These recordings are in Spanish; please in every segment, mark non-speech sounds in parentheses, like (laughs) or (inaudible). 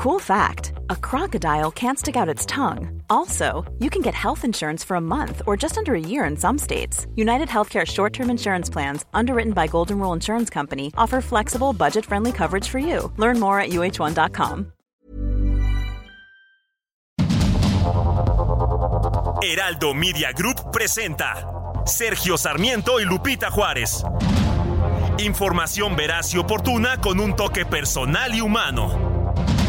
Cool fact a crocodile can't stick out its tongue. Also, you can get health insurance for a month or just under a year in some states. United Healthcare short term insurance plans, underwritten by Golden Rule Insurance Company, offer flexible, budget friendly coverage for you. Learn more at uh1.com. Heraldo Media Group presenta Sergio Sarmiento y Lupita Juárez. Información veraz y oportuna con un toque personal y humano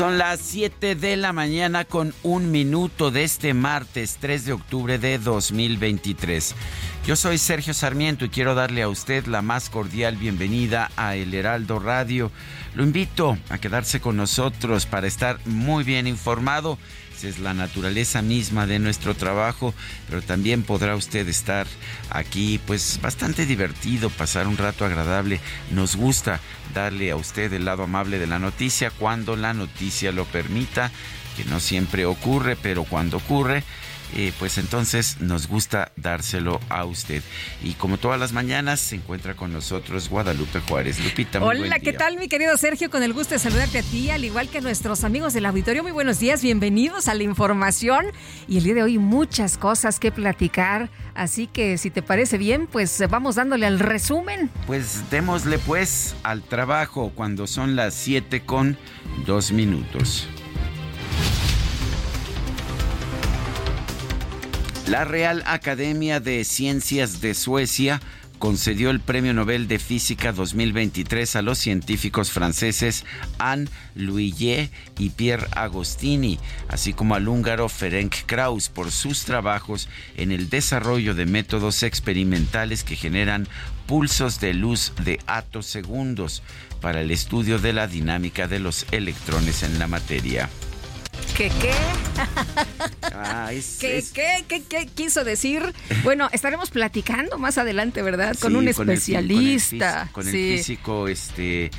Son las 7 de la mañana con un minuto de este martes 3 de octubre de 2023. Yo soy Sergio Sarmiento y quiero darle a usted la más cordial bienvenida a El Heraldo Radio. Lo invito a quedarse con nosotros para estar muy bien informado es la naturaleza misma de nuestro trabajo, pero también podrá usted estar aquí pues bastante divertido, pasar un rato agradable. Nos gusta darle a usted el lado amable de la noticia cuando la noticia lo permita, que no siempre ocurre, pero cuando ocurre, eh, pues entonces nos gusta dárselo a usted. Y como todas las mañanas, se encuentra con nosotros Guadalupe Juárez. Lupita, muy Hola, ¿qué tal, mi querido Sergio? Con el gusto de saludarte a ti, al igual que a nuestros amigos del auditorio. Muy buenos días, bienvenidos a la información. Y el día de hoy, muchas cosas que platicar. Así que, si te parece bien, pues vamos dándole al resumen. Pues démosle, pues, al trabajo cuando son las 7 con dos minutos. La Real Academia de Ciencias de Suecia concedió el Premio Nobel de Física 2023 a los científicos franceses Anne Louillet y Pierre Agostini, así como al húngaro Ferenc Krauss por sus trabajos en el desarrollo de métodos experimentales que generan pulsos de luz de atosegundos para el estudio de la dinámica de los electrones en la materia. ¿Qué qué? Ah, ¿Qué, qué, qué, quiso decir? Bueno, estaremos platicando más adelante, ¿verdad? Con un especialista. Con el, físico, este,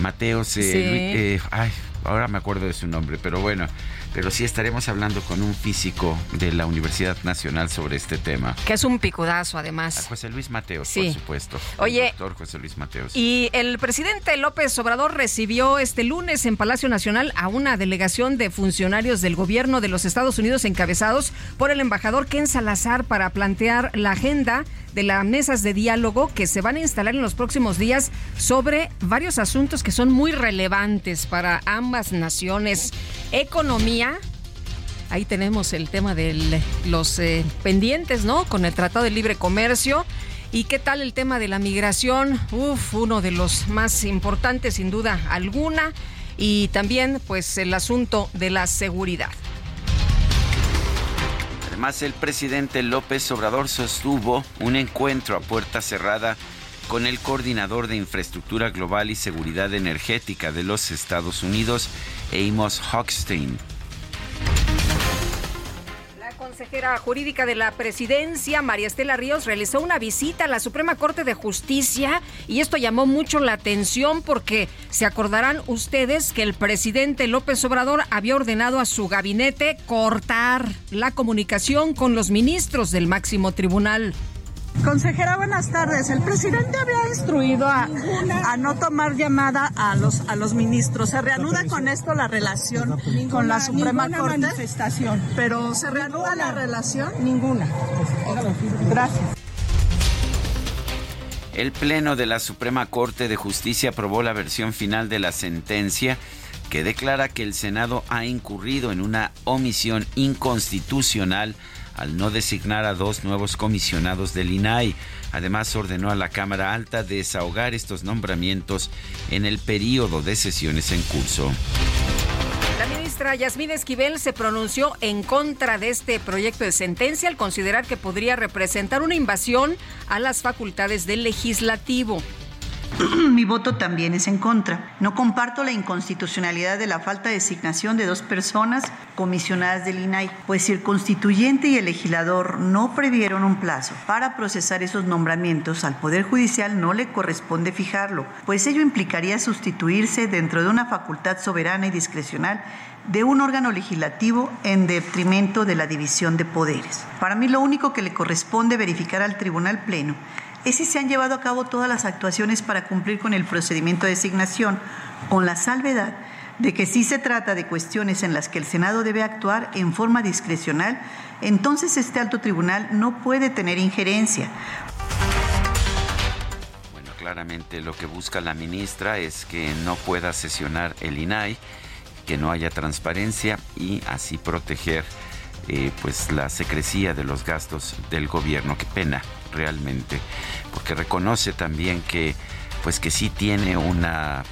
Mateos, eh, eh, ay, ahora me acuerdo de su nombre, pero bueno, pero sí estaremos hablando con un físico de la Universidad Nacional sobre este tema. Que es un picudazo, además. José Luis Mateos, por supuesto. Oye, doctor José Luis Mateos. Y el presidente López Obrador recibió este lunes en Palacio Nacional a una delegación de funcionarios del gobierno de los Estados Unidos encabezados por el embajador Ken Salazar para plantear la agenda de las mesas de diálogo que se van a instalar en los próximos días sobre varios asuntos que son muy relevantes para ambas naciones. Economía, ahí tenemos el tema de los eh, pendientes, ¿no? Con el Tratado de Libre Comercio. ¿Y qué tal el tema de la migración? Uf, uno de los más importantes sin duda alguna. Y también pues el asunto de la seguridad. Además, el presidente López Obrador sostuvo un encuentro a puerta cerrada con el coordinador de infraestructura global y seguridad energética de los Estados Unidos, Amos Hochstein. Consejera jurídica de la presidencia, María Estela Ríos, realizó una visita a la Suprema Corte de Justicia y esto llamó mucho la atención porque se acordarán ustedes que el presidente López Obrador había ordenado a su gabinete cortar la comunicación con los ministros del máximo tribunal. Consejera, buenas tardes. El presidente había instruido a, no tomar llamada a los a los ministros. ¿Se reanuda con esto la relación con la Suprema Corte? manifestación. Pero ¿se reanuda la relación? Ninguna. Gracias. El Pleno de la Suprema Corte de Justicia aprobó la versión final de la sentencia que declara que el Senado ha incurrido en una omisión inconstitucional al no designar a dos nuevos comisionados del INAI. Además, ordenó a la Cámara Alta desahogar estos nombramientos en el periodo de sesiones en curso. La ministra Yasmín Esquivel se pronunció en contra de este proyecto de sentencia al considerar que podría representar una invasión a las facultades del legislativo. (clears throat) Mi voto también es en contra. No comparto la inconstitucionalidad de la falta de designación de dos personas comisionadas del INAI, pues si el constituyente y el legislador no previeron un plazo para procesar esos nombramientos, al Poder Judicial no le corresponde fijarlo, pues ello implicaría sustituirse dentro de una facultad soberana y discrecional de un órgano legislativo en detrimento de la división de poderes. Para mí lo único que le corresponde verificar al Tribunal Pleno es si se han llevado a cabo todas las actuaciones para cumplir con el procedimiento de designación, con la salvedad de que si se trata de cuestiones en las que el Senado debe actuar en forma discrecional, entonces este alto tribunal no puede tener injerencia. Bueno, claramente lo que busca la ministra es que no pueda sesionar el INAI, que no haya transparencia y así proteger eh, pues la secrecía de los gastos del gobierno. Qué pena realmente, porque reconoce también que pues que sí tiene una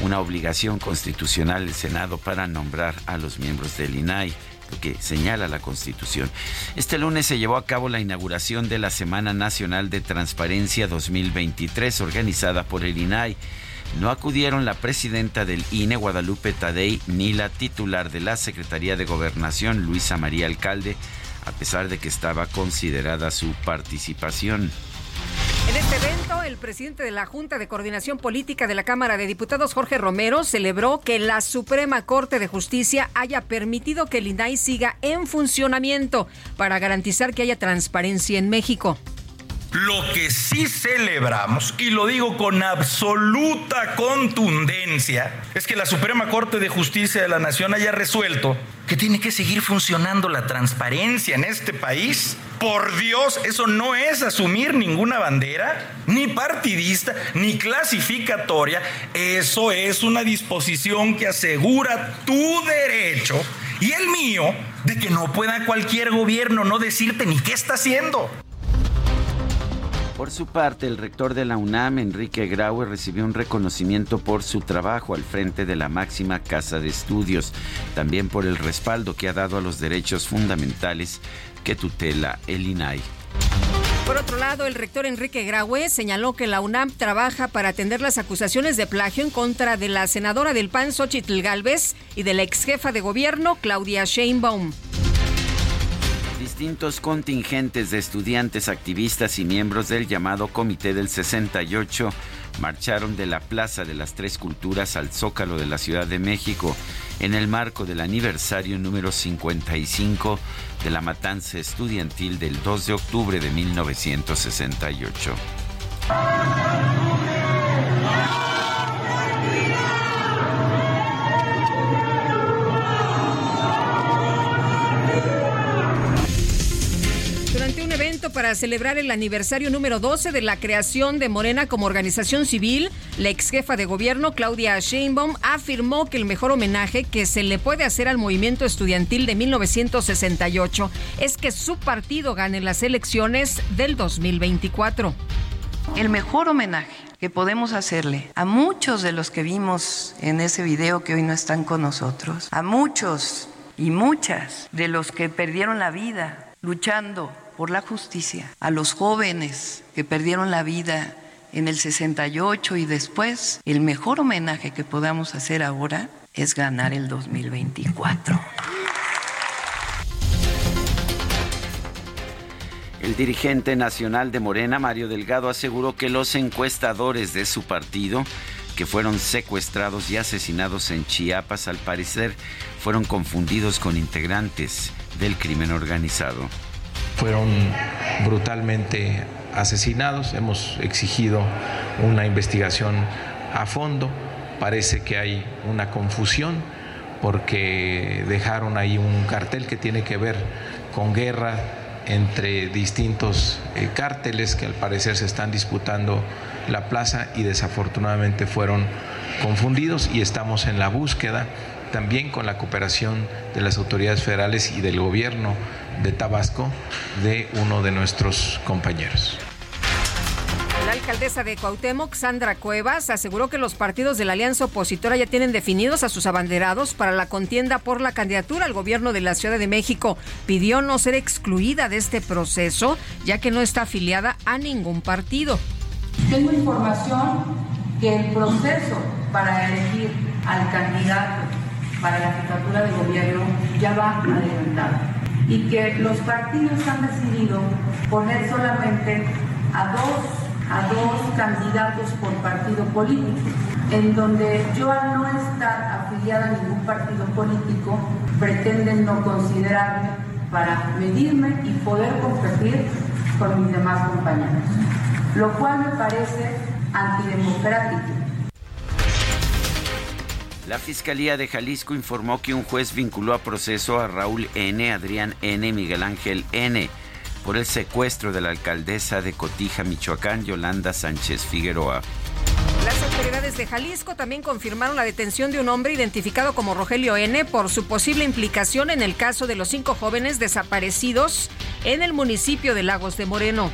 una obligación constitucional el Senado para nombrar a los miembros del INAI lo que señala la Constitución. Este lunes se llevó a cabo la inauguración de la Semana Nacional de Transparencia 2023 organizada por el INAI. No acudieron la presidenta del INE, Guadalupe Tadei, ni la titular de la Secretaría de Gobernación, Luisa María Alcalde, a pesar de que estaba considerada su participación. En este evento, el presidente de la Junta de Coordinación Política de la Cámara de Diputados, Jorge Romero, celebró que la Suprema Corte de Justicia haya permitido que el INAI siga en funcionamiento para garantizar que haya transparencia en México. Lo que sí celebramos, y lo digo con absoluta contundencia, es que la Suprema Corte de Justicia de la Nación haya resuelto que tiene que seguir funcionando la transparencia en este país. Por Dios, eso no es asumir ninguna bandera, ni partidista, ni clasificatoria. Eso es una disposición que asegura tu derecho y el mío de que no pueda cualquier gobierno no decirte ni qué está haciendo. Por su parte, el rector de la UNAM, Enrique Graue, recibió un reconocimiento por su trabajo al frente de la máxima casa de estudios, también por el respaldo que ha dado a los derechos fundamentales que tutela el INAI. Por otro lado, el rector Enrique Graue señaló que la UNAM trabaja para atender las acusaciones de plagio en contra de la senadora del PAN, Xochitl Galvez, y de la ex jefa de gobierno, Claudia Sheinbaum. Distintos contingentes de estudiantes, activistas y miembros del llamado Comité del 68 marcharon de la Plaza de las Tres Culturas al Zócalo de la Ciudad de México en el marco del aniversario número 55 de la matanza estudiantil del 2 de octubre de 1968. Para celebrar el aniversario número 12 de la creación de Morena como organización civil, la ex jefa de gobierno, Claudia Sheinbaum, afirmó que el mejor homenaje que se le puede hacer al movimiento estudiantil de 1968 es que su partido gane las elecciones del 2024. El mejor homenaje que podemos hacerle a muchos de los que vimos en ese video que hoy no están con nosotros, a muchos y muchas de los que perdieron la vida luchando por la justicia, a los jóvenes que perdieron la vida en el 68 y después, el mejor homenaje que podamos hacer ahora es ganar el 2024. El dirigente nacional de Morena, Mario Delgado, aseguró que los encuestadores de su partido, que fueron secuestrados y asesinados en Chiapas, al parecer fueron confundidos con integrantes del crimen organizado fueron brutalmente asesinados. Hemos exigido una investigación a fondo. Parece que hay una confusión porque dejaron ahí un cartel que tiene que ver con guerra entre distintos eh, cárteles que al parecer se están disputando la plaza y desafortunadamente fueron confundidos y estamos en la búsqueda también con la cooperación de las autoridades federales y del gobierno de Tabasco de uno de nuestros compañeros. La alcaldesa de Cuauhtémoc, Sandra Cuevas, aseguró que los partidos de la alianza opositora ya tienen definidos a sus abanderados para la contienda por la candidatura al gobierno de la Ciudad de México. Pidió no ser excluida de este proceso, ya que no está afiliada a ningún partido. Tengo información que el proceso para elegir al candidato para la jefatura de gobierno ya va adelantado y que los partidos han decidido poner solamente a dos a dos candidatos por partido político, en donde yo al no estar afiliada a ningún partido político, pretenden no considerarme para medirme y poder competir con mis demás compañeros, lo cual me parece antidemocrático. La Fiscalía de Jalisco informó que un juez vinculó a proceso a Raúl N., Adrián N., Miguel Ángel N., por el secuestro de la alcaldesa de Cotija, Michoacán, Yolanda Sánchez Figueroa. Las autoridades de Jalisco también confirmaron la detención de un hombre identificado como Rogelio N por su posible implicación en el caso de los cinco jóvenes desaparecidos en el municipio de Lagos de Moreno.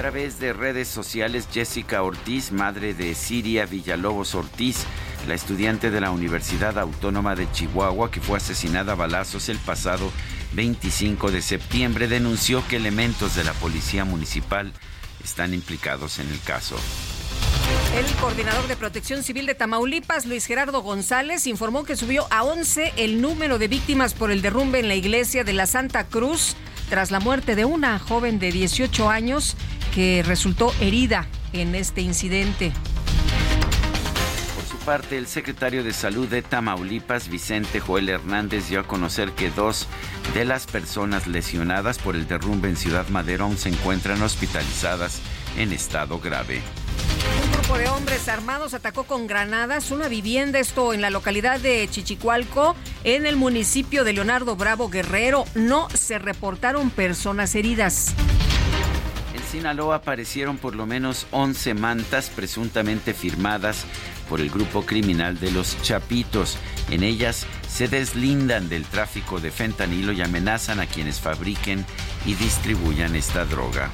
A través de redes sociales, Jessica Ortiz, madre de Siria Villalobos Ortiz, la estudiante de la Universidad Autónoma de Chihuahua que fue asesinada a balazos el pasado 25 de septiembre, denunció que elementos de la Policía Municipal están implicados en el caso. El coordinador de Protección Civil de Tamaulipas, Luis Gerardo González, informó que subió a 11 el número de víctimas por el derrumbe en la iglesia de la Santa Cruz tras la muerte de una joven de 18 años que resultó herida en este incidente parte, el secretario de Salud de Tamaulipas, Vicente Joel Hernández, dio a conocer que dos de las personas lesionadas por el derrumbe en Ciudad Madero aún se encuentran hospitalizadas en estado grave. Un grupo de hombres armados atacó con granadas una vivienda, esto en la localidad de Chichicualco, en el municipio de Leonardo Bravo Guerrero. No se reportaron personas heridas. Sinaloa aparecieron por lo menos 11 mantas presuntamente firmadas por el grupo criminal de los Chapitos. En ellas se deslindan del tráfico de fentanilo y amenazan a quienes fabriquen y distribuyan esta droga.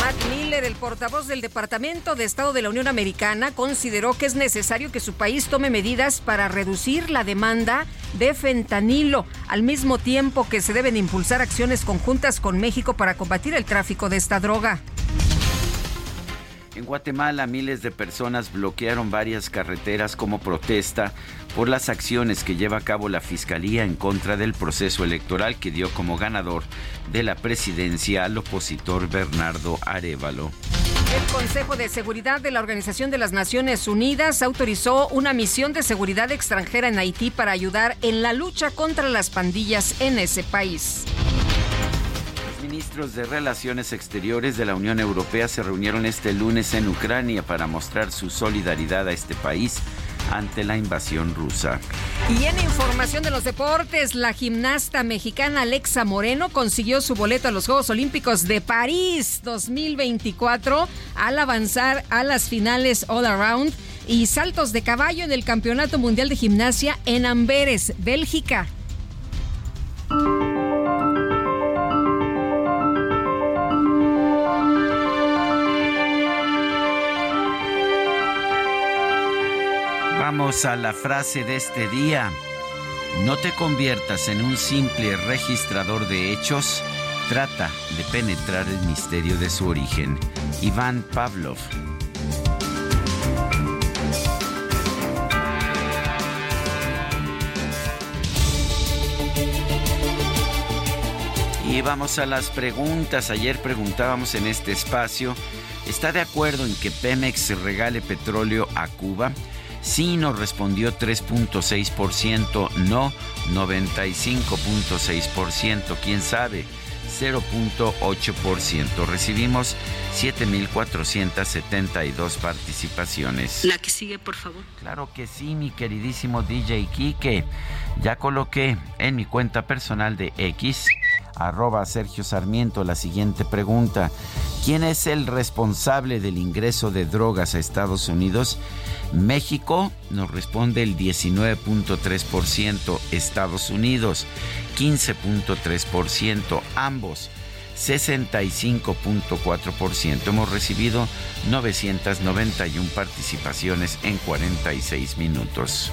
Matt Miller, el portavoz del Departamento de Estado de la Unión Americana, consideró que es necesario que su país tome medidas para reducir la demanda de fentanilo, al mismo tiempo que se deben impulsar acciones conjuntas con México para combatir el tráfico de esta droga. En Guatemala miles de personas bloquearon varias carreteras como protesta por las acciones que lleva a cabo la Fiscalía en contra del proceso electoral que dio como ganador de la presidencia al opositor Bernardo Arevalo. El Consejo de Seguridad de la Organización de las Naciones Unidas autorizó una misión de seguridad extranjera en Haití para ayudar en la lucha contra las pandillas en ese país ministros de Relaciones Exteriores de la Unión Europea se reunieron este lunes en Ucrania para mostrar su solidaridad a este país ante la invasión rusa. Y en información de los deportes, la gimnasta mexicana Alexa Moreno consiguió su boleto a los Juegos Olímpicos de París 2024 al avanzar a las finales all around y saltos de caballo en el Campeonato Mundial de Gimnasia en Amberes, Bélgica. Vamos a la frase de este día. No te conviertas en un simple registrador de hechos, trata de penetrar el misterio de su origen. Iván Pavlov. Y vamos a las preguntas. Ayer preguntábamos en este espacio, ¿está de acuerdo en que Pemex regale petróleo a Cuba? Sí nos respondió 3.6%, no 95.6%, quién sabe, 0.8%. Recibimos 7.472 participaciones. La que sigue, por favor. Claro que sí, mi queridísimo DJ Kike. Ya coloqué en mi cuenta personal de X arroba Sergio Sarmiento la siguiente pregunta. ¿Quién es el responsable del ingreso de drogas a Estados Unidos? México nos responde el 19.3%, Estados Unidos 15.3%, ambos 65.4%. Hemos recibido 991 participaciones en 46 minutos.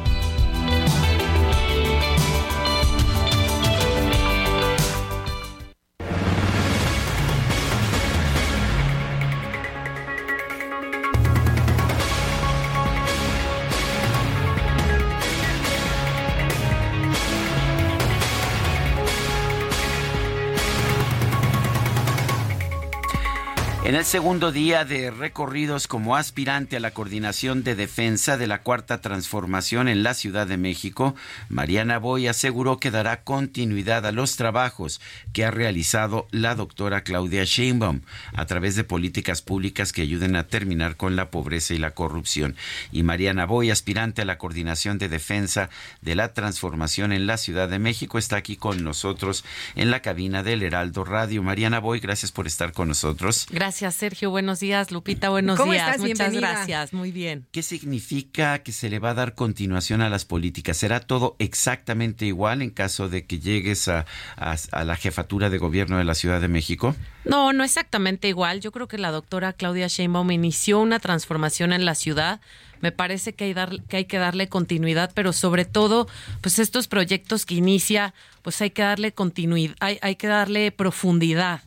el segundo día de recorridos como aspirante a la coordinación de defensa de la Cuarta Transformación en la Ciudad de México, Mariana Boy aseguró que dará continuidad a los trabajos que ha realizado la doctora Claudia Sheinbaum a través de políticas públicas que ayuden a terminar con la pobreza y la corrupción. Y Mariana Boy, aspirante a la coordinación de defensa de la transformación en la Ciudad de México, está aquí con nosotros en la cabina del Heraldo Radio. Mariana Boy, gracias por estar con nosotros. Gracias. Sergio. Buenos días, Lupita. Buenos días. Muchas gracias. Muy bien. ¿Qué significa que se le va a dar continuación a las políticas? ¿Será todo exactamente igual en caso de que llegues a, a la jefatura de gobierno de la Ciudad de México? No, no exactamente igual. Yo creo que la doctora Claudia Sheinbaum inició una transformación en la ciudad me parece que hay, dar, que hay que darle continuidad, pero sobre todo, pues estos proyectos que inicia, pues hay que darle continuidad, hay, hay que darle profundidad.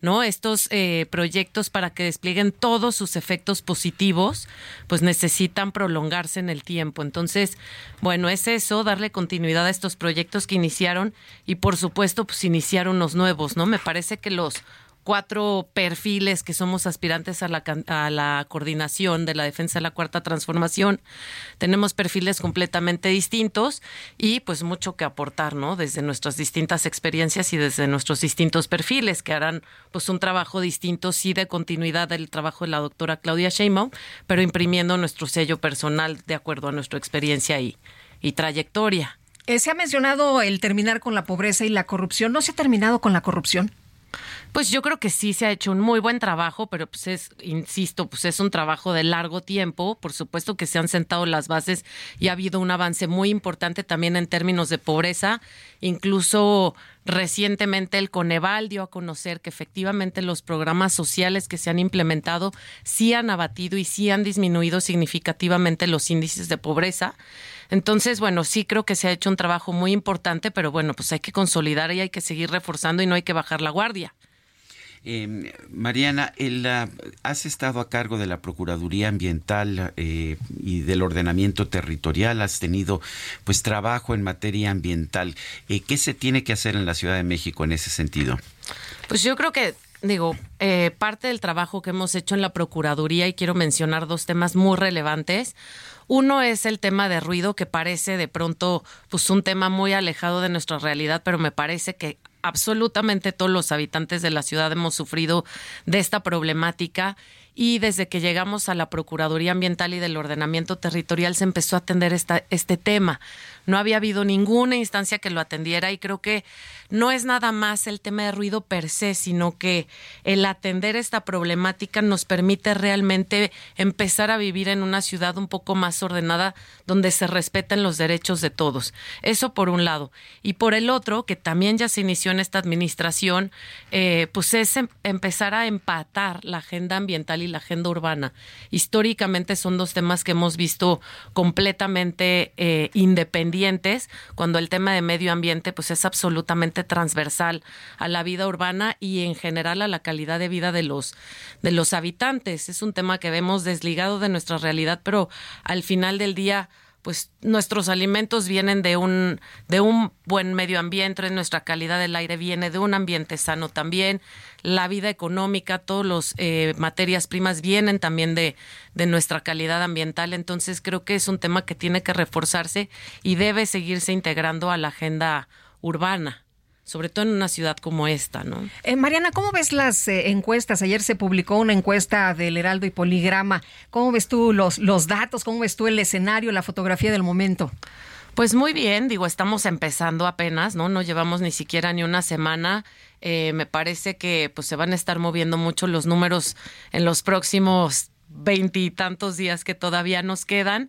¿No? Estos eh, proyectos para que desplieguen todos sus efectos positivos, pues necesitan prolongarse en el tiempo. Entonces, bueno, es eso, darle continuidad a estos proyectos que iniciaron y por supuesto, pues iniciar unos nuevos, ¿no? Me parece que los cuatro perfiles que somos aspirantes a la, a la coordinación de la defensa de la cuarta transformación. Tenemos perfiles completamente distintos y pues mucho que aportar, ¿no? Desde nuestras distintas experiencias y desde nuestros distintos perfiles que harán pues un trabajo distinto, sí de continuidad del trabajo de la doctora Claudia Sheinbaum, pero imprimiendo nuestro sello personal de acuerdo a nuestra experiencia y, trayectoria. Eh, se ha mencionado el terminar con la pobreza y la corrupción. ¿No se ha terminado con la corrupción? Pues yo creo que sí se ha hecho un muy buen trabajo, pero pues es, insisto, pues es un trabajo de largo tiempo. Por supuesto que se han sentado las bases y ha habido un avance muy importante también en términos de pobreza. Incluso recientemente el Coneval dio a conocer que efectivamente los programas sociales que se han implementado sí han abatido y sí han disminuido significativamente los índices de pobreza. Entonces, bueno, sí creo que se ha hecho un trabajo muy importante, pero bueno, pues hay que consolidar y hay que seguir reforzando y no hay que bajar la guardia. Eh, Mariana, has estado a cargo de la Procuraduría Ambiental eh, y del ordenamiento territorial, has tenido pues trabajo en materia ambiental. Eh, ¿Qué se tiene que hacer en la Ciudad de México en ese sentido? Pues yo creo que digo, eh, parte del trabajo que hemos hecho en la Procuraduría y quiero mencionar dos temas muy relevantes. Uno es el tema de ruido, que parece de pronto pues un tema muy alejado de nuestra realidad, pero me parece que absolutamente todos los habitantes de la ciudad hemos sufrido de esta problemática y desde que llegamos a la Procuraduría Ambiental y del Ordenamiento Territorial se empezó a atender esta, este tema. No había habido ninguna instancia que lo atendiera y creo que no es nada más el tema de ruido per se, sino que el atender esta problemática nos permite realmente empezar a vivir en una ciudad un poco más ordenada donde se respeten los derechos de todos. Eso por un lado. Y por el otro, que también ya se inició en esta administración, eh, pues es em, empezar a empatar la agenda ambiental y la agenda urbana. Históricamente son dos temas que hemos visto completamente eh, independientes cuando el tema de medio ambiente pues es absolutamente transversal a la vida urbana y en general a la calidad de vida de los de los habitantes. Es un tema que vemos desligado de nuestra realidad, pero al final del día pues nuestros alimentos vienen de un, de un buen medio ambiente, nuestra calidad del aire viene de un ambiente sano también, la vida económica, todas las eh, materias primas vienen también de, de nuestra calidad ambiental, entonces creo que es un tema que tiene que reforzarse y debe seguirse integrando a la agenda urbana sobre todo en una ciudad como esta, ¿no? Eh, Mariana, ¿cómo ves las eh, encuestas? Ayer se publicó una encuesta del Heraldo y Poligrama. ¿Cómo ves tú los, los datos? ¿Cómo ves tú el escenario, la fotografía del momento? Pues muy bien, digo, estamos empezando apenas, ¿no? No llevamos ni siquiera ni una semana. Eh, me parece que pues se van a estar moviendo mucho los números en los próximos veintitantos días que todavía nos quedan.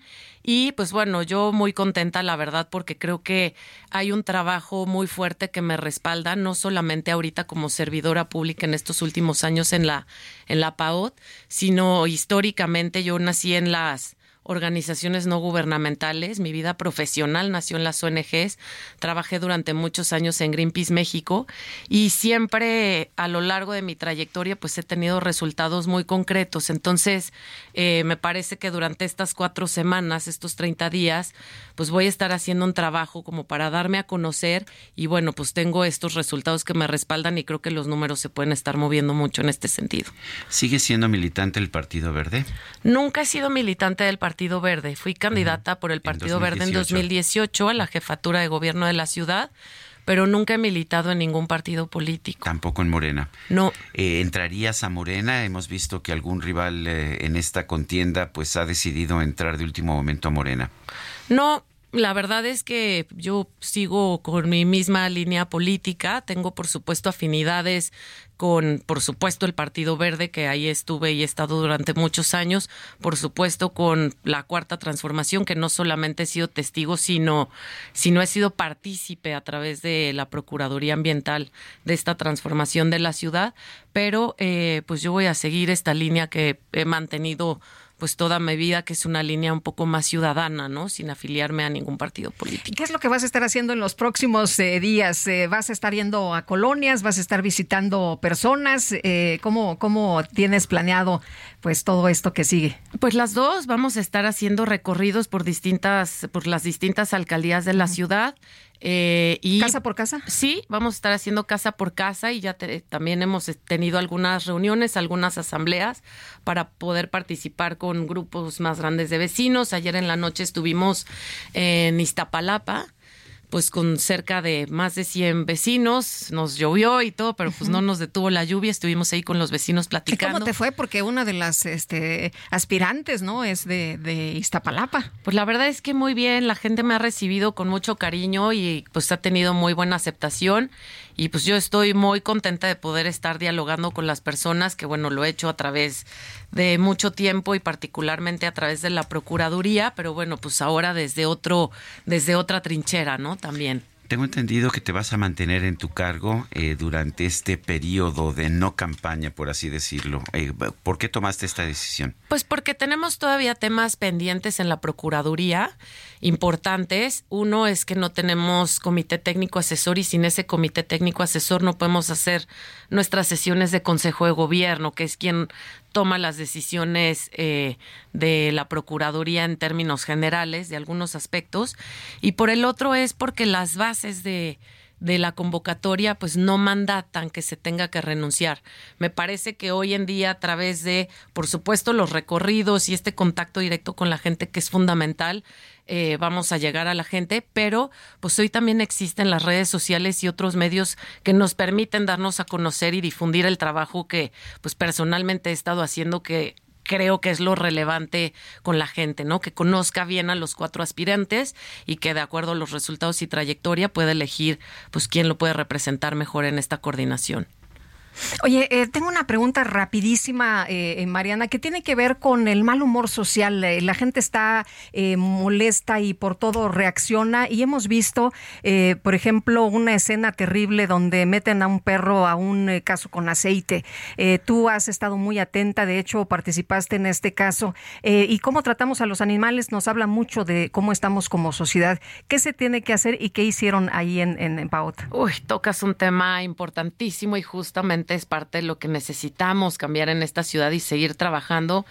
Y pues bueno, yo muy contenta, la verdad, porque creo que hay un trabajo muy fuerte que me respalda, no solamente ahorita como servidora pública en estos últimos años en la, en la PAOT, sino históricamente yo nací en las organizaciones no gubernamentales. Mi vida profesional nació en las ONGs. Trabajé durante muchos años en Greenpeace México y siempre a lo largo de mi trayectoria pues he tenido resultados muy concretos. Entonces eh, me parece que durante estas cuatro semanas, estos 30 días, pues voy a estar haciendo un trabajo como para darme a conocer y bueno, pues tengo estos resultados que me respaldan y creo que los números se pueden estar moviendo mucho en este sentido. ¿Sigue siendo militante del Partido Verde? Nunca he sido militante del Partido Partido Verde. Fui candidata por el Partido Verde en 2018 a la jefatura de gobierno de la ciudad pero nunca he militado en ningún partido político. Tampoco en Morena. No. Eh, ¿Entrarías a Morena? Hemos visto que algún rival eh, en esta contienda pues ha decidido entrar de último momento a Morena. No, la verdad es que yo sigo con mi misma línea política. Tengo, por supuesto, afinidades con, por supuesto, el Partido Verde, que ahí estuve y he estado durante muchos años, por supuesto, con la Cuarta Transformación, que no solamente he sido testigo, sino, sino he sido partícipe a través de la Procuraduría Ambiental de esta transformación de la ciudad, pero eh, pues yo voy a seguir esta línea que he mantenido pues toda mi vida, que es una línea un poco más ciudadana, ¿no? Sin afiliarme a ningún partido político. ¿Qué es lo que vas a estar haciendo en los próximos eh, días? Eh, ¿Vas a estar yendo a colonias? ¿Vas a estar visitando personas? Eh, ¿cómo, ¿Cómo tienes planeado pues todo esto que sigue? Pues las dos, vamos a estar haciendo recorridos por distintas, por las distintas alcaldías de la ciudad. Eh, y, ¿Casa por casa? Sí, vamos a estar haciendo casa por casa y ya también hemos tenido algunas reuniones, algunas asambleas para poder participar con grupos más grandes de vecinos. Ayer en la noche estuvimos en Iztapalapa pues con cerca de más de 100 vecinos, nos llovió y todo, pero pues no nos detuvo la lluvia, estuvimos ahí con los vecinos platicando. ¿Cómo te fue? Porque una de las este, aspirantes, ¿no? Es de, de Iztapalapa. Pues la verdad es que muy bien, la gente me ha recibido con mucho cariño y pues ha tenido muy buena aceptación y pues yo estoy muy contenta de poder estar dialogando con las personas, que bueno, lo he hecho a través de mucho tiempo y particularmente a través de la Procuraduría, pero bueno, pues ahora desde otro, desde otra trinchera, ¿no? También. Tengo entendido que te vas a mantener en tu cargo eh, durante este periodo de no campaña, por así decirlo. Eh, ¿Por qué tomaste esta decisión? Pues porque tenemos todavía temas pendientes en la Procuraduría importantes. Uno es que no tenemos comité técnico asesor y sin ese comité técnico asesor no podemos hacer nuestras sesiones de Consejo de Gobierno, que es quien toma las decisiones eh, de la Procuraduría en términos generales de algunos aspectos y por el otro es porque las bases de, de la convocatoria pues no mandatan que se tenga que renunciar. Me parece que hoy en día a través de, por supuesto, los recorridos y este contacto directo con la gente que es fundamental, eh, vamos a llegar a la gente, pero pues hoy también existen las redes sociales y otros medios que nos permiten darnos a conocer y difundir el trabajo que pues personalmente he estado haciendo que creo que es lo relevante con la gente, ¿no? Que conozca bien a los cuatro aspirantes y que de acuerdo a los resultados y trayectoria pueda elegir pues quién lo puede representar mejor en esta coordinación. Oye, eh, tengo una pregunta rapidísima, eh, eh, Mariana, que tiene que ver con el mal humor social. la gente está molesta y por todo reacciona y hemos visto, por ejemplo, una escena terrible donde meten a un perro a un caso con aceite. tú has estado muy atenta, de hecho participaste en este caso y cómo tratamos a los animales nos habla mucho de cómo estamos como sociedad. ¿Qué se tiene que hacer y qué hicieron ahí en, en, en Uy, tocas un tema importantísimo y justamente es parte de lo que necesitamos cambiar en esta ciudad y seguir trabajando.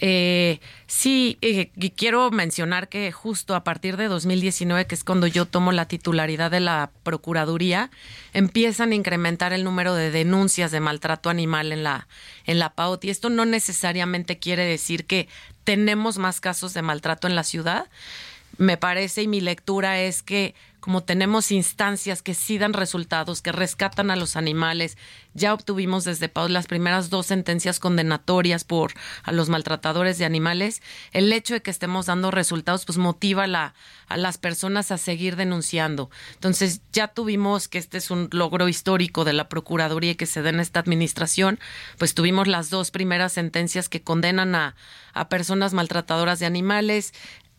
Eh, sí, eh, y quiero mencionar que justo a partir de 2019, que es cuando yo tomo la titularidad de la Procuraduría, empiezan a incrementar el número de denuncias de maltrato animal en la, en la PAOT. Y esto no necesariamente quiere decir que tenemos más casos de maltrato en la ciudad me parece y mi lectura es que como tenemos instancias que sí dan resultados, que rescatan a los animales, ya obtuvimos desde Pau las primeras dos sentencias condenatorias por a los maltratadores de animales, el hecho de que estemos dando resultados pues motiva a las personas a seguir denunciando. Entonces ya tuvimos que este es un logro histórico de la Procuraduría que se da en esta administración, pues tuvimos las dos primeras sentencias que condenan a, a personas maltratadoras de animales,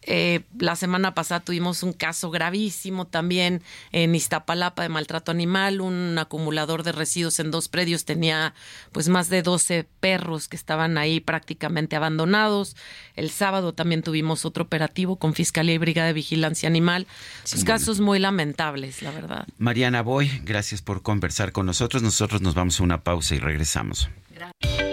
eh, la semana pasada tuvimos un caso gravísimo también en Iztapalapa de maltrato animal. Un acumulador de residuos en dos predios tenía pues más de 12 perros que estaban ahí prácticamente abandonados. El sábado también tuvimos otro operativo con Fiscalía y Brigada de Vigilancia Animal. Son casos muy lamentables, la verdad. Mariana Boy, gracias por conversar con nosotros. Nosotros nos vamos a una pausa y regresamos. Gracias.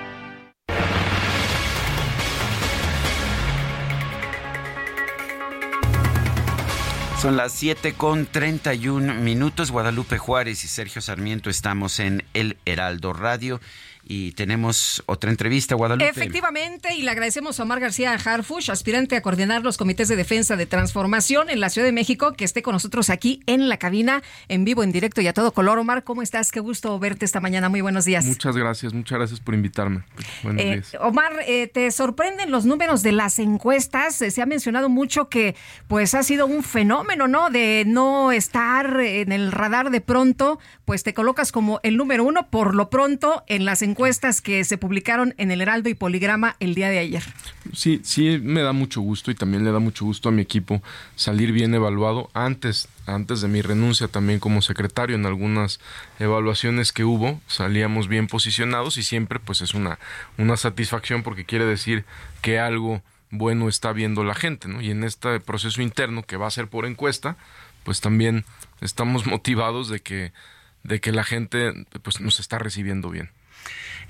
Son las 7 con 31 minutos. Guadalupe Juárez y Sergio Sarmiento estamos en El Heraldo Radio y tenemos otra entrevista, Guadalupe. Efectivamente, y le agradecemos a Omar García Harfush, aspirante a coordinar los comités de defensa de transformación en la Ciudad de México, que esté con nosotros aquí en la cabina, en vivo, en directo y a todo color. Omar, ¿cómo estás? Qué gusto verte esta mañana. Muy buenos días. Muchas gracias, muchas gracias por invitarme. Buenos eh, días. Omar, eh, ¿te sorprenden los números de las encuestas? Eh, se ha mencionado mucho que pues ha sido un fenómeno, ¿no? De no estar en el radar de pronto, pues te colocas como el número uno por lo pronto en las encuestas encuestas que se publicaron en el Heraldo y Poligrama el día de ayer. Sí, sí, me da mucho gusto y también le da mucho gusto a mi equipo salir bien evaluado antes, antes de mi renuncia también como secretario en algunas evaluaciones que hubo, salíamos bien posicionados y siempre pues es una, una satisfacción porque quiere decir que algo bueno está viendo la gente, ¿no? Y en este proceso interno que va a ser por encuesta, pues también estamos (laughs) motivados de que de que la gente pues nos está recibiendo bien.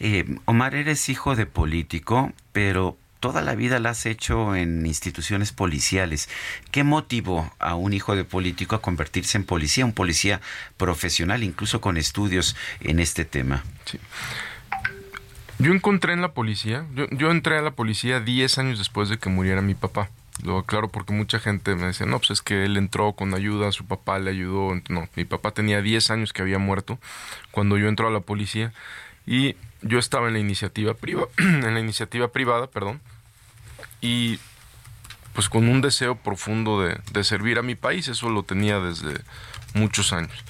Eh, Omar, eres hijo de político, pero toda la vida la has hecho en instituciones policiales. ¿Qué motivó a un hijo de político a convertirse en policía, un policía profesional, incluso con estudios en este tema? Yo encontré en la policía, yo, entré a la policía 10 años después de que muriera mi papá. Lo aclaro porque mucha gente me dice, no, pues es que él entró con ayuda, su papá le ayudó. No, mi papá tenía 10 años que había muerto cuando yo entré a la policía y yo estaba en la iniciativa privada, (clears throat) en la iniciativa privada, perdón, y pues con un deseo profundo de, servir a mi país, eso lo tenía desde muchos años.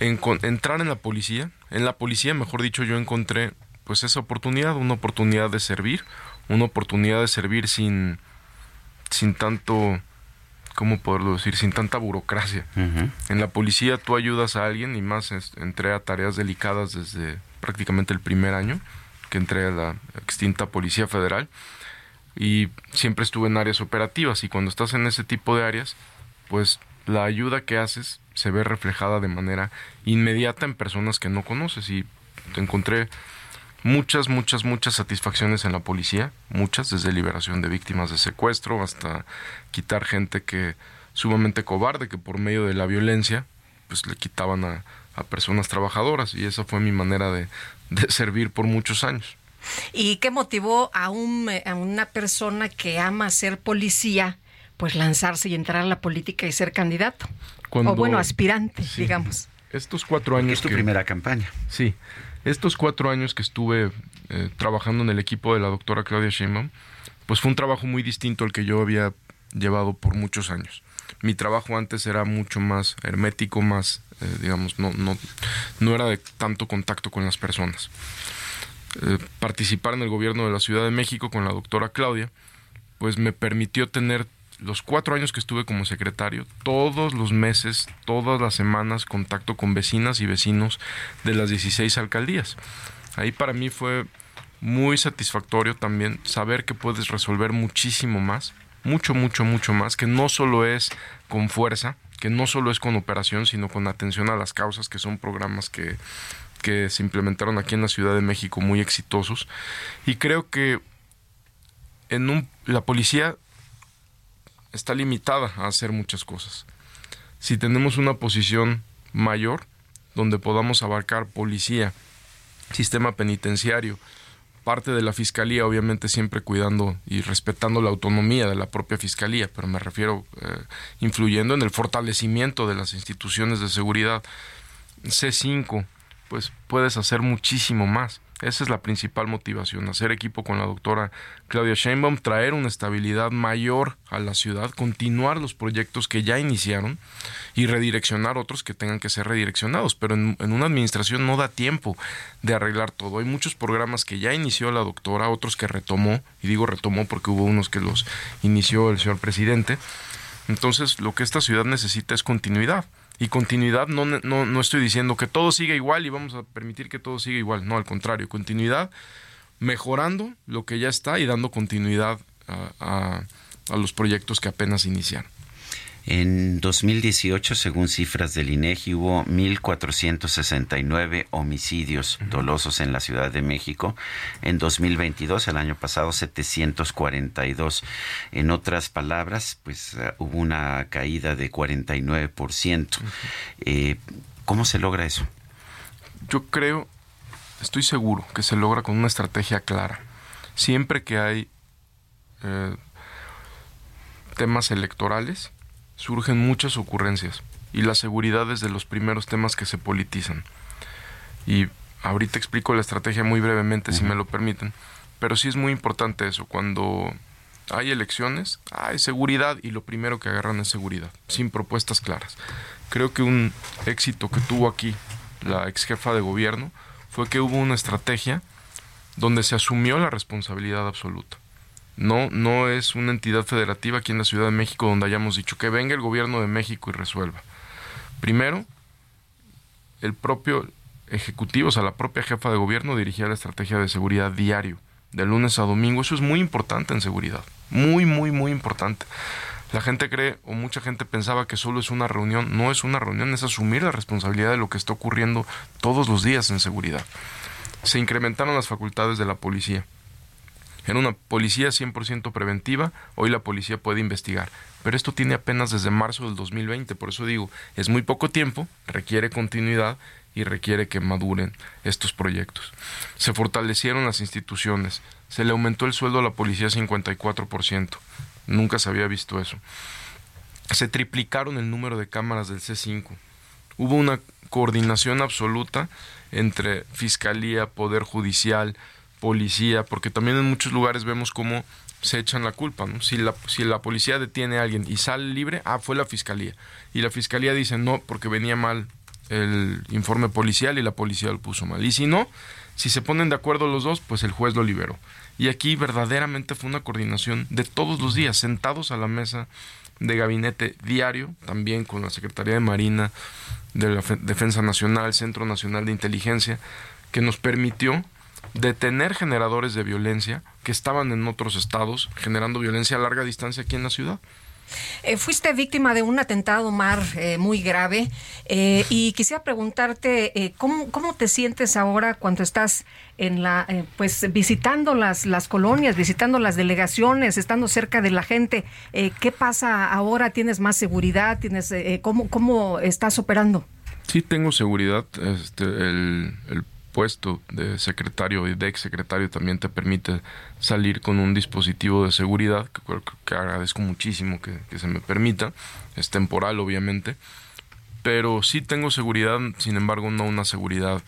En, entrar en la policía, en la policía, mejor dicho, yo encontré pues esa oportunidad, una oportunidad de servir, una oportunidad de servir sin, sin tanto, ¿cómo poderlo decir? Sin tanta burocracia. En la policía tú ayudas a alguien y más entré a tareas delicadas desde prácticamente el primer año que entré a la extinta Policía Federal y siempre estuve en áreas operativas y cuando estás en ese tipo de áreas, pues la ayuda que haces se ve reflejada de manera inmediata en personas que no conoces y encontré muchas, muchas, muchas satisfacciones en la policía, muchas, desde liberación de víctimas de secuestro hasta quitar gente que sumamente cobarde, que por medio de la violencia, pues le quitaban a, a personas trabajadoras y esa fue mi manera de, servir por muchos años. ¿Y qué motivó a, un, a una persona que ama ser policía? pues lanzarse y entrar a la política y ser candidato. o bueno, aspirante, digamos. Estos cuatro años. es tu primera campaña. Sí. Estos cuatro años que estuve eh, trabajando en el equipo de la doctora Claudia Sheinbaum, pues fue un trabajo muy distinto al que yo había llevado por muchos años. Mi trabajo antes era mucho más hermético, más, eh, digamos, no, no, no era de tanto contacto con las personas. Eh, participar en el gobierno de la Ciudad de México con la doctora Claudia, pues me permitió tener los cuatro años que estuve como secretario, todos los meses, todas las semanas, contacto con vecinas y vecinos de las 16 alcaldías. Ahí para mí fue muy satisfactorio también saber que puedes resolver muchísimo más, mucho, mucho, mucho más, que no solo es con fuerza, que no solo es con operación, sino con atención a las causas, que son programas que, que se implementaron aquí en la Ciudad de México muy exitosos. Y creo que en un, la policía está limitada a hacer muchas cosas. Si tenemos una posición mayor, donde podamos abarcar policía, sistema penitenciario, parte de la fiscalía, obviamente siempre cuidando y respetando la autonomía de la propia fiscalía, pero me refiero eh, influyendo en el fortalecimiento de las instituciones de seguridad. C5, pues puedes hacer muchísimo más. Esa es la principal motivación, hacer equipo con la doctora Claudia Sheinbaum, traer una estabilidad mayor a la ciudad, continuar los proyectos que ya iniciaron y redireccionar otros que tengan que ser redireccionados. Pero en, una administración no da tiempo de arreglar todo. Hay muchos programas que ya inició la doctora, otros que retomó, y digo retomó porque hubo unos que los inició el señor presidente. Entonces, lo que esta ciudad necesita es continuidad. Y continuidad, no, no, no estoy diciendo que todo siga igual y vamos a permitir que todo siga igual. No, al contrario, continuidad mejorando lo que ya está y dando continuidad a, a los proyectos que apenas inician. En 2018, según cifras del INEGI, hubo 1.469 homicidios dolosos en la Ciudad de México. En 2022, el año pasado, 742. En otras palabras, pues uh, hubo una caída de 49%. Eh, ¿Cómo se logra eso? Yo creo, estoy seguro que se logra con una estrategia clara. Siempre que hay eh, temas electorales, surgen muchas ocurrencias y la seguridad es de los primeros temas que se politizan. Y ahorita explico la estrategia muy brevemente, si me lo permiten, pero sí es muy importante eso, cuando hay elecciones, hay seguridad y lo primero que agarran es seguridad, sin propuestas claras. Creo que un éxito que tuvo aquí la ex jefa de gobierno fue que hubo una estrategia donde se asumió la responsabilidad absoluta. No, no es una entidad federativa aquí en la Ciudad de México donde hayamos dicho que venga el gobierno de México y resuelva. Primero, el propio ejecutivo, o sea, la propia jefa de gobierno dirigía la estrategia de seguridad diario, de lunes a domingo. Eso es muy importante en seguridad. Muy, muy, muy importante. La gente cree, o mucha gente pensaba que solo es una reunión. No es una reunión, es asumir la responsabilidad de lo que está ocurriendo todos los días en seguridad. Se incrementaron las facultades de la policía en una policía 100% preventiva, hoy la policía puede investigar. Pero esto tiene apenas desde marzo del 2020, por eso digo, es muy poco tiempo, requiere continuidad y requiere que maduren estos proyectos. Se fortalecieron las instituciones, se le aumentó el sueldo a la policía 54%, nunca se había visto eso. Se triplicaron el número de cámaras del C5. Hubo una coordinación absoluta entre Fiscalía, Poder Judicial, policía, porque también en muchos lugares vemos cómo se echan la culpa, ¿no? Si la, si la policía detiene a alguien y sale libre, ah, fue la fiscalía. Y la fiscalía dice no, porque venía mal el informe policial y la policía lo puso mal. Y si no, si se ponen de acuerdo los dos, pues el juez lo liberó. Y aquí verdaderamente fue una coordinación de todos los días, sentados a la mesa de gabinete diario, también con la Secretaría de Marina, de la Defensa Nacional, Centro Nacional de Inteligencia, que nos permitió detener generadores de violencia que estaban en otros estados generando violencia a larga distancia aquí en la ciudad. Eh, fuiste víctima de un atentado mar eh, muy grave eh, y quisiera preguntarte ¿cómo, ¿cómo, te sientes ahora cuando estás en la pues visitando las las colonias, visitando las delegaciones, estando cerca de la gente. ¿Qué pasa ahora? ¿Tienes más seguridad? ¿Tienes cómo cómo estás operando? Sí tengo seguridad. Este el puesto de secretario y de ex secretario también te permite salir con un dispositivo de seguridad, que, que agradezco muchísimo que, se me permita, es temporal obviamente, pero sí tengo seguridad, sin embargo no una seguridad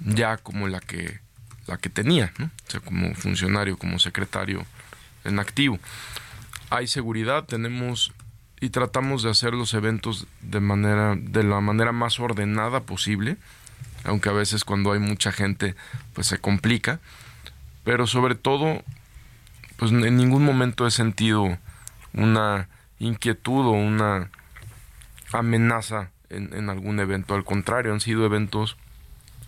ya como la que, la que tenía, ¿no? o sea, como funcionario, como secretario en activo. Hay seguridad, tenemos y tratamos de hacer los eventos de manera de la manera más ordenada posible aunque a veces cuando hay mucha gente pues se complica, pero sobre todo pues en ningún momento he sentido una inquietud o una amenaza en, en algún evento, al contrario, han sido eventos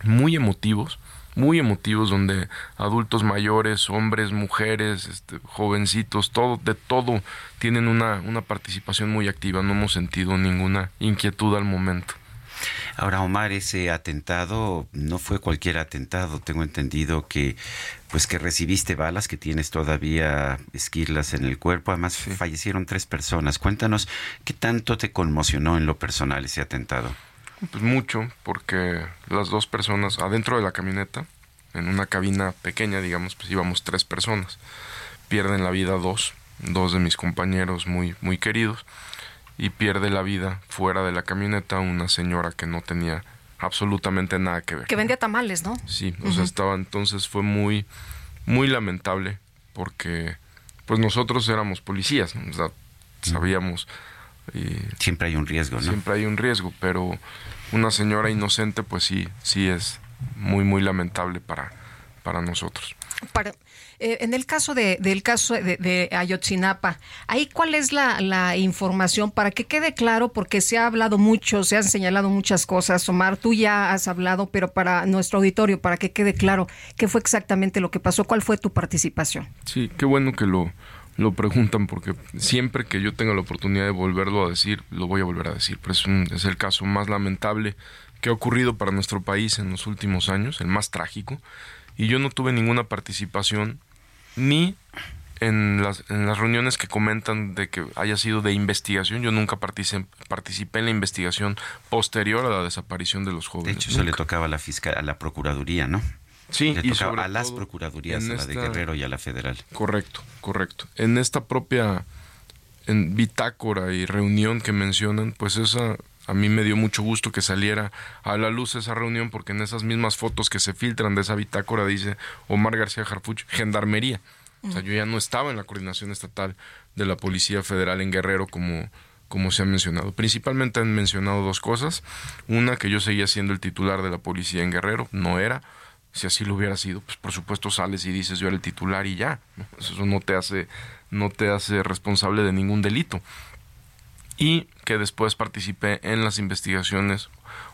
muy emotivos, muy emotivos donde adultos mayores, hombres, mujeres, este, jovencitos, todo, de todo tienen una, una participación muy activa. No hemos sentido ninguna inquietud al momento. Ahora, Omar, ese atentado no fue cualquier atentado. Tengo entendido que, pues, que recibiste balas, que tienes todavía esquirlas en el cuerpo. Además, fallecieron tres personas. Cuéntanos qué tanto te conmocionó en lo personal ese atentado. Pues mucho, porque las dos personas adentro de la camioneta, en una cabina pequeña, digamos, pues íbamos tres personas. Pierden la vida dos, dos de mis compañeros muy, muy queridos y pierde la vida fuera de la camioneta una señora que no tenía absolutamente nada que ver. Que vendía tamales, ¿no? Sí, o sea, estaba entonces fue muy muy lamentable porque pues nosotros éramos policías, o sea, sabíamos y siempre hay un riesgo, ¿no? Siempre hay un riesgo, pero una señora inocente pues sí sí es muy muy lamentable para para nosotros. Para eh, en el caso de, del caso de, Ayotzinapa, ¿ahí cuál es la, información para que quede claro? Porque se ha hablado mucho, se han señalado muchas cosas. Omar, tú ya has hablado, pero para nuestro auditorio, para que quede claro, ¿qué fue exactamente lo que pasó? ¿Cuál fue tu participación? Sí, qué bueno que lo, lo preguntan porque siempre que yo tenga la oportunidad de volverlo a decir, lo voy a volver a decir. Pero es, es el caso más lamentable que ha ocurrido para nuestro país en los últimos años, el más trágico. Y yo no tuve ninguna participación ni en las, en las reuniones que comentan de que haya sido de investigación, yo nunca participé, en la investigación posterior a la desaparición de los jóvenes. De hecho, eso le tocaba a la fiscal, a la procuraduría, ¿no? Sí, le tocaba a las procuradurías, a la de Guerrero y a la federal. Correcto, correcto. En esta propia en bitácora y reunión que mencionan, pues esa a mí me dio mucho gusto que saliera a la luz esa reunión porque en esas mismas fotos que se filtran de esa bitácora dice Omar García Jarfuch, Gendarmería. O sea, yo ya no estaba en la coordinación estatal de la Policía Federal en Guerrero como, como se ha mencionado. Principalmente han mencionado dos cosas. Una, que yo seguía siendo el titular de la policía en Guerrero, no era. Si así lo hubiera sido, pues por supuesto sales y dices yo era el titular y ya. Eso no te hace, no te hace responsable de ningún delito y que después participé en las investigaciones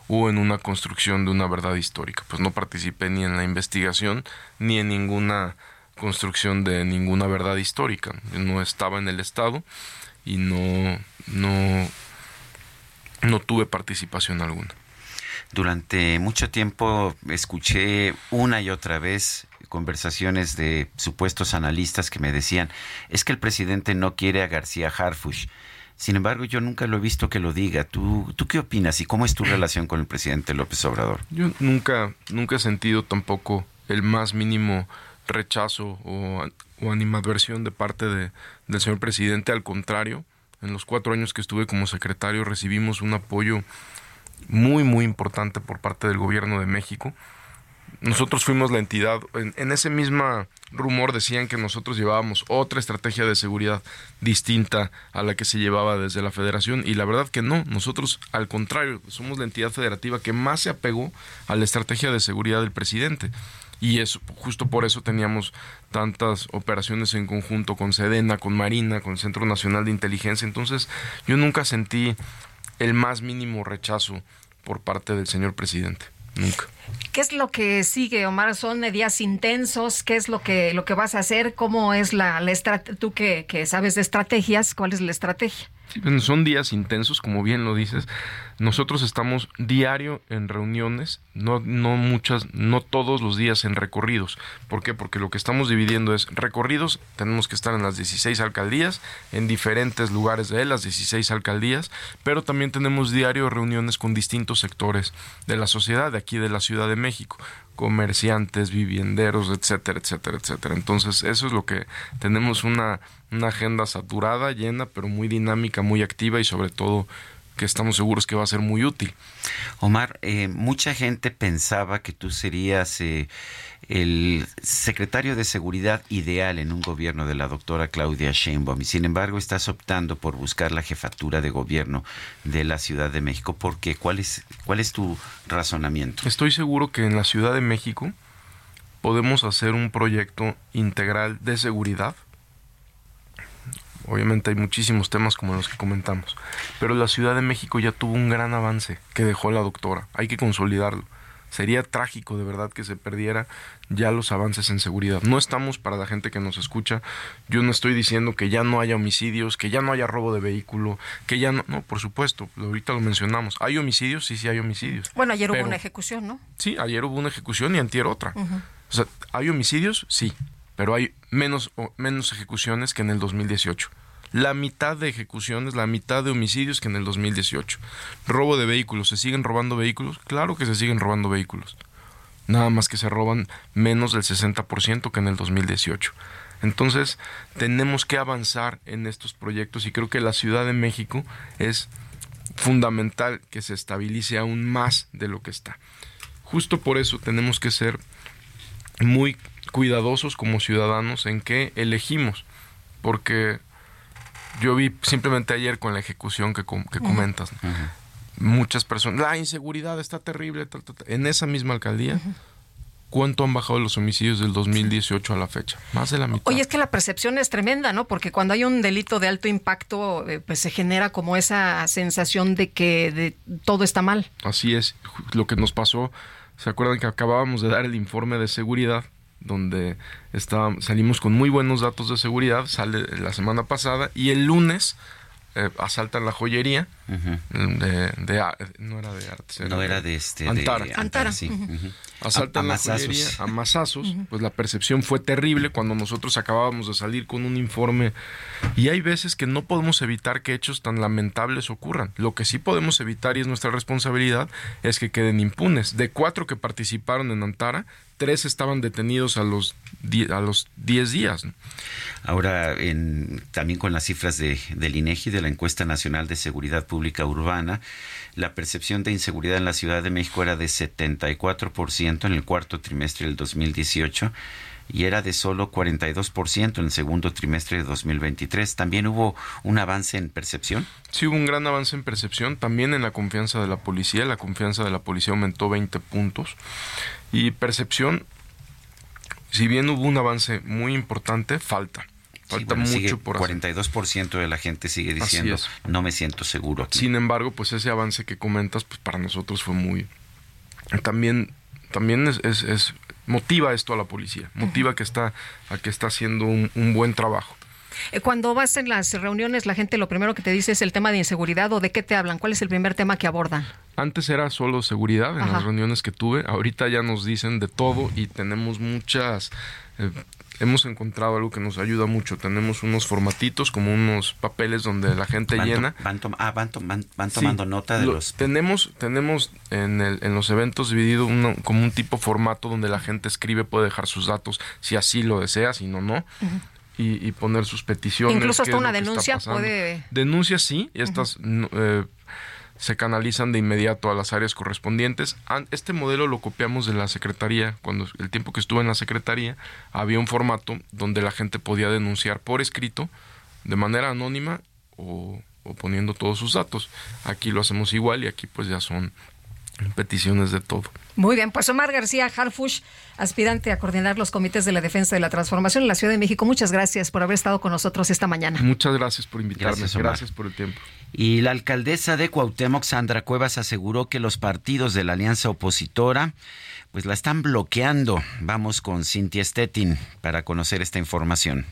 o en una construcción de una verdad histórica. Pues no participé ni en la investigación ni en ninguna construcción de ninguna verdad histórica. no estaba en el Estado y no, no, no tuve participación alguna. Durante mucho tiempo escuché una y otra vez conversaciones de supuestos analistas que me decían, es que el presidente no quiere a García Harfush sin embargo, yo nunca lo he visto que lo diga. ¿Tú, ¿Tú qué opinas y cómo es tu (clears throat) relación con el presidente López Obrador? Yo nunca, nunca he sentido tampoco el más mínimo rechazo o, o animadversión de parte de, del señor presidente. Al contrario, en los cuatro años que estuve como secretario recibimos un apoyo muy, muy importante por parte del gobierno de México. Nosotros fuimos la entidad, en, en ese mismo rumor decían que nosotros llevábamos otra estrategia de seguridad distinta a la que se llevaba desde la federación y la verdad que no, nosotros al contrario, somos la entidad federativa que más se apegó a la estrategia de seguridad del presidente y eso, justo por eso teníamos tantas operaciones en conjunto con Sedena, con Marina, con Centro Nacional de Inteligencia, entonces yo nunca sentí el más mínimo rechazo por parte del señor presidente. Nunca. ¿Qué es lo que sigue, Omar? ¿Son días intensos? ¿Qué es lo que, lo que vas a hacer? ¿Cómo es la, la estrategia? Tú que, que sabes de estrategias, ¿cuál es la estrategia? son días intensos, como bien lo dices. Nosotros estamos diario en reuniones, no, no muchas, no todos los días en recorridos. ¿Por qué? Porque lo que estamos dividiendo es recorridos, tenemos que estar en las 16 alcaldías, en diferentes lugares de las 16 alcaldías, pero también tenemos diario reuniones con distintos sectores de la sociedad, de aquí de la Ciudad de México comerciantes, vivienderos, etcétera, etcétera, etcétera. Entonces, eso es lo que tenemos una, una agenda saturada, llena, pero muy dinámica, muy activa y sobre todo que estamos seguros que va a ser muy útil. Omar, eh, mucha gente pensaba que tú serías eh, el secretario de seguridad ideal en un gobierno de la doctora Claudia Sheinbaum y sin embargo estás optando por buscar la jefatura de gobierno de la Ciudad de México. ¿Por qué? ¿Cuál es, cuál es tu razonamiento? Estoy seguro que en la Ciudad de México podemos hacer un proyecto integral de seguridad. Obviamente hay muchísimos temas como los que comentamos, pero la Ciudad de México ya tuvo un gran avance que dejó la doctora. Hay que consolidarlo sería trágico de verdad que se perdiera ya los avances en seguridad. No estamos para la gente que nos escucha, yo no estoy diciendo que ya no haya homicidios, que ya no haya robo de vehículo, que ya no, no, por supuesto, ahorita lo mencionamos. ¿Hay homicidios? Sí, sí hay homicidios. Bueno, ayer hubo una ejecución, ¿no? Sí, ayer hubo una ejecución y antier otra. O sea, ¿hay homicidios? Sí, pero hay menos, menos ejecuciones que en el 2018 la mitad de ejecuciones, la mitad de homicidios que en el 2018. Robo de vehículos, ¿se siguen robando vehículos? Claro que se siguen robando vehículos. Nada más que se roban menos del 60% que en el 2018. Entonces, tenemos que avanzar en estos proyectos y creo que la Ciudad de México es fundamental que se estabilice aún más de lo que está. Justo por eso tenemos que ser muy cuidadosos como ciudadanos en qué elegimos, porque yo vi simplemente ayer con la ejecución que, que comentas, muchas personas, la inseguridad está terrible, en esa misma alcaldía. ¿Cuánto han bajado los homicidios del 2018 a la fecha? Más de la mitad. Oye, es que la percepción es tremenda, ¿no? Porque cuando hay un delito de alto impacto, eh, pues se genera como esa sensación de que de, todo está mal. Así es. Lo que nos pasó, ¿se acuerdan que acabábamos de dar el informe de seguridad? Donde salimos con muy buenos datos de seguridad, sale la semana pasada y el lunes eh, asaltan la joyería de, no era de arte no era de este Antara, Antara. sí. asaltan la joyería (laughs) a masazos pues la percepción fue terrible cuando nosotros acabábamos de salir con un informe. Y hay veces que no podemos evitar que hechos tan lamentables ocurran. Lo que sí podemos evitar y es nuestra responsabilidad es que queden impunes. De cuatro que participaron en Antara tres estaban detenidos a los a los 10 días. Ahora, en, también con las cifras de, del INEGI, de la Encuesta Nacional de Seguridad Pública Urbana, la percepción de inseguridad en la Ciudad de México era de 74% en el cuarto trimestre del 2018 y era de solo 42% en el segundo trimestre de 2023. ¿También hubo un avance en percepción? Sí, hubo un gran avance en percepción, también en la confianza de la policía. La confianza de la policía aumentó 20 puntos. Y percepción, si bien hubo un avance muy importante, falta. Falta mucho por hacer. 42% de la gente sigue diciendo, no me siento seguro. Sin embargo, pues ese avance que comentas, pues para nosotros fue muy... También, también es, es, motiva esto a la policía, motiva que está, a que está haciendo un, un buen trabajo. Eh, cuando vas en las reuniones, la gente lo primero que te dice es el tema de inseguridad o de qué te hablan. ¿Cuál es el primer tema que abordan? Antes era solo seguridad en las reuniones que tuve. Ahorita ya nos dicen de todo y tenemos muchas... Eh, hemos encontrado algo que nos ayuda mucho. Tenemos unos formatitos, como unos papeles donde la gente llena. Van, ah, van, tomando nota de los... Tenemos, tenemos en, el, en los eventos dividido como un tipo formato donde la gente escribe, puede dejar sus datos si así lo desea, si no, no y, poner sus peticiones. Incluso hasta una denuncia puede... Denuncias sí, y estas eh, se canalizan de inmediato a las áreas correspondientes. Este modelo lo copiamos de la Secretaría. Cuando el tiempo que estuve en la Secretaría había un formato donde la gente podía denunciar por escrito, de manera anónima o, o poniendo todos sus datos. Aquí lo hacemos igual y aquí pues ya son peticiones de todo. Muy bien, pues Omar García Harfush, aspirante a coordinar los comités de la defensa de la transformación en la Ciudad de México, muchas gracias por haber estado con nosotros esta mañana. Muchas gracias por invitarme, gracias, por el tiempo. Y la alcaldesa de Cuauhtémoc, Sandra Cuevas, aseguró que los partidos de la alianza opositora pues la están bloqueando. Vamos con Cintia Stettin para conocer esta información.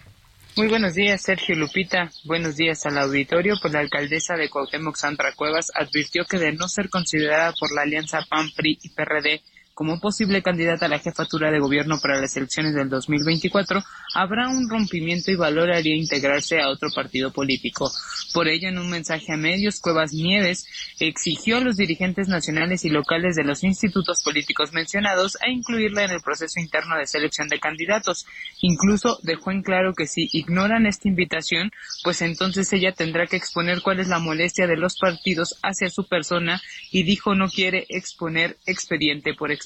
Muy buenos días, Sergio Lupita. Buenos días al auditorio. Pues la alcaldesa de Cuauhtémoc, Sandra Cuevas, advirtió que de no ser considerada por la alianza PAN, PRI y PRD como posible candidata a la jefatura de gobierno para las elecciones del 2024, habrá un rompimiento y valoraría integrarse a otro partido político. Por ello, en un mensaje a medios, Cuevas Nieves exigió a los dirigentes nacionales y locales de los institutos políticos mencionados a incluirla en el proceso interno de selección de candidatos. Incluso dejó en claro que si ignoran esta invitación, pues entonces ella tendrá que exponer cuál es la molestia de los partidos hacia su persona y dijo no quiere exponer expediente por expediente.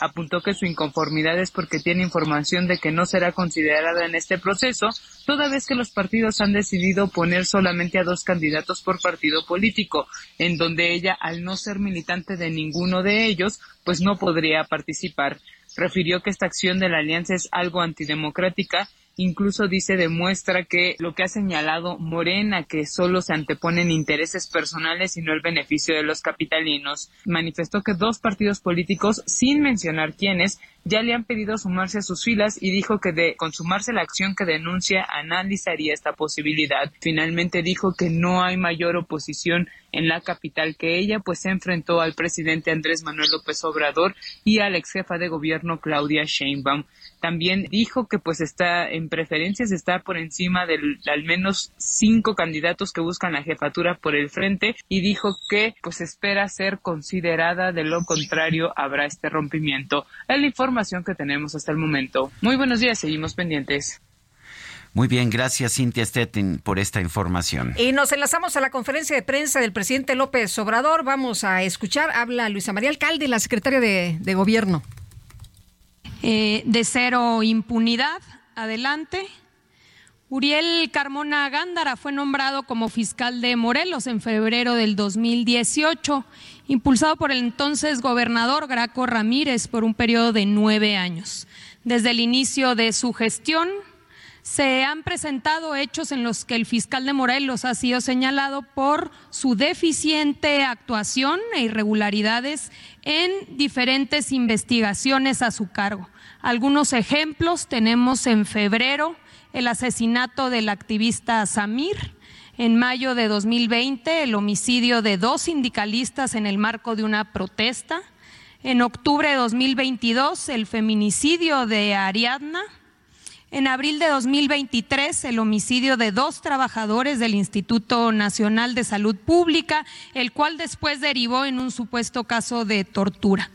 Apuntó que su inconformidad es porque tiene información de que no será considerada en este proceso, toda vez que los partidos han decidido poner solamente a dos candidatos por partido político, en donde ella, al no ser militante de ninguno de ellos, pues no podría participar. Refirió que esta acción de la alianza es algo antidemocrática incluso dice demuestra que lo que ha señalado Morena, que solo se anteponen intereses personales y no el beneficio de los capitalinos. Manifestó que dos partidos políticos, sin mencionar quiénes, ya le han pedido sumarse a sus filas y dijo que de consumarse la acción que denuncia analizaría esta posibilidad. Finalmente dijo que no hay mayor oposición en la capital que ella, pues se enfrentó al presidente Andrés Manuel López Obrador y a la ex jefa de gobierno Claudia Sheinbaum. También dijo que pues está en preferencias, está por encima de al menos cinco candidatos que buscan la jefatura por el frente y dijo que pues espera ser considerada, de lo contrario habrá este rompimiento. Es la información que tenemos hasta el momento. Muy buenos días, seguimos pendientes. Muy bien, gracias Cintia Stettin por esta información. Y nos enlazamos a la conferencia de prensa del presidente López Obrador. Vamos a escuchar, habla Luisa María Alcalde, la secretaria de Gobierno. Eh, de cero impunidad. Adelante. Uriel Carmona Gándara fue nombrado como fiscal de Morelos en febrero del 2018, impulsado por el entonces gobernador Graco Ramírez por un periodo de nueve años. Desde el inicio de su gestión, se han presentado hechos en los que el fiscal de Morelos ha sido señalado por su deficiente actuación e irregularidades en diferentes investigaciones a su cargo. Algunos ejemplos tenemos en febrero el asesinato del activista Samir, en mayo de 2020 el homicidio de dos sindicalistas en el marco de una protesta, en octubre de 2022 el feminicidio de Ariadna, en abril de 2023, el homicidio de dos trabajadores del Instituto Nacional de Salud Pública, el cual después derivó en un supuesto caso de tortura.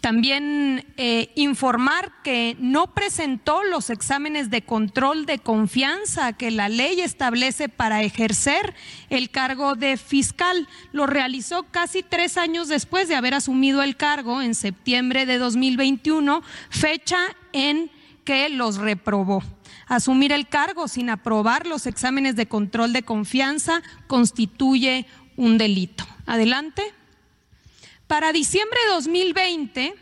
También eh, informar que no presentó los exámenes de control de confianza que la ley establece para ejercer el cargo de fiscal. Lo realizó casi tres años después de haber asumido el cargo en septiembre de 2021, fecha en que los reprobó. Asumir el cargo sin aprobar los exámenes de control de confianza constituye un delito. Adelante. Para diciembre de 2020,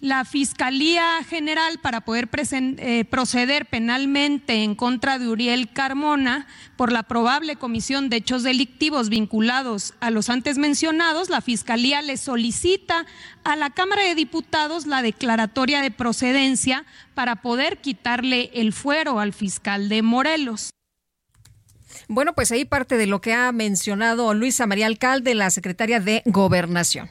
la Fiscalía General para poder eh, proceder penalmente en contra de Uriel Carmona por la probable comisión de hechos delictivos vinculados a los antes mencionados, la Fiscalía le solicita a la Cámara de Diputados la declaratoria de procedencia para poder quitarle el fuero al fiscal de Morelos. Bueno, pues ahí parte de lo que ha mencionado Luisa María Alcalde, la secretaria de Gobernación.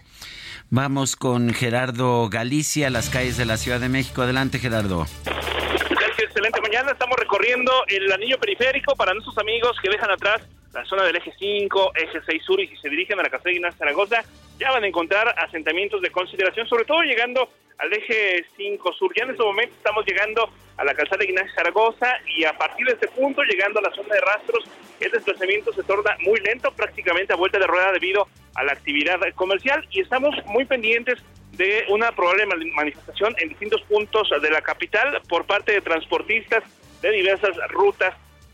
Vamos con Gerardo Galicia, las calles de la Ciudad de México. Adelante, Gerardo. Excelente mañana. Estamos recorriendo el anillo periférico para nuestros amigos que dejan atrás la zona del eje 5, eje 6 sur y si se dirigen a la casa de Ignacio Zaragoza, ya van a encontrar asentamientos de consideración, sobre todo llegando al eje 5 sur. Ya en este momento estamos llegando a la calzada de Ignacio Zaragoza y a partir de este punto, llegando a la zona de rastros, el desplazamiento se torna muy lento, prácticamente a vuelta de rueda debido a la actividad comercial y estamos muy pendientes de una probable manifestación en distintos puntos de la capital por parte de transportistas de diversas rutas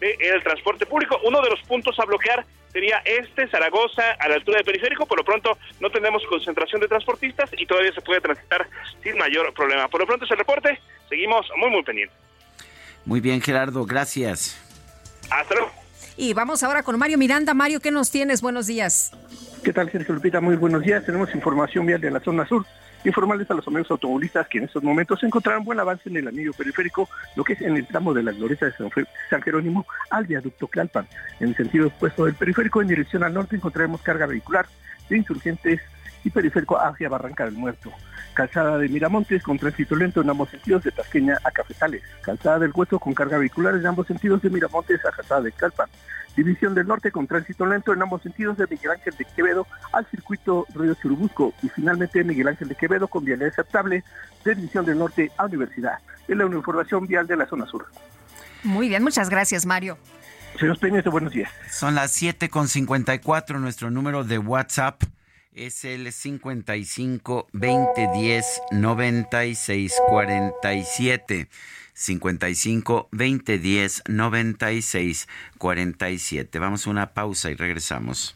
del transporte público. Uno de los puntos a bloquear sería este, Zaragoza, a la altura del periférico. Por lo pronto no tenemos concentración de transportistas y todavía se puede transitar sin mayor problema. Por lo pronto es el reporte. Seguimos muy, muy pendientes. Muy bien, Gerardo. Gracias. Hasta luego. Y vamos ahora con Mario Miranda. Mario, ¿qué nos tienes? Buenos días. ¿Qué tal, Sergio Lupita? Muy buenos días. Tenemos información vial de la zona sur informarles a los amigos automovilistas que en estos momentos encontrarán buen avance en el anillo periférico, lo que es en el tramo de la glorieta de San Jerónimo al viaducto Clalpan. En el sentido opuesto del periférico, en dirección al norte, encontraremos carga vehicular de insurgentes y periférico hacia Barranca del Muerto. Calzada de Miramontes con tránsito lento en ambos sentidos de Tasqueña a Cafetales. Calzada del Hueso con carga vehicular en ambos sentidos de Miramontes a Calzada de Calpan. División del Norte con tránsito lento en ambos sentidos de Miguel Ángel de Quevedo al circuito Río Churubusco y finalmente Miguel Ángel de Quevedo con vialidad aceptable de División del Norte a Universidad. Es la información vial de la zona sur. Muy bien, muchas gracias Mario. Señor Peña, buenos días. Son las 7.54, nuestro número de WhatsApp es el 55 2010 96 47. 55 2010 96 47. Vamos a una pausa y regresamos.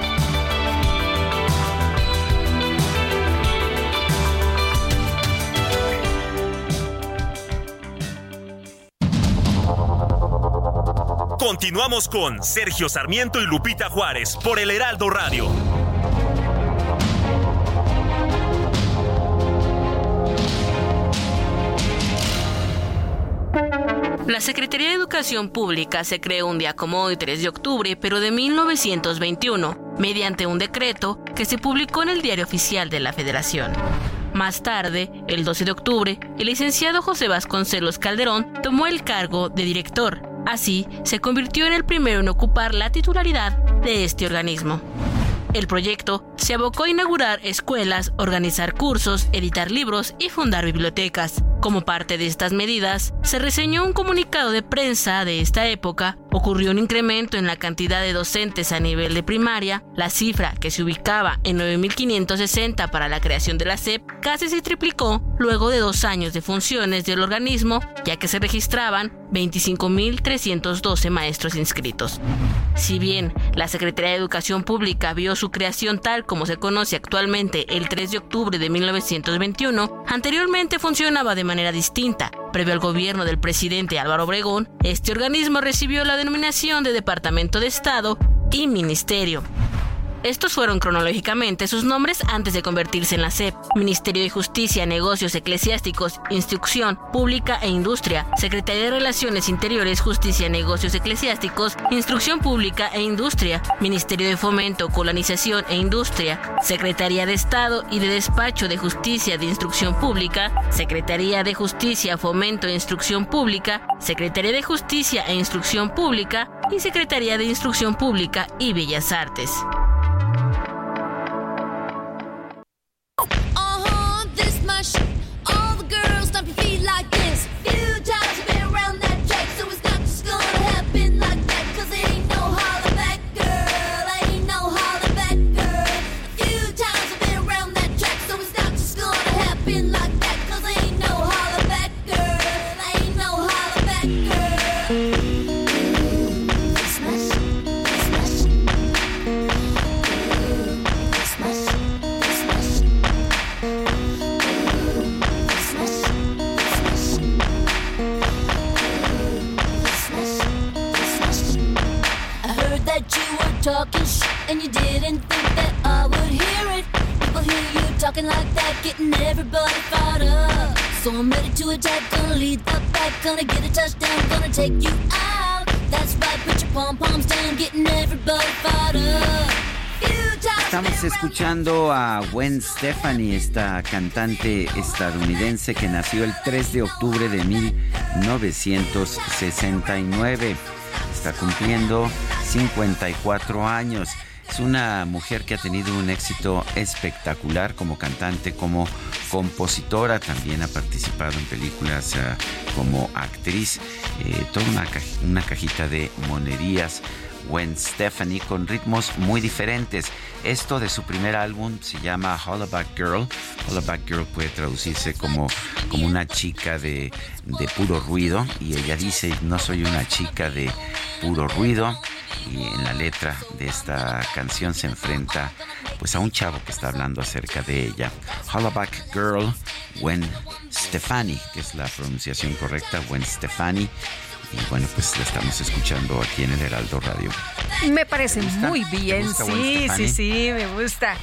Continuamos con Sergio Sarmiento y Lupita Juárez por el Heraldo Radio. La Secretaría de Educación Pública se creó un día como hoy, 3 de octubre, pero de 1921, mediante un decreto que se publicó en el Diario Oficial de la Federación. Más tarde, el 12 de octubre, el licenciado José Vasconcelos Calderón tomó el cargo de director Así, se convirtió en el primero en ocupar la titularidad de este organismo. El proyecto se abocó a inaugurar escuelas, organizar cursos, editar libros y fundar bibliotecas. Como parte de estas medidas, se reseñó un comunicado de prensa de esta época, ocurrió un incremento en la cantidad de docentes a nivel de primaria, la cifra que se ubicaba en 9.560 para la creación de la SEP casi se triplicó luego de dos años de funciones del organismo, ya que se registraban 25.312 maestros inscritos. Si bien la Secretaría de Educación Pública vio su creación tal como se conoce actualmente el 3 de octubre de 1921, anteriormente funcionaba de manera distinta. Previo al gobierno del presidente Álvaro Obregón, este organismo recibió la denominación de Departamento de Estado y Ministerio. Estos fueron cronológicamente sus nombres antes de convertirse en la SEP. Ministerio de Justicia, Negocios Eclesiásticos, Instrucción Pública e Industria, Secretaría de Relaciones Interiores, Justicia, Negocios Eclesiásticos, Instrucción Pública e Industria, Ministerio de Fomento, Colonización e Industria, Secretaría de Estado y de Despacho de Justicia de Instrucción Pública, Secretaría de Justicia, Fomento e Instrucción Pública, Secretaría de Justicia e Instrucción Pública y Secretaría de Instrucción Pública y Bellas Artes. A Gwen Stefani, esta cantante estadounidense que nació el 3 de octubre de 1969. Está cumpliendo 54 años. Es una mujer que ha tenido un éxito espectacular como cantante, como compositora, también ha participado en películas ah, como actriz, eh, toda una cajita de monerías. Gwen Stephanie con ritmos muy diferentes. Esto de su primer álbum se llama Hollaback Girl. Hollaback Girl puede traducirse como, como una chica de, de puro ruido y ella dice no soy una chica de puro ruido y en la letra de esta canción se enfrenta pues a un chavo que está hablando acerca de ella. Hollaback Girl, Gwen Stefani, que es la pronunciación correcta, Gwen Stefani. Y bueno, pues la estamos escuchando aquí en el Heraldo Radio. Me parece muy bien, sí, sí, sí, me gusta.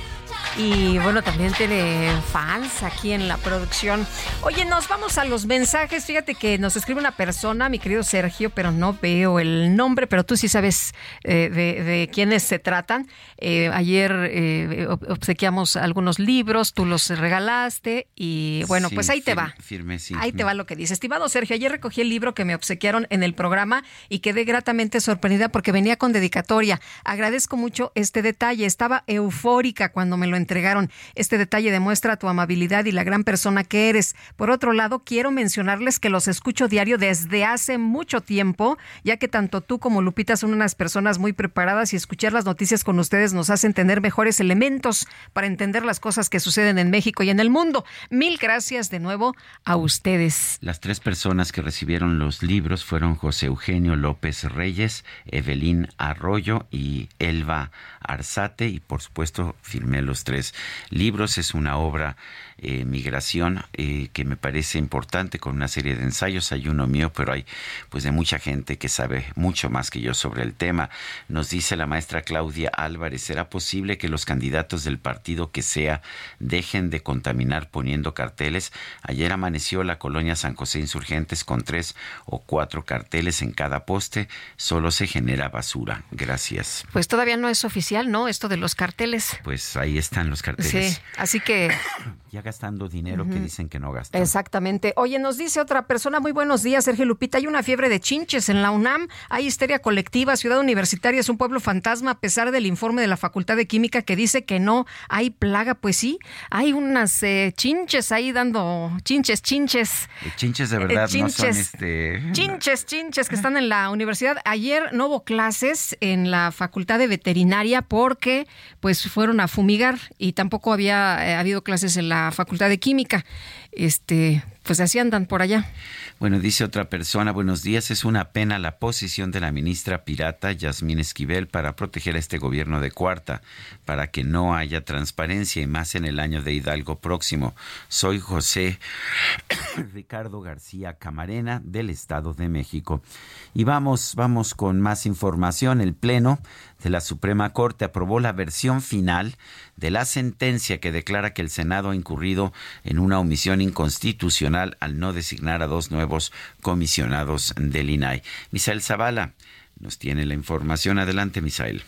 Y bueno, también tiene fans aquí en la producción. Oye, nos vamos a los mensajes. Fíjate que nos escribe una persona, mi querido Sergio, pero no veo el nombre, pero tú sí sabes eh, de, quiénes se tratan. Eh, ayer eh, obsequiamos algunos libros, tú los regalaste y bueno, pues ahí te va. Firme, sí. Ahí te va lo que dice. Estimado Sergio, ayer recogí el libro que me obsequiaron en el programa y quedé gratamente sorprendida porque venía con dedicatoria. Agradezco mucho este detalle. Estaba eufórica cuando me lo entregaron. Este detalle demuestra tu amabilidad y la gran persona que eres. Por otro lado, quiero mencionarles que los escucho diario desde hace mucho tiempo, ya que tanto tú como Lupita son unas personas muy preparadas y escuchar las noticias con ustedes nos hacen tener mejores elementos para entender las cosas que suceden en México y en el mundo. Mil gracias de nuevo a ustedes. Las tres personas que recibieron los libros fueron José Eugenio López Reyes, Evelyn Arroyo y Elba Arzate y por supuesto firmé los tres libros. Es una obra eh, migración eh, que me parece importante con una serie de ensayos. Hay uno mío, pero hay pues de mucha gente que sabe mucho más que yo sobre el tema. Nos dice la maestra Claudia Álvarez, ¿será posible que los candidatos del partido que sea dejen de contaminar poniendo carteles? Ayer amaneció la colonia San José Insurgentes con tres o cuatro carteles en cada poste. Solo se genera basura. Gracias. Pues todavía no es oficial, ¿no? Esto de los carteles. Pues ahí están los carteles. Sí, así que ya gastando dinero que dicen que no gastan. Exactamente. Oye, nos dice otra persona, muy buenos días, Sergio Lupita, hay una fiebre de chinches en la UNAM, hay histeria colectiva, Ciudad Universitaria es un pueblo fantasma a pesar del informe de la Facultad de Química que dice que no hay plaga, pues sí, hay unas eh, chinches ahí dando chinches, chinches. chinches de verdad, no son este... (laughs) Chinches, chinches que (laughs) están en la universidad. Ayer no hubo clases en la Facultad de Veterinaria porque pues fueron a fumigar y tampoco había eh, habido clases en la Facultad de Química. Este, pues así andan por allá. Bueno, dice otra persona, buenos días, es una pena la posición de la ministra pirata Yasmín Esquivel para proteger a este gobierno de cuarta, para que no haya transparencia y más en el año de Hidalgo próximo. Soy José (coughs) Ricardo García Camarena del Estado de México. Y vamos, vamos con más información. El Pleno de la Suprema Corte aprobó la versión final de la sentencia que declara que el Senado ha incurrido en una omisión inconstitucional al no designar a dos nuevos comisionados del INAI. Misael Zavala nos tiene la información. Adelante, Misael.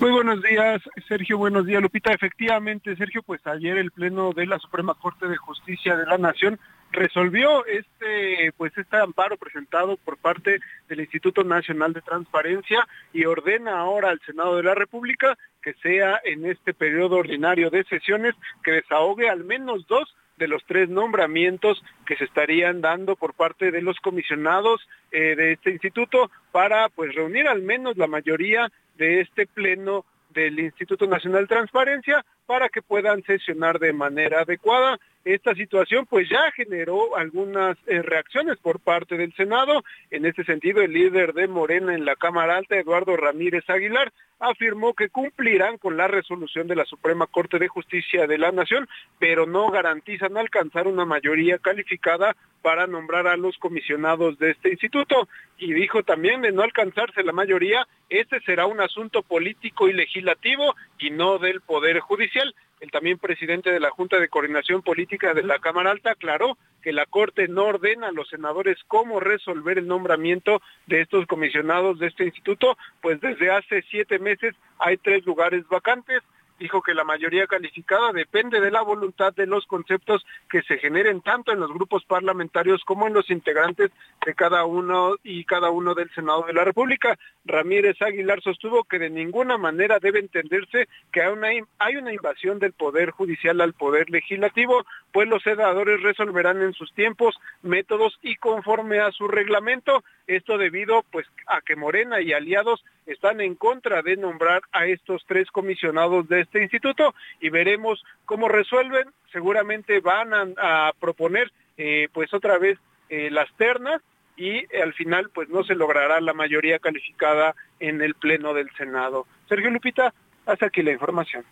Muy buenos días, Sergio. Buenos días, Lupita. Efectivamente, Sergio, pues ayer el Pleno de la Suprema Corte de Justicia de la Nación resolvió este pues este amparo presentado por parte del Instituto Nacional de Transparencia y ordena ahora al Senado de la República que sea en este periodo ordinario de sesiones que desahogue al menos dos de los tres nombramientos que se estarían dando por parte de los comisionados eh, de este instituto para pues reunir al menos la mayoría de este pleno del Instituto Nacional de Transparencia para que puedan sesionar de manera adecuada. Esta situación pues ya generó algunas eh, reacciones por parte del Senado. En este sentido, el líder de Morena en la Cámara Alta, Eduardo Ramírez Aguilar, afirmó que cumplirán con la resolución de la Suprema Corte de Justicia de la Nación, pero no garantizan alcanzar una mayoría calificada para nombrar a los comisionados de este instituto. Y dijo también de no alcanzarse la mayoría, este será un asunto político y legislativo y no del Poder Judicial. El también presidente de la Junta de Coordinación Política de la Cámara Alta aclaró que la Corte no ordena a los senadores cómo resolver el nombramiento de estos comisionados de este instituto, pues desde hace siete meses hay tres lugares vacantes dijo que la mayoría calificada depende de la voluntad de los conceptos que se generen tanto en los grupos parlamentarios como en los integrantes de cada uno y cada uno del Senado de la República. Ramírez Aguilar sostuvo que de ninguna manera debe entenderse que hay una, hay una invasión del Poder Judicial al Poder Legislativo, pues los senadores resolverán en sus tiempos, métodos y conforme a su reglamento. Esto debido pues a que Morena y aliados están en contra de nombrar a estos tres comisionados de este instituto y veremos cómo resuelven. Seguramente van a, proponer eh, pues otra vez eh, las ternas y eh, al final pues no se logrará la mayoría calificada en el pleno del Senado. Sergio Lupita, hasta aquí la información.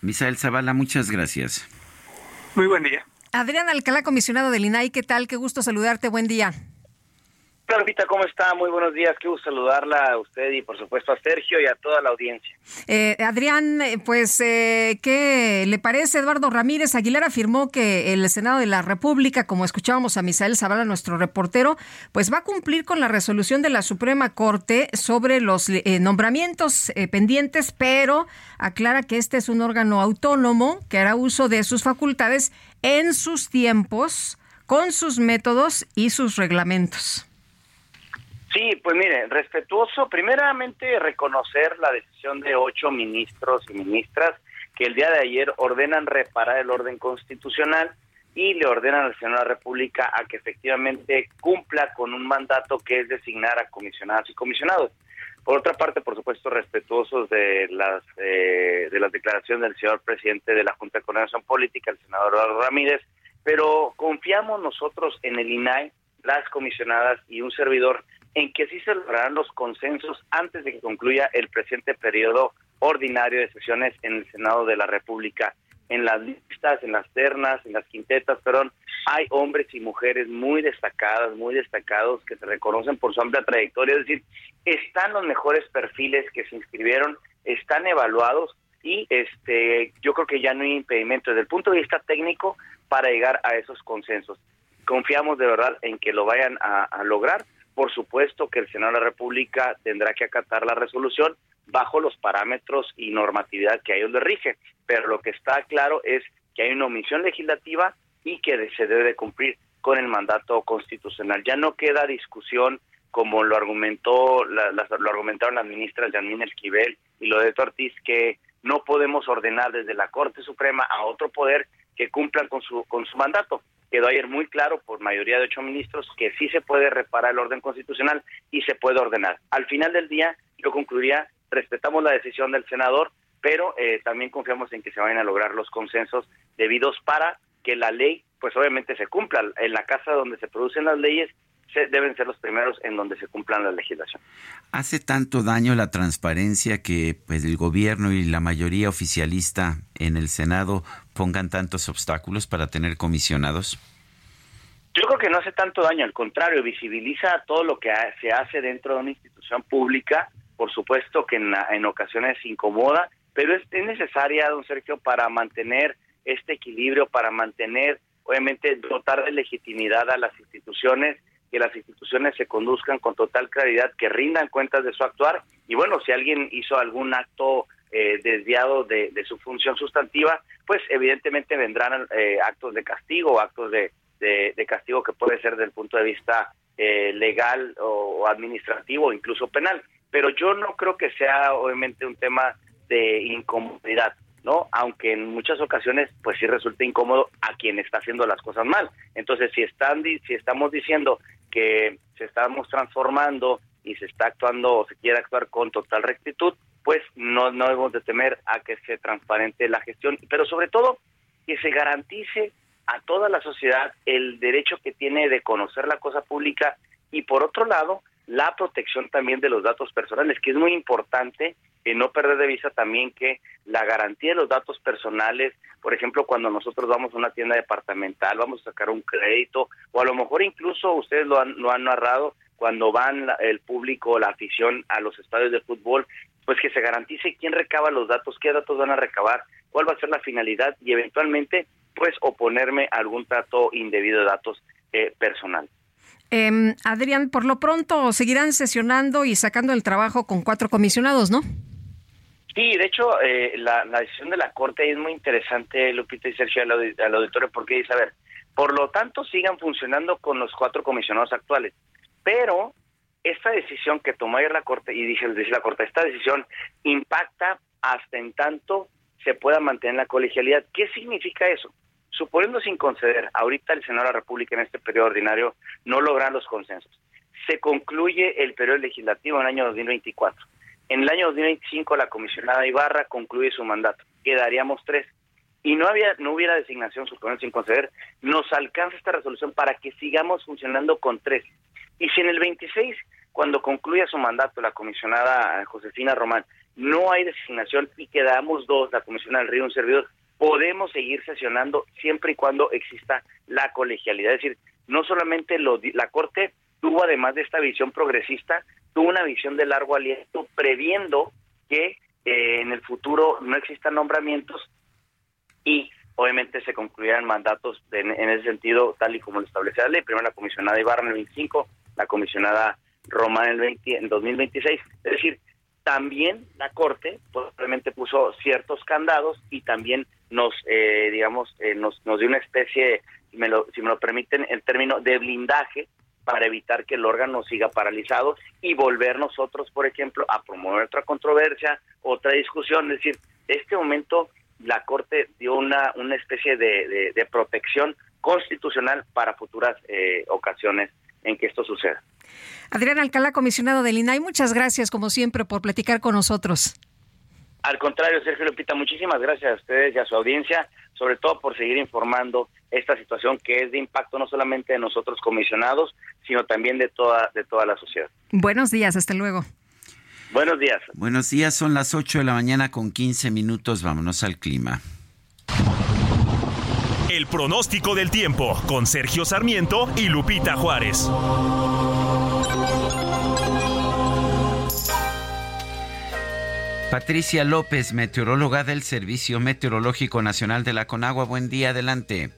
Misael Zavala, muchas gracias. Muy buen día. Adrián Alcalá, comisionado del INAI, ¿qué tal? Qué gusto saludarte, buen día. Hola, ¿cómo está? Muy buenos días. Gusto saludarla a usted y, por supuesto, a Sergio y a toda la audiencia. Eh, Adrián, eh, pues, eh, ¿qué le parece? Eduardo Ramírez Aguilar afirmó que el Senado de la República, como escuchábamos a Misael Zavala, nuestro reportero, pues va a cumplir con la resolución de la Suprema Corte sobre los nombramientos pendientes, pero aclara que este es un órgano autónomo que hará uso de sus facultades en sus tiempos, con sus métodos y sus reglamentos. Sí, pues mire, respetuoso, primeramente reconocer la decisión de ocho ministros y ministras que el día de ayer ordenan reparar el orden constitucional y le ordenan al Senado de la República a que efectivamente cumpla con un mandato que es designar a comisionadas y comisionados. Por otra parte, por supuesto, respetuosos de las eh, de las declaraciones del señor presidente de la Junta de Coordinación Política, el senador Ramírez, pero confiamos nosotros en el INAI, las comisionadas y un servidor en que sí se lograrán los consensos antes de que concluya el presente periodo ordinario de sesiones en el Senado de la República. En las listas, en las ternas, en las quintetas, perdón, hay hombres y mujeres muy destacadas, muy destacados que se reconocen por su amplia trayectoria, es decir, están los mejores perfiles que se inscribieron, están evaluados y este yo creo que ya no hay impedimento desde el punto de vista técnico para llegar a esos consensos. Confiamos de verdad en que lo vayan a lograr por supuesto que el Senado de la República tendrá que acatar la resolución bajo los parámetros y normatividad que a ellos les rige, pero lo que está claro es que hay una omisión legislativa y que se debe cumplir con el mandato constitucional. Ya no queda discusión como lo argumentó la, lo argumentaron las ministras Janine Esquivel y lo de Ortiz que no podemos ordenar desde la Corte Suprema a otro poder que cumplan con su con su mandato quedó ayer muy claro por mayoría de ocho ministros que sí se puede reparar el orden constitucional y se puede ordenar. Al final del día, yo concluiría, respetamos la decisión del senador, pero eh, también confiamos en que se vayan a lograr los consensos debidos para que la ley, pues obviamente se cumpla. En la casa donde se producen las leyes, deben ser los primeros en donde se cumplan la legislación. ¿Hace tanto daño la transparencia que pues, el gobierno y la mayoría oficialista en el Senado pongan tantos obstáculos para tener comisionados? Yo creo que no hace tanto daño, al contrario, visibiliza todo lo que se hace dentro de una institución pública. Por supuesto que en, en ocasiones incomoda, pero es, es necesaria, don Sergio, para mantener este equilibrio, para mantener, obviamente, dotar de legitimidad a las instituciones, que las instituciones se conduzcan con total claridad, que rindan cuentas de su actuar. Y bueno, si alguien hizo algún acto eh, desviado de, su función sustantiva, pues evidentemente vendrán eh, actos de castigo, actos de, castigo que puede ser desde el punto de vista eh, legal o, administrativo, incluso penal. Pero yo no creo que sea obviamente un tema de incomodidad. ¿no? Aunque en muchas ocasiones pues sí resulta incómodo a quien está haciendo las cosas mal. Entonces, si están si estamos diciendo que se estamos transformando y se está actuando o se quiere actuar con total rectitud, pues no, no debemos de temer a que se transparente la gestión, pero sobre todo que se garantice a toda la sociedad el derecho que tiene de conocer la cosa pública y por otro lado la protección también de los datos personales, que es muy importante que no perder de vista también que la garantía de los datos personales, por ejemplo, cuando nosotros vamos a una tienda departamental, vamos a sacar un crédito, o a lo mejor incluso ustedes lo han, lo han narrado, cuando van el público, la afición a los estadios de fútbol, pues que se garantice quién recaba los datos, qué datos van a recabar, cuál va a ser la finalidad y eventualmente pues oponerme a algún trato indebido de datos eh, personal. Em, Adrián, por lo pronto seguirán sesionando y sacando el trabajo con cuatro comisionados, ¿no? Sí, de hecho, eh, la, decisión de la Corte es muy interesante, Lupita y Sergio, al, auditorio, porque dice, a ver, por lo tanto, sigan funcionando con los cuatro comisionados actuales, pero esta decisión que tomó ayer la Corte, y dije, dice la Corte, esta decisión impacta hasta en tanto se pueda mantener la colegialidad. ¿Qué significa eso? Suponiendo sin conceder, ahorita el Senado de la República en este periodo ordinario no logran los consensos. Se concluye el periodo legislativo en el año 2024. En el año 2025 la comisionada Ibarra concluye su mandato. Quedaríamos tres. Y no había no hubiera designación, suponiendo sin conceder, nos alcanza esta resolución para que sigamos funcionando con tres. Y si en el 26, cuando concluya su mandato la comisionada Josefina Román, no hay designación y quedamos dos, la comisionada del Río, un servidor, podemos seguir sesionando siempre y cuando exista la colegialidad. Es decir, no solamente lo, la Corte tuvo, además de esta visión progresista, tuvo una visión de largo aliento, previendo que eh, en el futuro no existan nombramientos y obviamente se concluyeran mandatos en ese sentido, tal y como lo establece la ley. Primero la comisionada Ibarra en el 25, la comisionada Roma en el 20, en 2026. Es decir, también la Corte probablemente puso ciertos candados y también nos, eh, digamos, eh, nos, nos dio una especie, si me, lo, si me lo permiten, el término de blindaje para evitar que el órgano siga paralizado y volver nosotros, por ejemplo, a promover otra controversia, otra discusión. Es decir, este momento la Corte dio una, una especie de, de, protección constitucional para futuras eh, ocasiones en que esto suceda. Adrián Alcalá, comisionado del INAI, muchas gracias como siempre por platicar con nosotros. Al contrario, Sergio Lupita, muchísimas gracias a ustedes y a su audiencia, sobre todo por seguir informando esta situación que es de impacto no solamente de nosotros comisionados, sino también de toda, de toda la sociedad. Buenos días, hasta luego. Buenos días. Buenos días, son las 8 de la mañana con 15 minutos, vámonos al clima. El pronóstico del tiempo con Sergio Sarmiento y Lupita Juárez. Patricia López, meteoróloga del Servicio Meteorológico Nacional de la Conagua. Buen día, adelante.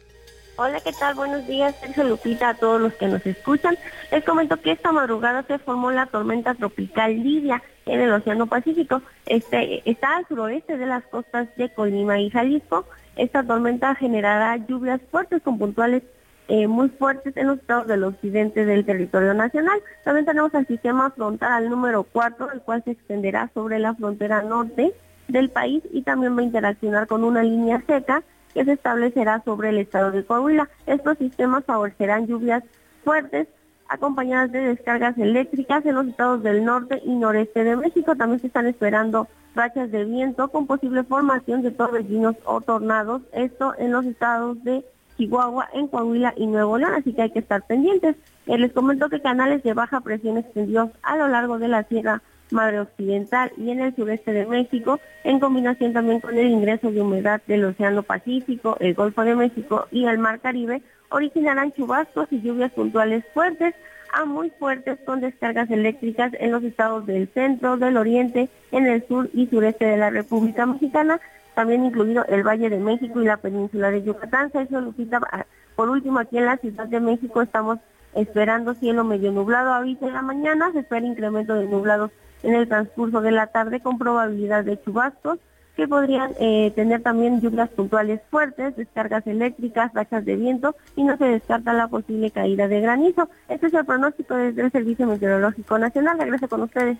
Hola, ¿qué tal? Buenos días, Sergio Lupita, a todos los que nos escuchan. Les comento que esta madrugada se formó la tormenta tropical Lidia en el Océano Pacífico. Este, está al suroeste de las costas de Colima y Jalisco. Esta tormenta generará lluvias fuertes con puntuales eh, muy fuertes en los estados del occidente del territorio nacional. También tenemos el sistema frontal número 4, el cual se extenderá sobre la frontera norte del país y también va a interaccionar con una línea seca que se establecerá sobre el estado de Coahuila. Estos sistemas favorecerán lluvias fuertes acompañadas de descargas eléctricas en los estados del norte y noreste de México. También se están esperando rachas de viento con posible formación de torbellinos o tornados, esto en los estados de Chihuahua, en Coahuila y Nuevo León, así que hay que estar pendientes. Eh, les comento que canales de baja presión extendidos a lo largo de la Sierra Madre Occidental y en el sureste de México, en combinación también con el ingreso de humedad del Océano Pacífico, el Golfo de México y el Mar Caribe, originarán chubascos y lluvias puntuales fuertes a muy fuertes con descargas eléctricas en los estados del centro, del oriente, en el sur y sureste de la República Mexicana, también incluido el Valle de México y la península de Yucatán. Sergio Lupita, ah, por último, aquí en la Ciudad de México estamos esperando cielo medio nublado ahorita en la mañana, se espera incremento de nublados en el transcurso de la tarde con probabilidad de chubascos que podrían eh, tener también lluvias puntuales fuertes, descargas eléctricas, rachas de viento y no se descarta la posible caída de granizo. Este es el pronóstico desde el Servicio Meteorológico Nacional. Regreso con ustedes.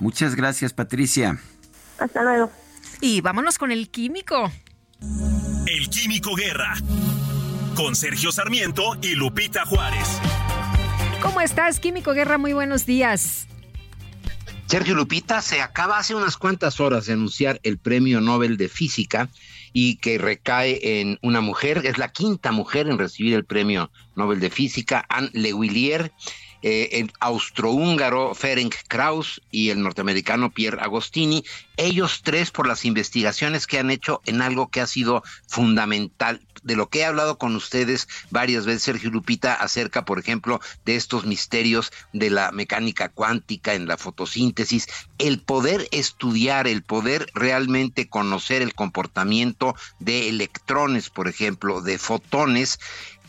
Muchas gracias, Patricia. Hasta luego. Y vámonos con el químico. El químico guerra. Con Sergio Sarmiento y Lupita Juárez. ¿Cómo estás, químico guerra? Muy buenos días. Sergio Lupita, se acaba hace unas cuantas horas de anunciar el Premio Nobel de Física y que recae en una mujer, es la quinta mujer en recibir el Premio Nobel de Física, Anne Lewillier. Eh, el austrohúngaro Ferenc Krauss y el norteamericano Pierre Agostini, ellos tres por las investigaciones que han hecho en algo que ha sido fundamental. De lo que he hablado con ustedes varias veces, Sergio Lupita, acerca, por ejemplo, de estos misterios de la mecánica cuántica en la fotosíntesis, el poder estudiar, el poder realmente conocer el comportamiento de electrones, por ejemplo, de fotones,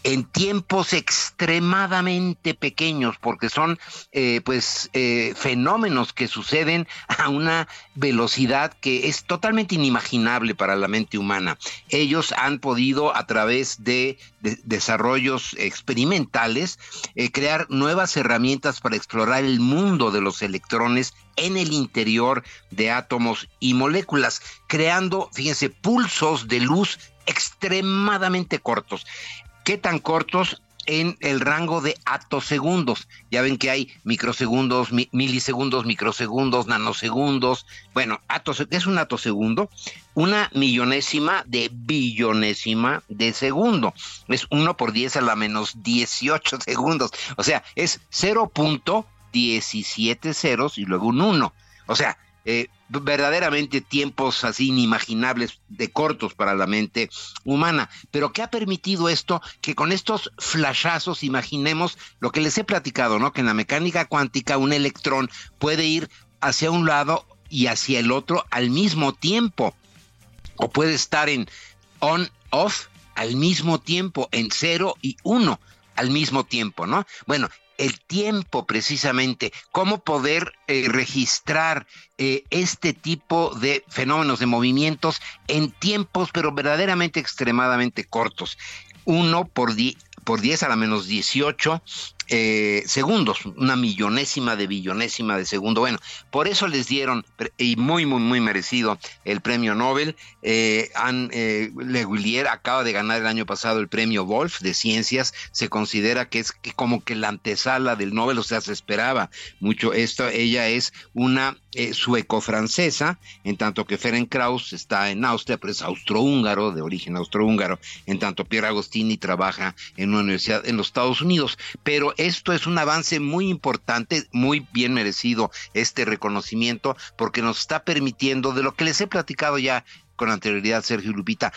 en tiempos extremadamente pequeños, porque son eh, pues eh, fenómenos que suceden a una velocidad que es totalmente inimaginable para la mente humana. Ellos han podido a través de, desarrollos experimentales eh, crear nuevas herramientas para explorar el mundo de los electrones en el interior de átomos y moléculas, creando, fíjense, pulsos de luz extremadamente cortos. ¿Qué tan cortos? en el rango de atosegundos. Ya ven que hay microsegundos, milisegundos, microsegundos, nanosegundos. Bueno, atos, ¿qué es un atosegundo? Una millonésima de billonésima de segundo. Es 1 por 10 a la menos 18 (laughs) segundos. O sea, es 0.17 ceros y luego un 1. O sea, eh, verdaderamente tiempos así inimaginables de cortos para la mente humana. Pero ¿qué ha permitido esto? Que con estos flashazos imaginemos lo que les he platicado, ¿no? Que en la mecánica cuántica un electrón puede ir hacia un lado y hacia el otro al mismo tiempo. O puede estar en on-off al mismo tiempo, en cero y uno al mismo tiempo, ¿no? Bueno, el tiempo precisamente, cómo poder eh, registrar eh, este tipo de fenómenos de movimientos en tiempos pero verdaderamente extremadamente cortos. Uno por, por 10 a la menos 18 eh, segundos, una millonésima de billonésima de segundo. Bueno, por eso les dieron, y muy, muy, muy merecido, el premio Nobel. Eh, eh, Le Guillier acaba de ganar el año pasado el premio Wolf de ciencias. Se considera que es como que la antesala del Nobel, o sea, se esperaba mucho esto. Ella es una eh, sueco-francesa, en tanto que Ferenc Krauss está en Austria, pero es austrohúngaro, de origen austrohúngaro, en tanto Pierre Agostini trabaja en una universidad en los Estados Unidos. Pero esto es un avance muy importante, muy bien merecido este reconocimiento, porque nos está permitiendo, de lo que les he platicado ya con anterioridad, Sergio Lupita,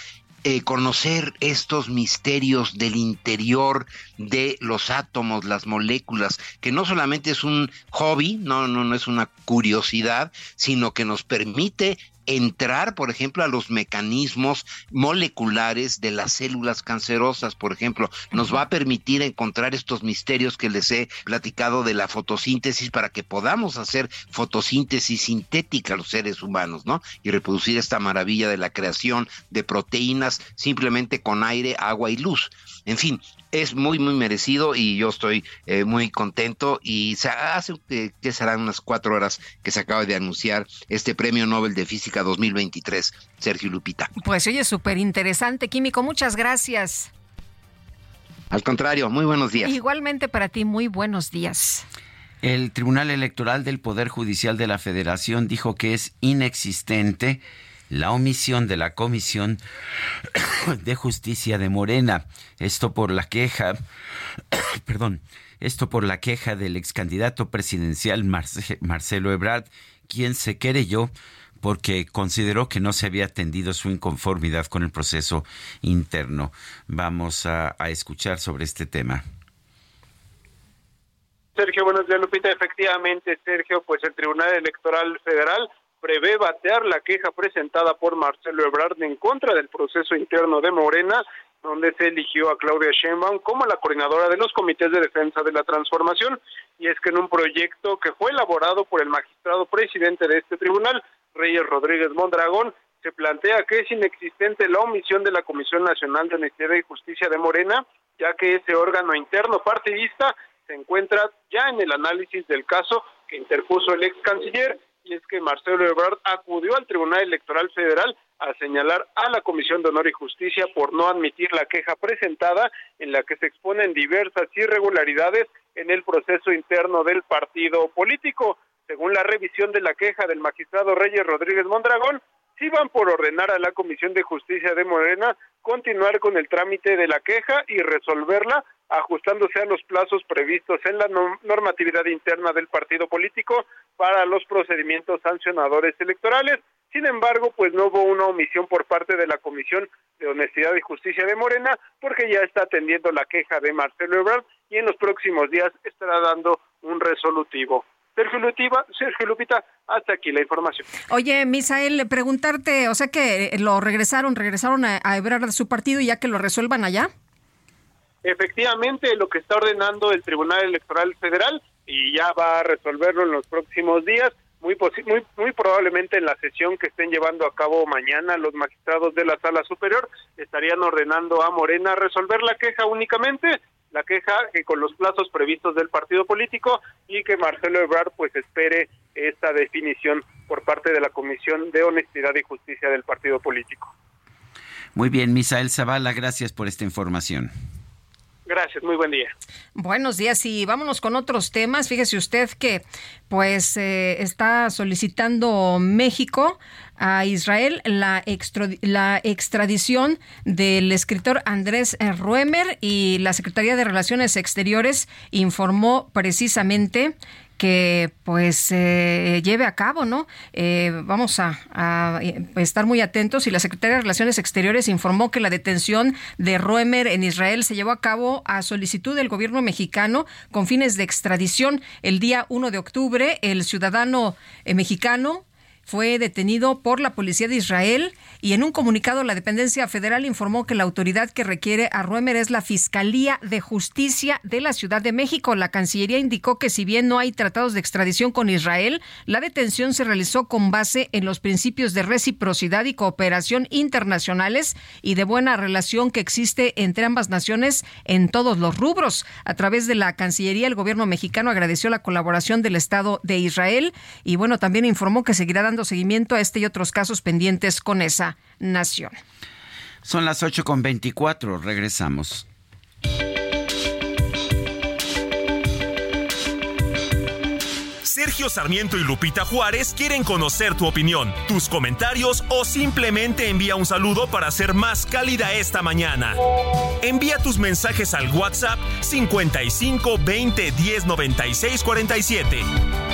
eh, conocer estos misterios del interior de los átomos, las moléculas, que no solamente es un hobby, no, no, no es una curiosidad, sino que nos permite entrar, por ejemplo, a los mecanismos moleculares de las células cancerosas, por ejemplo, nos va a permitir encontrar estos misterios que les he platicado de la fotosíntesis para que podamos hacer fotosíntesis sintética los seres humanos, ¿no? Y reproducir esta maravilla de la creación de proteínas simplemente con aire, agua y luz. En fin, es muy, muy merecido y yo estoy eh, muy contento. Y se hace eh, que serán unas cuatro horas que se acaba de anunciar este Premio Nobel de Física 2023, Sergio Lupita. Pues oye, súper interesante, Químico. Muchas gracias. Al contrario, muy buenos días. Igualmente para ti, muy buenos días. El Tribunal Electoral del Poder Judicial de la Federación dijo que es inexistente la omisión de la Comisión (coughs) de Justicia de Morena. Esto por la queja, (coughs) perdón, esto por la queja del ex candidato presidencial Marcelo Ebrard, quien se querelló porque consideró que no se había atendido su inconformidad con el proceso interno. Vamos a, a escuchar sobre este tema. Sergio, buenos días, Lupita. Efectivamente, Sergio, pues el Tribunal Electoral Federal prevé batear la queja presentada por Marcelo Ebrard en contra del proceso interno de Morena, donde se eligió a Claudia Sheinbaum como la coordinadora de los comités de defensa de la transformación. Y es que en un proyecto que fue elaborado por el magistrado presidente de este tribunal, Reyes Rodríguez Mondragón, se plantea que es inexistente la omisión de la Comisión Nacional de Honestidad y Justicia de Morena, ya que ese órgano interno partidista se encuentra ya en el análisis del caso que interpuso el ex canciller y es que Marcelo Ebrard acudió al Tribunal Electoral Federal a señalar a la Comisión de Honor y Justicia por no admitir la queja presentada en la que se exponen diversas irregularidades en el proceso interno del partido político. Según la revisión de la queja del magistrado Reyes Rodríguez Mondragón, sí van por ordenar a la Comisión de Justicia de Morena continuar con el trámite de la queja y resolverla ajustándose a los plazos previstos en la normatividad interna del partido político para los procedimientos sancionadores electorales. Sin embargo, pues no hubo una omisión por parte de la Comisión de Honestidad y Justicia de Morena, porque ya está atendiendo la queja de Marcelo Ebrard y en los próximos días estará dando un resolutivo. Sergio Lupita, Sergio Lupita, hasta aquí la información. Oye, Misael, preguntarte, o sea que lo regresaron, regresaron a, a Ebrard de su partido y ya que lo resuelvan allá. Efectivamente lo que está ordenando el Tribunal Electoral Federal y ya va a resolverlo en los próximos días. Muy, muy, muy probablemente en la sesión que estén llevando a cabo mañana los magistrados de la Sala Superior estarían ordenando a Morena resolver la queja únicamente, la queja que con los plazos previstos del partido político y que Marcelo Ebrard pues espere esta definición por parte de la Comisión de Honestidad y Justicia del partido político. Muy bien, Misael Zavala, gracias por esta información. Gracias, muy buen día. Buenos días y vámonos con otros temas. Fíjese usted que pues eh, está solicitando México a Israel la, la extradición del escritor Andrés Ruemer y la Secretaría de Relaciones Exteriores informó precisamente que pues eh, lleve a cabo, ¿no? Eh, vamos a, eh, estar muy atentos y la Secretaría de Relaciones Exteriores informó que la detención de Roemer en Israel se llevó a cabo a solicitud del gobierno mexicano con fines de extradición. El día 1 de octubre, el ciudadano mexicano fue detenido por la policía de Israel y en un comunicado la dependencia federal informó que la autoridad que requiere a Ruemer es la Fiscalía de Justicia de la Ciudad de México. La Cancillería indicó que si bien no hay tratados de extradición con Israel, la detención se realizó con base en los principios de reciprocidad y cooperación internacionales y de buena relación que existe entre ambas naciones en todos los rubros. A través de la Cancillería, el gobierno mexicano agradeció la colaboración del Estado de Israel y bueno, también informó que seguirá dando seguimiento a este y otros casos pendientes con esa nación. Son las 8 con 24, regresamos. Sergio Sarmiento y Lupita Juárez quieren conocer tu opinión, tus comentarios o simplemente envía un saludo para ser más cálida esta mañana. Envía tus mensajes al WhatsApp 55 20 10 96 47.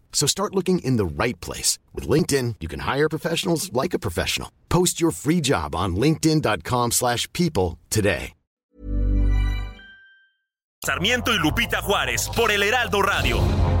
So start looking in the right place. With LinkedIn, you can hire professionals like a professional. Post your free job on linkedin.com slash people today. Sarmiento y Lupita Juárez por el Heraldo Radio.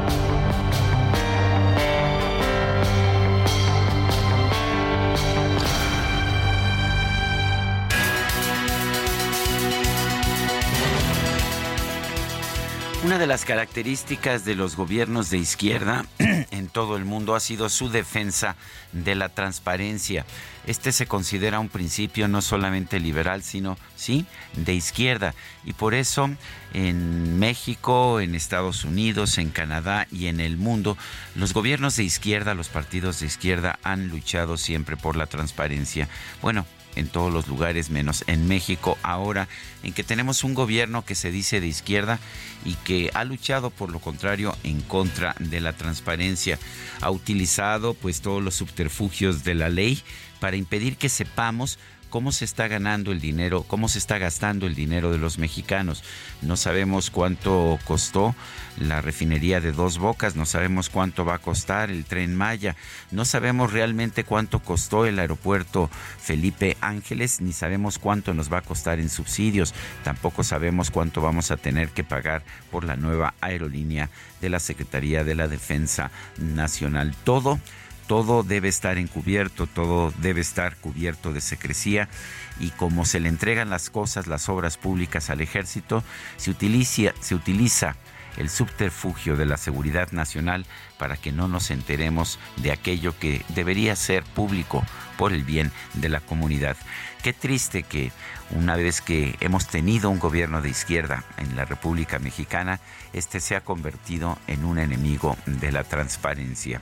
Una de las características de los gobiernos de izquierda (clears throat) en todo el mundo ha sido su defensa de la transparencia. Este se considera un principio no solamente liberal, sino, sí, de izquierda. Y por eso en México, en Estados Unidos, en Canadá y en el mundo, los gobiernos de izquierda, los partidos de izquierda han luchado siempre por la transparencia. Bueno, en todos los lugares menos en México. Ahora en que tenemos un gobierno que se dice de izquierda y que ha luchado por lo contrario en contra de la transparencia ha utilizado pues todos los subterfugios de la ley para impedir que sepamos cómo se está ganando el dinero, cómo se está gastando el dinero de los mexicanos. No sabemos cuánto costó la refinería de Dos Bocas, no sabemos cuánto va a costar el tren Maya, no sabemos realmente cuánto costó el aeropuerto Felipe Ángeles, ni sabemos cuánto nos va a costar en subsidios, tampoco sabemos cuánto vamos a tener que pagar por la nueva aerolínea de la Secretaría de la Defensa Nacional. Todo todo debe estar encubierto, todo debe estar cubierto de secrecía y como se le entregan las cosas, las obras públicas al ejército, se utiliza, se utiliza el subterfugio de la seguridad nacional para que no nos enteremos de aquello que debería ser público por el bien de la comunidad. Qué triste que una vez que hemos tenido un gobierno de izquierda en la República Mexicana, este se ha convertido en un enemigo de la transparencia.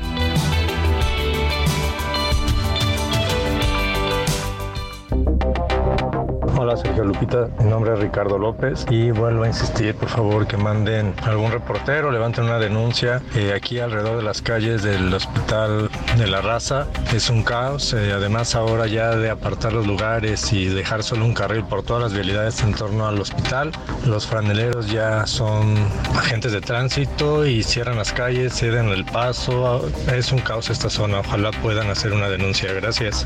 Hola Sergio Lupita, mi nombre es Ricardo López y vuelvo a insistir por favor que manden algún reportero, levanten una denuncia eh, aquí alrededor de las calles del Hospital de la Raza. Es un caos, eh, además ahora ya de apartar los lugares y dejar solo un carril por todas las vialidades en torno al hospital, los franeleros ya son agentes de tránsito y cierran las calles, ceden el paso. Es un caos esta zona, ojalá puedan hacer una denuncia. Gracias.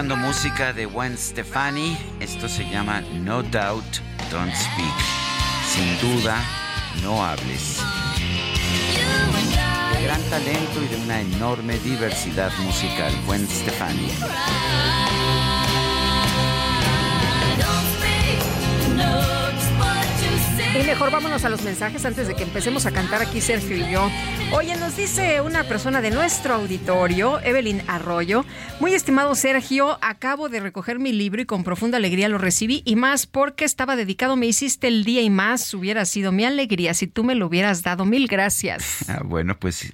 Música de Gwen Stefani. Esto se llama No Doubt, Don't Speak. Sin duda, no hables. De gran talento y de una enorme diversidad musical, Gwen Stefani. Y mejor vámonos a los mensajes antes de que empecemos a cantar aquí Sergio y yo. Oye, nos dice una persona de nuestro auditorio, Evelyn Arroyo. Muy estimado Sergio, acabo de recoger mi libro y con profunda alegría lo recibí y más porque estaba dedicado, me hiciste el día y más hubiera sido mi alegría si tú me lo hubieras dado. Mil gracias. Ah, bueno, pues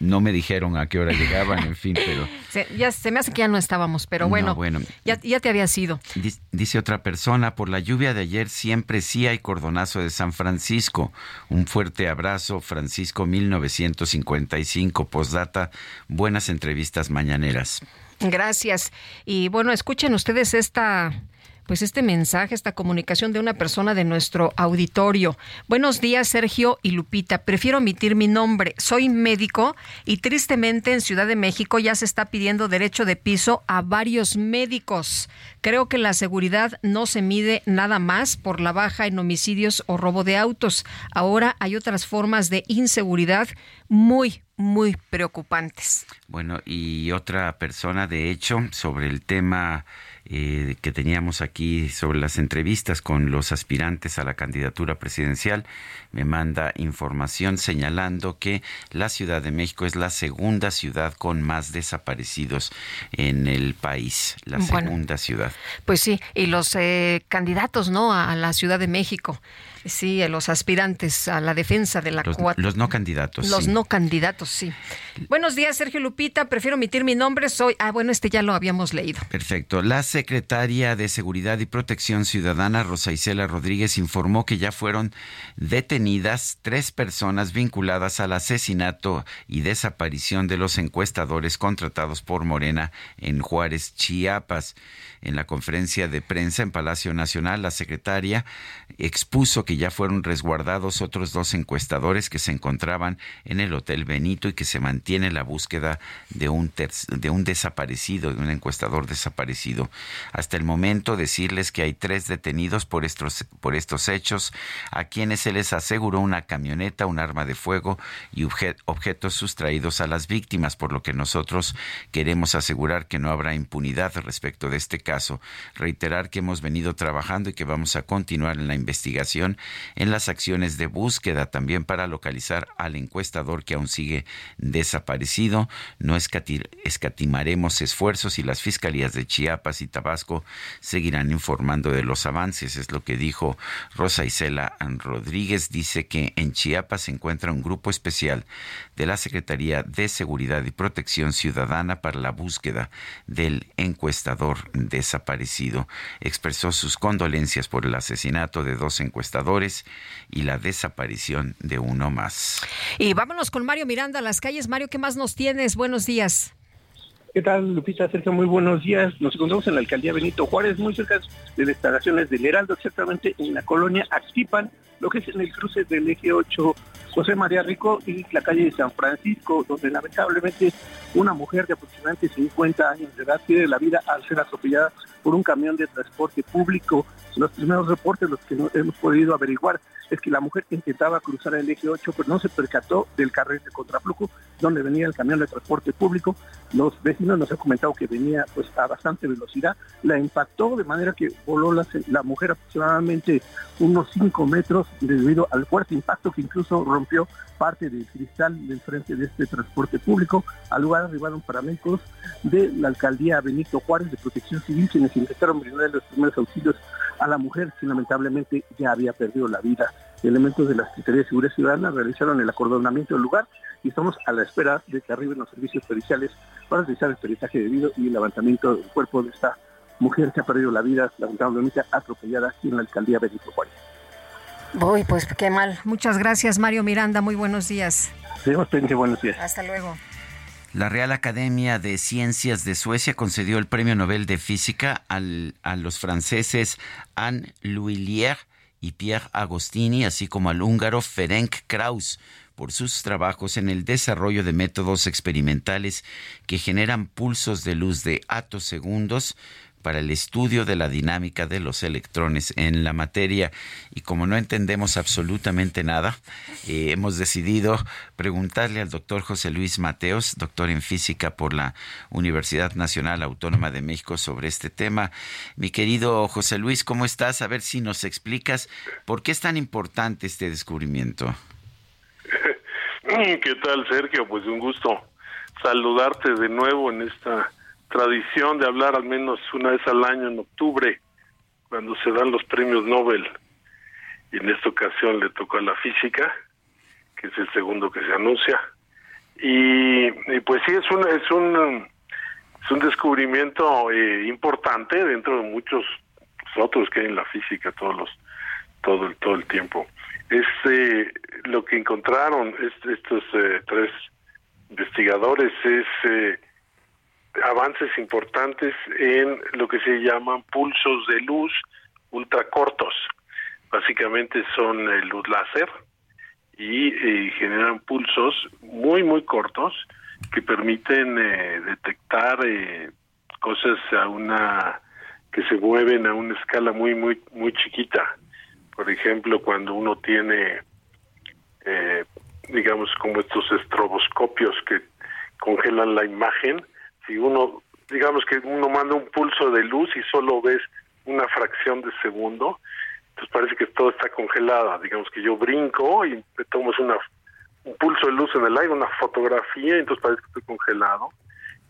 no me dijeron a qué hora llegaban, en fin, pero... (laughs) Se, ya, se me hace que ya no estábamos, pero bueno, bueno ya, ya te había sido. Dice otra persona, por la lluvia de ayer siempre sí hay cordonazo de San Francisco. Un fuerte abrazo, Francisco 1955, postdata, buenas entrevistas mañaneras. Gracias. Y bueno, escuchen ustedes esta pues este mensaje, esta comunicación de una persona de nuestro auditorio. Buenos días, Sergio y Lupita. Prefiero omitir mi nombre. Soy médico y tristemente en Ciudad de México ya se está pidiendo derecho de piso a varios médicos. Creo que la seguridad no se mide nada más por la baja en homicidios o robo de autos. Ahora hay otras formas de inseguridad muy, muy preocupantes. Bueno, y otra persona, de hecho, sobre el tema eh, que teníamos aquí sobre las entrevistas con los aspirantes a la candidatura presidencial, me manda información señalando que la Ciudad de México es la segunda ciudad con más desaparecidos en el país, la segunda ciudad. Pues sí, y los eh, candidatos, ¿no? A la Ciudad de México. Sí, los aspirantes a la defensa de la los, Los no candidatos. Los no candidatos, sí. Buenos días, Sergio Lupita. Prefiero omitir mi nombre. Soy. Ah, bueno, este ya lo habíamos leído. Perfecto. La secretaria de Seguridad y Protección Ciudadana, Rosa Isela Rodríguez, informó que ya fueron detenidas tres personas vinculadas al asesinato y desaparición de los encuestadores contratados por Morena en Juárez, Chiapas. En la conferencia de prensa en Palacio Nacional, la secretaria expuso que ya fueron resguardados otros dos encuestadores que se encontraban en el Hotel Benito y que se mantiene la búsqueda de un, de un desaparecido, de un encuestador desaparecido. Hasta el momento decirles que hay tres detenidos por estos, por estos hechos, a quienes se les aseguró una camioneta, un arma de fuego y objetos sustraídos a las víctimas, por lo que nosotros queremos asegurar que no habrá impunidad respecto de este caso. Reiterar que hemos venido trabajando y que vamos a continuar en la en las acciones de búsqueda también para localizar al encuestador que aún sigue desaparecido. No escatimaremos esfuerzos y las fiscalías de Chiapas y Tabasco seguirán informando de los avances, es lo que dijo Rosa Isela Rodríguez. Dice que en Chiapas se encuentra un grupo especial de la Secretaría de Seguridad y Protección Ciudadana para la búsqueda del encuestador desaparecido. Expresó sus condolencias por el asesinato de dos encuestadores y la desaparición de uno más. Y vámonos con Mario Miranda a las calles. Mario, ¿qué más nos tienes? Buenos días. ¿Qué tal, Lupita? Sergio, muy buenos días. Nos encontramos en la alcaldía Benito Juárez, muy cerca de las instalaciones del Heraldo, exactamente en la colonia Actipan, lo que es en el cruce del eje 8 José María Rico y la calle de San Francisco, donde lamentablemente una mujer de aproximadamente 50 años de edad pierde la vida al ser atropellada por un camión de transporte público. Los primeros reportes, los que hemos podido averiguar, es que la mujer intentaba cruzar el eje 8, pero no se percató del carril de contraflujo donde venía el camión de transporte público. Los vecinos nos han comentado que venía pues a bastante velocidad, la impactó de manera que voló la, la mujer aproximadamente unos 5 metros debido al fuerte impacto que incluso rompió parte del cristal del frente de este transporte público. Al lugar arribaron paramédicos de la alcaldía Benito Juárez de Protección Civil quienes intentaron brindar los primeros auxilios a la mujer que lamentablemente ya había perdido la vida. Elementos de la Secretaría de Seguridad Ciudadana realizaron el acordonamiento del lugar y estamos a la espera de que arriben los servicios periciales para realizar el peritaje debido y el levantamiento del cuerpo de esta mujer que ha perdido la vida lamentablemente atropellada aquí en la alcaldía Benito Juárez. Uy, pues qué mal. Muchas gracias, Mario Miranda. Muy buenos días. Seguimos pendientes. Buenos días. Hasta luego. La Real Academia de Ciencias de Suecia concedió el Premio Nobel de Física al, a los franceses Anne L'Huillier y Pierre Agostini, así como al húngaro Ferenc Krauss por sus trabajos en el desarrollo de métodos experimentales que generan pulsos de luz de atosegundos para el estudio de la dinámica de los electrones en la materia. Y como no entendemos absolutamente nada, eh, hemos decidido preguntarle al doctor José Luis Mateos, doctor en física por la Universidad Nacional Autónoma de México, sobre este tema. Mi querido José Luis, ¿cómo estás? A ver si nos explicas por qué es tan importante este descubrimiento. (laughs) ¿Qué tal, Sergio? Pues un gusto saludarte de nuevo en esta tradición de hablar al menos una vez al año en octubre, cuando se dan los premios Nobel. Y en esta ocasión le tocó a la física, que es el segundo que se anuncia. Y, pues sí, es un, es un, es un descubrimiento eh, importante dentro de muchos otros que hay en la física todos los todo el todo el tiempo. Este lo que encontraron estos eh, tres investigadores es eh, avances importantes en lo que se llaman pulsos de luz ultracortos. Básicamente son luz láser y eh, generan pulsos muy, muy cortos que permiten eh, detectar eh, cosas a una que se mueven a una escala muy, muy, muy chiquita. Por ejemplo, cuando uno tiene, digamos, como estos estroboscopios que congelan la imagen, si uno, digamos que uno manda un pulso de luz y solo ves una fracción de segundo, entonces parece que todo está congelado. Digamos que yo brinco y tomo una, un pulso de luz en el aire, una fotografía, entonces parece que estoy congelado.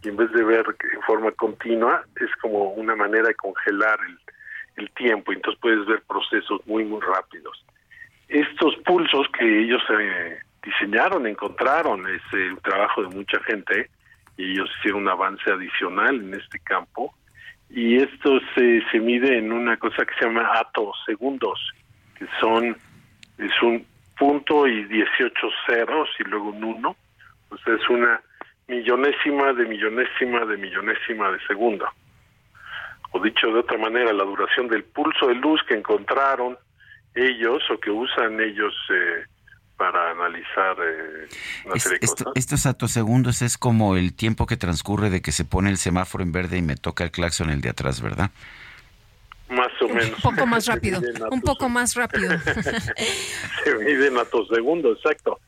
Y en vez de ver en forma continua, es como una manera de congelar el, el tiempo, entonces puedes ver procesos muy, muy rápidos. Estos pulsos que ellos eh, diseñaron, encontraron, es eh, un trabajo de mucha gente, y ellos hicieron un avance adicional en este campo y esto se, se mide en una cosa que se llama atosegundos que son es un punto y 18 ceros y luego un uno o sea es una millonésima de millonésima de millonésima de segundo. O dicho de otra manera la duración del pulso de luz que encontraron ellos o que usan ellos eh, para analizar eh, una serie de cosas. Estos atosegundos es como el tiempo que transcurre de que se pone el semáforo en verde y me toca el claxon el de atrás, ¿verdad? Más o menos. Un poco más rápido, un poco más rápido. (laughs) se miden atosegundos, exacto.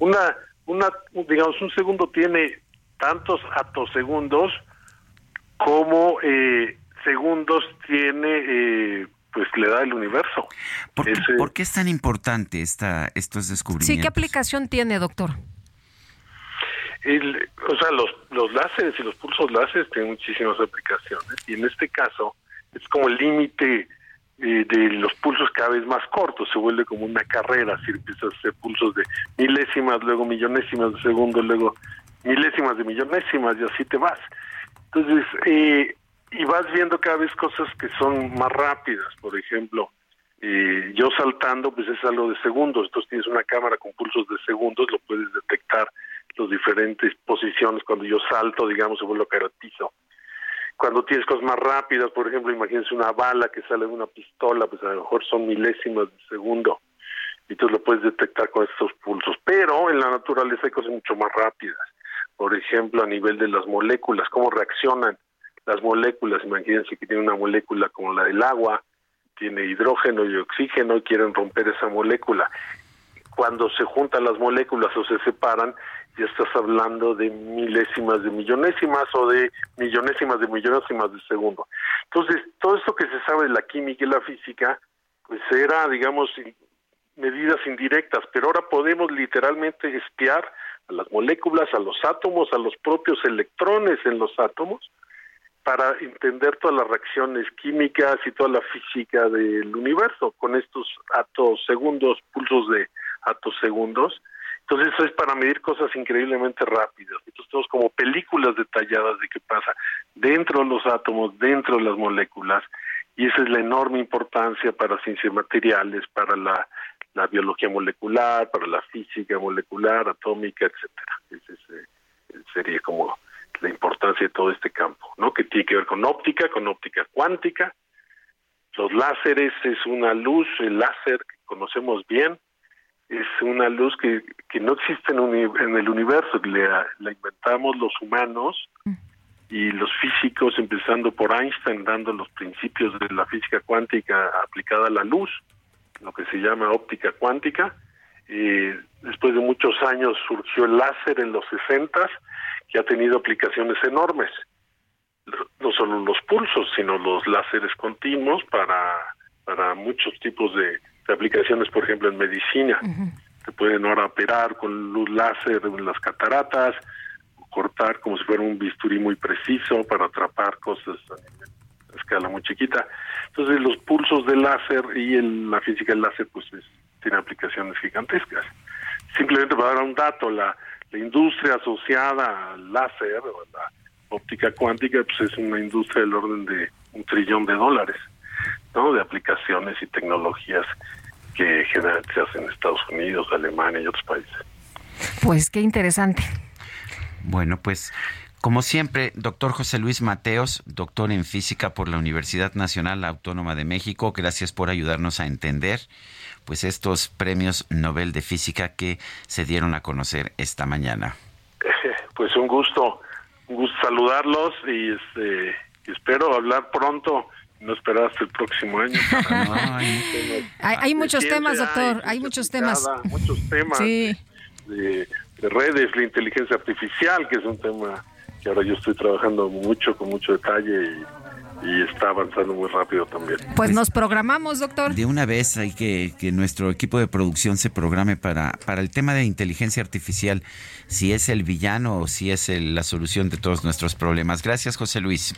Una, una, digamos, un segundo tiene tantos atosegundos como eh, segundos tiene eh, pues le da el universo. ¿Por, qué es tan importante esta, estos descubrimientos? Sí, ¿qué aplicación tiene, doctor? o sea, los, los láseres y los pulsos láseres tienen muchísimas aplicaciones y en este caso es como el límite eh, de los pulsos cada vez más cortos, se vuelve como una carrera, si empiezas a hacer pulsos de milésimas, luego millonésimas de segundo, luego milésimas de millonésimas y así te vas. Entonces, eh, y vas viendo cada vez cosas que son más rápidas, por ejemplo, eh, yo saltando, pues es algo de segundos, entonces tienes una cámara con pulsos de segundos, lo puedes detectar las diferentes posiciones, cuando yo salto, digamos, se vuelve a caer al piso. Cuando tienes cosas más rápidas, por ejemplo, imagínense una bala que sale de una pistola, pues a lo mejor son milésimas de segundo, y tú lo puedes detectar con estos pulsos. Pero en la naturaleza hay cosas mucho más rápidas, por ejemplo, a nivel de las moléculas, cómo reaccionan las moléculas, imagínense que tiene una molécula como la del agua, tiene hidrógeno y oxígeno y quieren romper esa molécula. Cuando se juntan las moléculas o se separan, ya estás hablando de milésimas de millonésimas o de millonésimas de millonésimas de segundo. Entonces, todo esto que se sabe de la química y la física, pues era, digamos, medidas indirectas, pero ahora podemos literalmente espiar a las moléculas, a los átomos, a los propios electrones en los átomos, para entender todas las reacciones químicas y toda la física del universo con estos segundos, pulsos de segundos. Entonces eso es para medir cosas increíblemente rápidas. Entonces tenemos como películas detalladas de qué pasa dentro de los átomos, dentro de las moléculas, y esa es la enorme importancia para ciencias materiales, para la, la biología molecular, para la física molecular, atómica, etcétera. Ese eh, sería como la importancia de todo este campo, ¿no? Que tiene que ver con óptica, con óptica cuántica. Los láseres es una luz, el láser que conocemos bien, es una luz que, no existe en, en el universo, la, la inventamos los humanos y los físicos, empezando por Einstein, dando los principios de la física cuántica aplicada a la luz, lo que se llama óptica cuántica. Eh, después de muchos años surgió el láser en los 60 que ha tenido aplicaciones enormes. No solo los pulsos, sino los láseres continuos para, para muchos tipos de, aplicaciones, por ejemplo, en medicina. Se pueden ahora operar con luz láser en las cataratas, cortar como si fuera un bisturí muy preciso para atrapar cosas a escala muy chiquita. Entonces los pulsos de láser y la física del láser pues tiene aplicaciones gigantescas. Simplemente para dar un dato, la, la industria asociada al láser o a la óptica cuántica pues es una industria del orden de un trillón de dólares, ¿no? De aplicaciones y tecnologías que generalmente se hacen en Estados Unidos, Alemania y otros países. Pues qué interesante. Bueno, pues como siempre, doctor José Luis Mateos, doctor en física por la Universidad Nacional Autónoma de México, gracias por ayudarnos a entender pues estos premios Nobel de Física que se dieron a conocer esta mañana. (laughs) Pues un gusto, un gusto saludarlos y este espero hablar pronto no esperar hasta el próximo año. (laughs) hay, muchos temas, doctor, hay, muchos temas. Muchos temas de, de, redes, la inteligencia artificial, que es un tema que ahora yo estoy trabajando mucho, con mucho detalle y y está avanzando muy rápido también. Pues, pues, nos programamos, doctor. De una vez hay que que nuestro equipo de producción se programe para, para el tema de inteligencia artificial, si es el villano o si es la solución de todos nuestros problemas. Gracias, José Luis.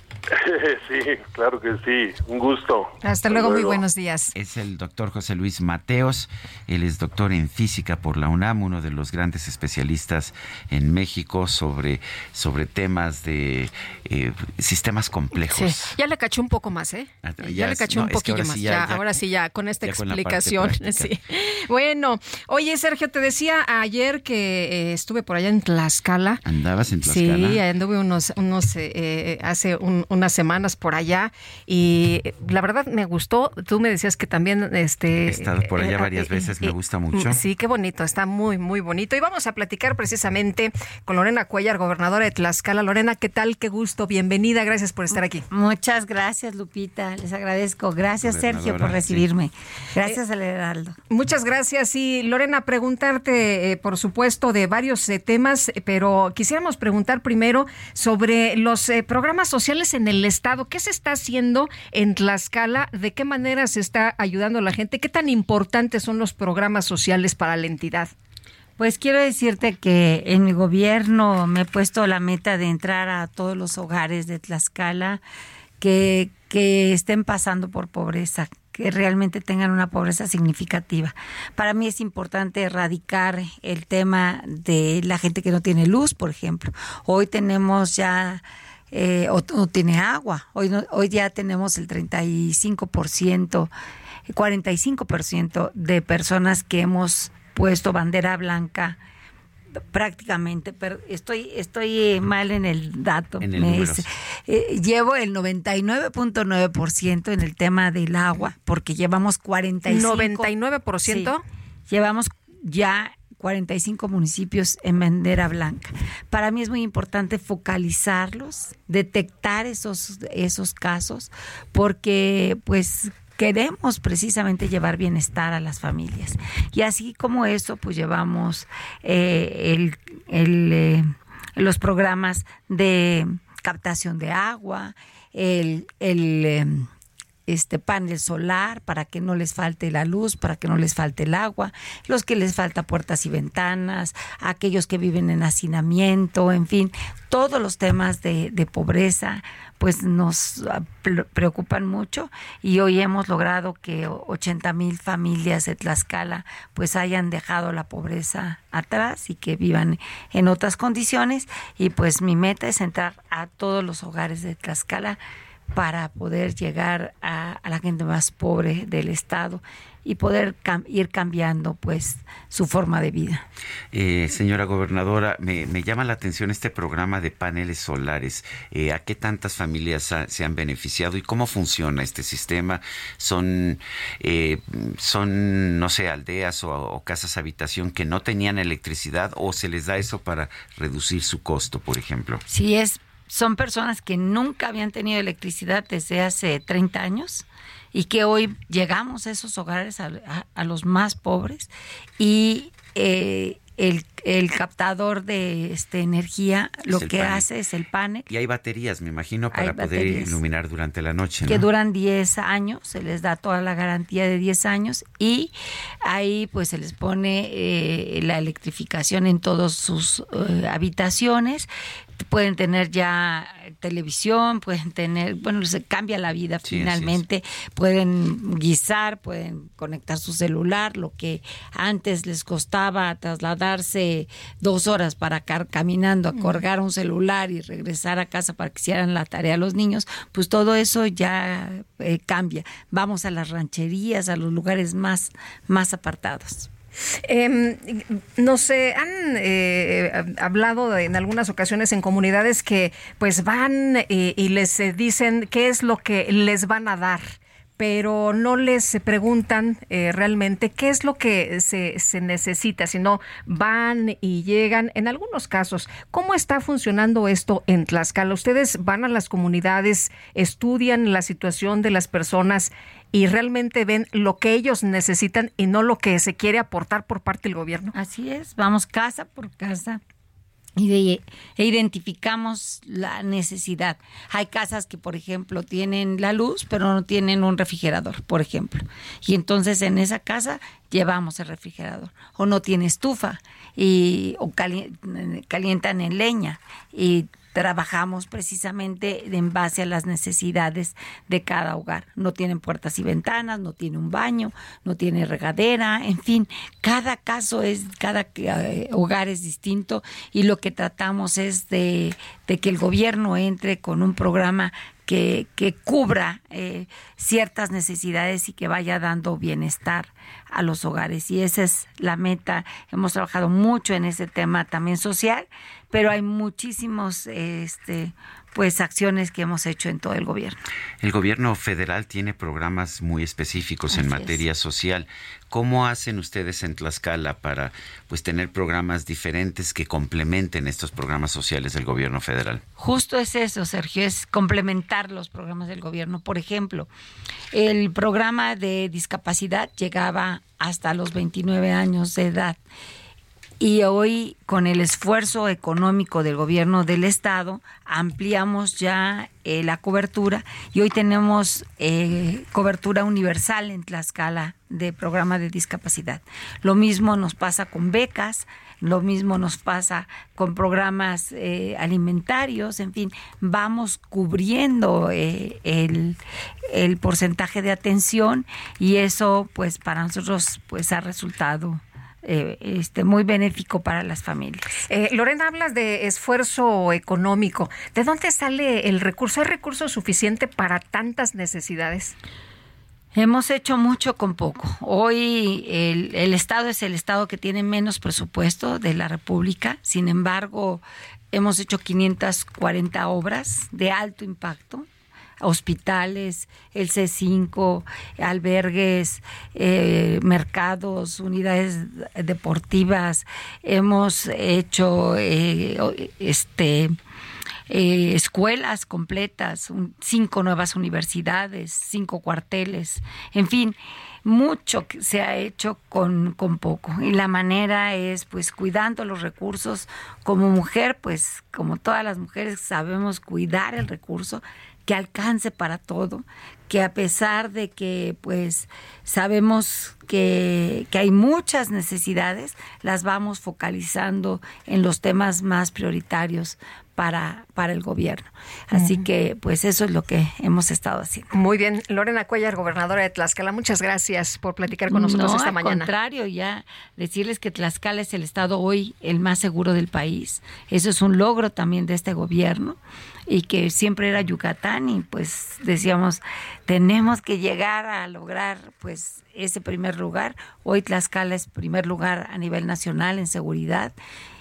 (laughs) sí, claro que sí. Un gusto. Hasta, luego, muy buenos días. Es el doctor José Luis Mateos. Él es doctor en física por la UNAM, uno de los grandes especialistas en México sobre, sobre temas de eh, sistemas complejos. Sí. Ya le caché un poco más, ¿eh? Ah, ya, le caché un poquito más. Ya, ahora sí, ya, con esta explicación. (laughs) sí. Bueno, oye Sergio, te decía ayer que eh, estuve por allá en Tlaxcala. ¿Andabas en Tlaxcala? Sí, anduve unos, unos eh, eh, hace unas semanas por allá y la verdad me gustó. Tú me decías que también... Este, He estado por allá varias veces, me gusta mucho. Sí, qué bonito, está muy, muy bonito. Y vamos a platicar precisamente con Lorena Cuellar, gobernadora de Tlaxcala. Lorena, ¿qué tal? Qué gusto, bienvenida, gracias por estar aquí. Muchas gracias, Lupita, les agradezco. Gracias, Sergio, por recibirme. Gracias, al Heraldo. Muchas gracias. Y Lorena, preguntarte, eh, por supuesto, de varios eh, temas, pero quisiéramos preguntar primero sobre los eh, programas sociales en el Estado. ¿Qué se está haciendo en Tlaxcala? ¿De qué manera se está ayudando a la gente? ¿Qué tan importantes son los programas sociales para la entidad? Pues quiero decirte que en mi gobierno me he puesto la meta de entrar a todos los hogares de Tlaxcala que, estén pasando por pobreza, que realmente tengan una pobreza significativa. Para mí es importante erradicar el tema de la gente que no tiene luz, por ejemplo. Hoy tenemos ya eh, o no tiene agua. Hoy, hoy ya tenemos el 35%, 45% de personas que hemos puesto bandera blanca prácticamente, pero estoy estoy eh, mal en el dato. En el eh, llevo el 99.9% en el tema del agua, porque llevamos 45 99%. llevamos ya 45 municipios en bandera blanca. Para mí es muy importante focalizarlos, detectar esos esos casos porque pues queremos precisamente llevar bienestar a las familias. Y así como eso, pues llevamos eh, el, eh, los programas de captación de agua, el, eh, este panel solar para que no les falte la luz, para que no les falte el agua, los que les falta puertas y ventanas, aquellos que viven en hacinamiento, en fin, todos los temas de, de pobreza pues nos ah, preocupan mucho y hoy hemos logrado que 80 mil familias de Tlaxcala pues hayan dejado la pobreza atrás y que vivan en otras condiciones. Y pues mi meta es entrar a todos los hogares de Tlaxcala para poder llegar a, la gente más pobre del estado y poder ir cambiando pues su forma de vida. Eh, señora gobernadora, me, llama la atención este programa de paneles solares. Eh, ¿A qué tantas familias se han beneficiado y cómo funciona este sistema? ¿Son, eh, son no sé, aldeas o, o casas habitación que no tenían electricidad o se les da eso para reducir su costo, por ejemplo? Sí, es son personas que nunca habían tenido electricidad desde hace 30 años y que hoy llegamos a esos hogares, a, los más pobres, y eh, el, el, captador de este, energía lo que hace es el panel. Y hay baterías, me imagino, para poder iluminar durante la noche. Que duran 10 años, se les da toda la garantía de 10 años y ahí pues se les pone eh, la electrificación en todas sus eh, habitaciones pueden tener ya televisión, pueden tener, bueno, se cambia la vida finalmente, pueden guisar, pueden conectar su celular, lo que antes les costaba trasladarse dos horas para caminando a colgar un celular y regresar a casa para que hicieran la tarea a los niños, pues todo eso ya eh, cambia. Vamos a las rancherías, a los lugares más, más apartados. Eh, no sé, han eh, hablado en algunas ocasiones en comunidades que pues van eh, y les eh, dicen qué es lo que les van a dar pero no les preguntan realmente qué es lo que se, se, necesita, sino van y llegan. En algunos casos, ¿cómo está funcionando esto en Tlaxcala? Ustedes van a las comunidades, estudian la situación de las personas y realmente ven lo que ellos necesitan y no lo que se quiere aportar por parte del gobierno. Así es, vamos casa por casa y de, e identificamos la necesidad. Hay casas que, por ejemplo, tienen la luz, pero no tienen un refrigerador, por ejemplo. Y entonces en esa casa llevamos el refrigerador. O no tiene estufa y o calientan en leña y trabajamos precisamente en base a las necesidades de cada hogar. No tienen puertas y ventanas, no tiene un baño, no tiene regadera, en fin, cada caso es, cada eh, hogar es distinto y lo que tratamos es de, de que el gobierno entre con un programa que, que cubra eh, ciertas necesidades y que vaya dando bienestar a los hogares. Y esa es la meta. Hemos trabajado mucho en ese tema también social, pero hay muchísimos este, pues acciones que hemos hecho en todo el gobierno. El gobierno federal tiene programas muy específicos en materia social. ¿Cómo hacen ustedes en Tlaxcala para pues tener programas diferentes que complementen estos programas sociales del gobierno federal? Justo es eso, Sergio, es complementar los programas del gobierno. Por ejemplo, el programa de discapacidad llegaba hasta los 29 años de edad y hoy, con el esfuerzo económico del gobierno del estado, ampliamos ya eh, la cobertura y hoy tenemos eh, cobertura universal en Tlaxcala de programa de discapacidad. Lo mismo nos pasa con becas, lo mismo nos pasa con programas eh, alimentarios, en fin, vamos cubriendo el, el porcentaje de atención y eso pues para nosotros pues ha resultado eh, este, muy benéfico para las familias. Eh, Lorena, hablas de esfuerzo económico. ¿De dónde sale el recurso? ¿Hay recurso suficiente para tantas necesidades? Hemos hecho mucho con poco. Hoy el, el, Estado es el Estado que tiene menos presupuesto de la República. Sin embargo, hemos hecho 540 obras de alto impacto hospitales, el C5, albergues, eh, mercados, unidades deportivas. Hemos hecho eh, este eh, escuelas completas, cinco nuevas universidades, cinco cuarteles, en fin, mucho se ha hecho con, con, poco. Y la manera es pues cuidando los recursos. Como mujer, pues como todas las mujeres sabemos cuidar el recurso, que alcance para todo, que a pesar de que pues sabemos que, que, hay muchas necesidades, las vamos focalizando en los temas más prioritarios para, para el gobierno. Así que, pues eso es lo que hemos estado haciendo. Muy bien. Lorena Cuellar, gobernadora de Tlaxcala, muchas gracias por platicar con nosotros esta mañana. Al contrario, ya decirles que Tlaxcala es el estado hoy el más seguro del país. Eso es un logro también de este gobierno y que siempre era Yucatán y pues decíamos, tenemos que llegar a lograr pues ese primer lugar. Hoy Tlaxcala es primer lugar a nivel nacional en seguridad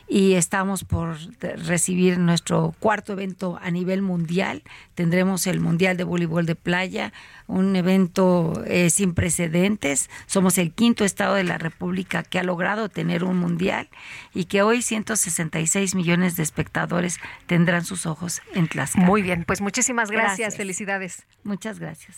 y estamos por recibir nuestro cuarto evento a nivel mundial. Tendremos el Mundial de Voleibol de Playa, un evento eh, sin precedentes. Somos el quinto estado de la República que ha logrado tener un mundial y que hoy 166 millones de espectadores tendrán sus ojos en Tlaxcala. Muy bien, pues muchísimas gracias. gracias. Felicidades. Muchas gracias.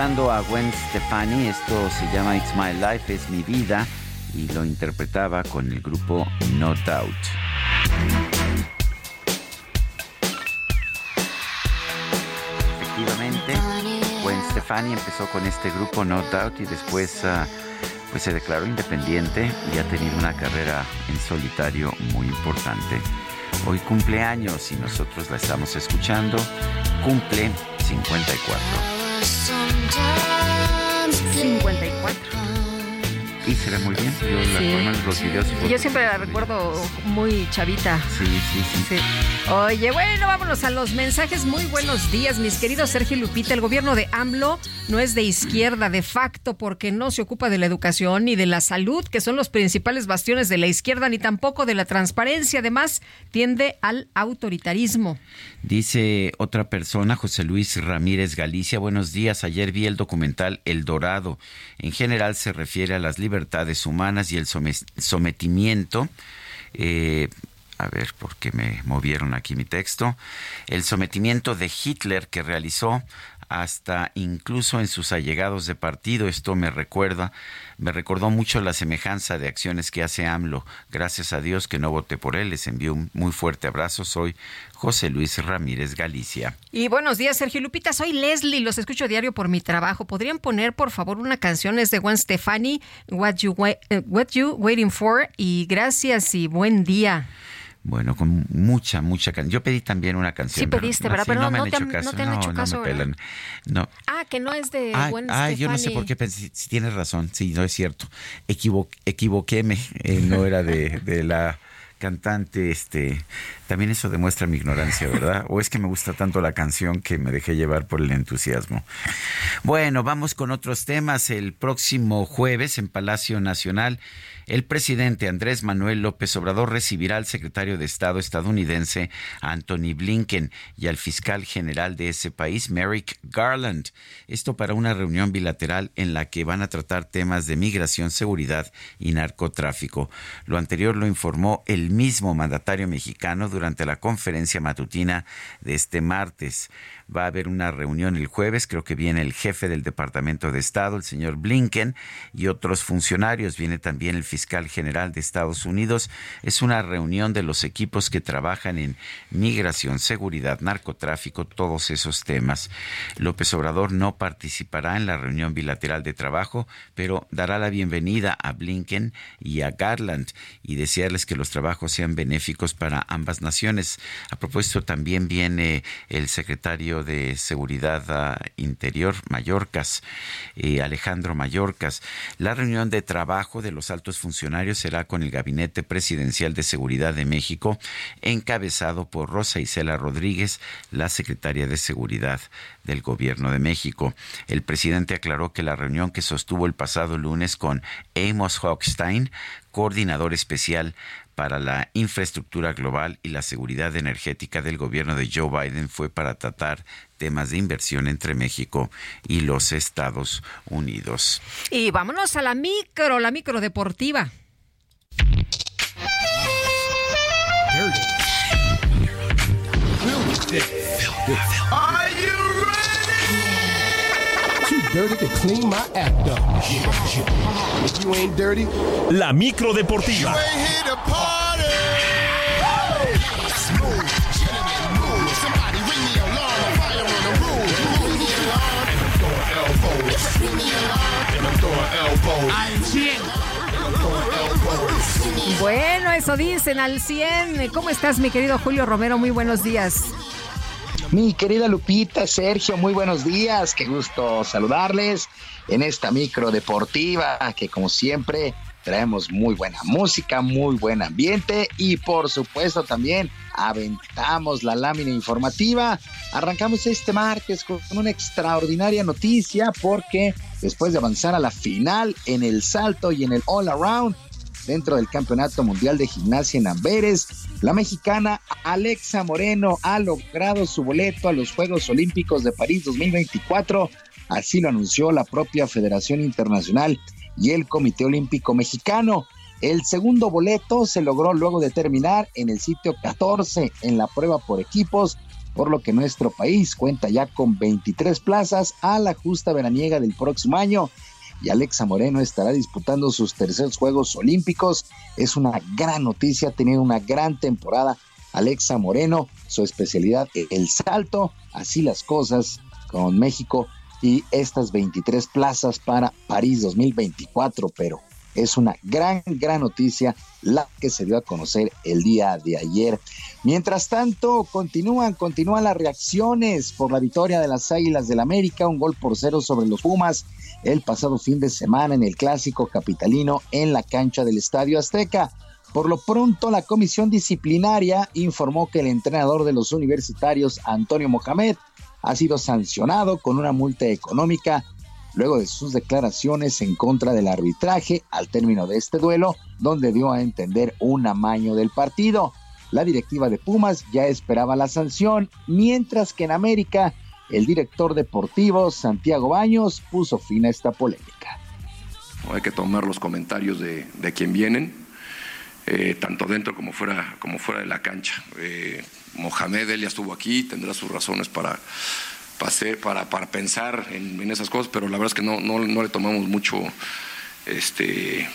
Escuchando a Gwen Stefani, esto se llama It's My Life, es mi vida, y lo interpretaba con el grupo No Doubt. Efectivamente, Gwen Stefani empezó con este grupo No Doubt y después ah, pues se declaró independiente y ha tenido una carrera en solitario muy importante. Hoy cumple años y nosotros la estamos escuchando. Cumple 54. 54 y se ve muy bien. Yo la los videos. Yo siempre la recuerdo muy chavita. Sí, sí, sí, Oye, bueno, vámonos a los mensajes. Muy buenos días, mis queridos Sergio Lupita. El gobierno de AMLO no es de izquierda de facto porque no se ocupa de la educación ni de la salud, que son los principales bastiones de la izquierda, ni tampoco de la transparencia. Además, tiende al autoritarismo. Dice otra persona, José Luis Ramírez Galicia. Buenos días. Ayer vi el documental El Dorado. En general se refiere a las libertades libertades humanas y el sometimiento. Eh, a ver, ¿por qué me movieron aquí mi texto? El sometimiento de Hitler que realizó hasta incluso en sus allegados de partido. Esto me recuerda, me recordó mucho la semejanza de acciones que hace AMLO. Gracias a Dios que no voté por él. Les envío un muy fuerte abrazo. Soy José Luis Ramírez Galicia. Y buenos días, Sergio Lupita. Soy Leslie. Los escucho diario por mi trabajo. ¿Podrían poner, por favor, una canción? Es de Juan Stefani, What You, eh, What you Waiting For. Y gracias y buen día. Bueno, con mucha, mucha canción. Yo pedí también una canción. Sí pediste, ¿verdad? Pero no, me han hecho caso. No te han hecho caso, no, Ah, que no es de ah, ah yo no sé por qué pensé. Si tienes razón, sí, no es cierto. Equivo, equivoquéme. Eh, no era de, de la cantante, este, también eso demuestra mi ignorancia, ¿verdad? O es que me gusta tanto la canción que me dejé llevar por el entusiasmo. Bueno, vamos con otros temas. El próximo jueves en Palacio Nacional el presidente Andrés Manuel López Obrador recibirá al secretario de Estado estadounidense Anthony Blinken y al fiscal general de ese país, Merrick Garland. Esto para una reunión bilateral en la que van a tratar temas de migración, seguridad y narcotráfico. Lo anterior lo informó el mismo mandatario mexicano durante la conferencia matutina de este martes. Va a haber una reunión el jueves, creo que viene el jefe del Departamento de Estado, el señor Blinken, y otros funcionarios. Viene también el fiscal general de Estados Unidos. Es una reunión de los equipos que trabajan en migración, seguridad, narcotráfico, todos esos temas. López Obrador no participará en la reunión bilateral de trabajo, pero dará la bienvenida a Blinken y a Garland y desearles que los trabajos sean benéficos para ambas naciones. A propósito, también viene el secretario de Seguridad Interior, Mallorcas, eh, Alejandro Mallorcas. La reunión de trabajo de los altos funcionarios será con el Gabinete Presidencial de Seguridad de México, encabezado por Rosa Isela Rodríguez, la secretaria de Seguridad del Gobierno de México. El presidente aclaró que la reunión que sostuvo el pasado lunes con Amos Hochstein, coordinador especial para la infraestructura global y la seguridad energética del gobierno de Joe Biden fue para tratar temas de inversión entre México y los Estados Unidos. Y vámonos a la micro, la micro deportiva. La micro deportiva. Bueno, eso dicen al 100. ¿Cómo estás, mi querido Julio Romero? Muy buenos días. Mi querida Lupita, Sergio, muy buenos días. Qué gusto saludarles en esta micro deportiva que como siempre traemos muy buena música, muy buen ambiente y por supuesto también aventamos la lámina informativa. Arrancamos este martes con una extraordinaria noticia porque después de avanzar a la final en el salto y en el all around, dentro del Campeonato Mundial de Gimnasia en Amberes. La mexicana Alexa Moreno ha logrado su boleto a los Juegos Olímpicos de París 2024. Así lo anunció la propia Federación Internacional y el Comité Olímpico Mexicano. El segundo boleto se logró luego de terminar en el sitio 14 en la prueba por equipos por lo que nuestro país cuenta ya con 23 plazas a la justa veraniega del próximo año y Alexa Moreno estará disputando sus terceros Juegos Olímpicos. Es una gran noticia, ha tenido una gran temporada Alexa Moreno, su especialidad el salto, así las cosas con México y estas 23 plazas para París 2024, pero es una gran, gran noticia la que se dio a conocer el día de ayer. Mientras tanto, continúan, continúan las reacciones por la victoria de las Águilas del América, un gol por cero sobre los Pumas el pasado fin de semana en el clásico capitalino en la cancha del Estadio Azteca. Por lo pronto, la comisión disciplinaria informó que el entrenador de los universitarios, Antonio Mohamed, ha sido sancionado con una multa económica luego de sus declaraciones en contra del arbitraje al término de este duelo, donde dio a entender un amaño del partido. La directiva de Pumas ya esperaba la sanción, mientras que en América el director deportivo Santiago Baños puso fin a esta polémica. Hay que tomar los comentarios de, de quien vienen, eh, tanto dentro como fuera, como fuera de la cancha. Eh, Mohamed, él ya estuvo aquí, tendrá sus razones para, para, para, pensar en, esas cosas, pero la verdad es que no, no, no, le tomamos mucho, este,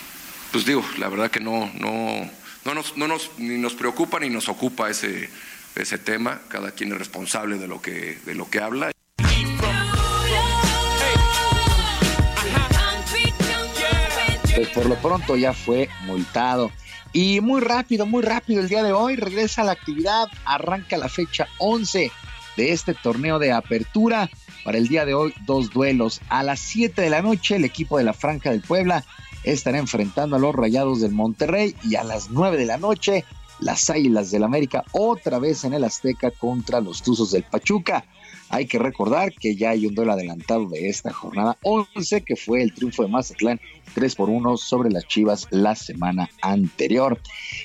pues digo, la verdad que no, no, no, nos, no nos, ni nos preocupa ni nos ocupa ese, ese tema, cada quien es responsable de lo que, de lo que habla. Pues por lo pronto ya fue multado. Y muy rápido, muy rápido el día de hoy regresa la actividad, arranca la fecha 11 de este torneo de apertura. Para el día de hoy, dos duelos. A las 7 de la noche, el equipo de la Franja del Puebla estará enfrentando a los Rayados del Monterrey y a las 9 de la noche, las Águilas del América otra vez en el Azteca contra los Tuzos del Pachuca. Hay que recordar que ya hay un duelo adelantado de esta jornada 11, que fue el triunfo de Mazatlán 3 por 1 sobre las Chivas la semana anterior.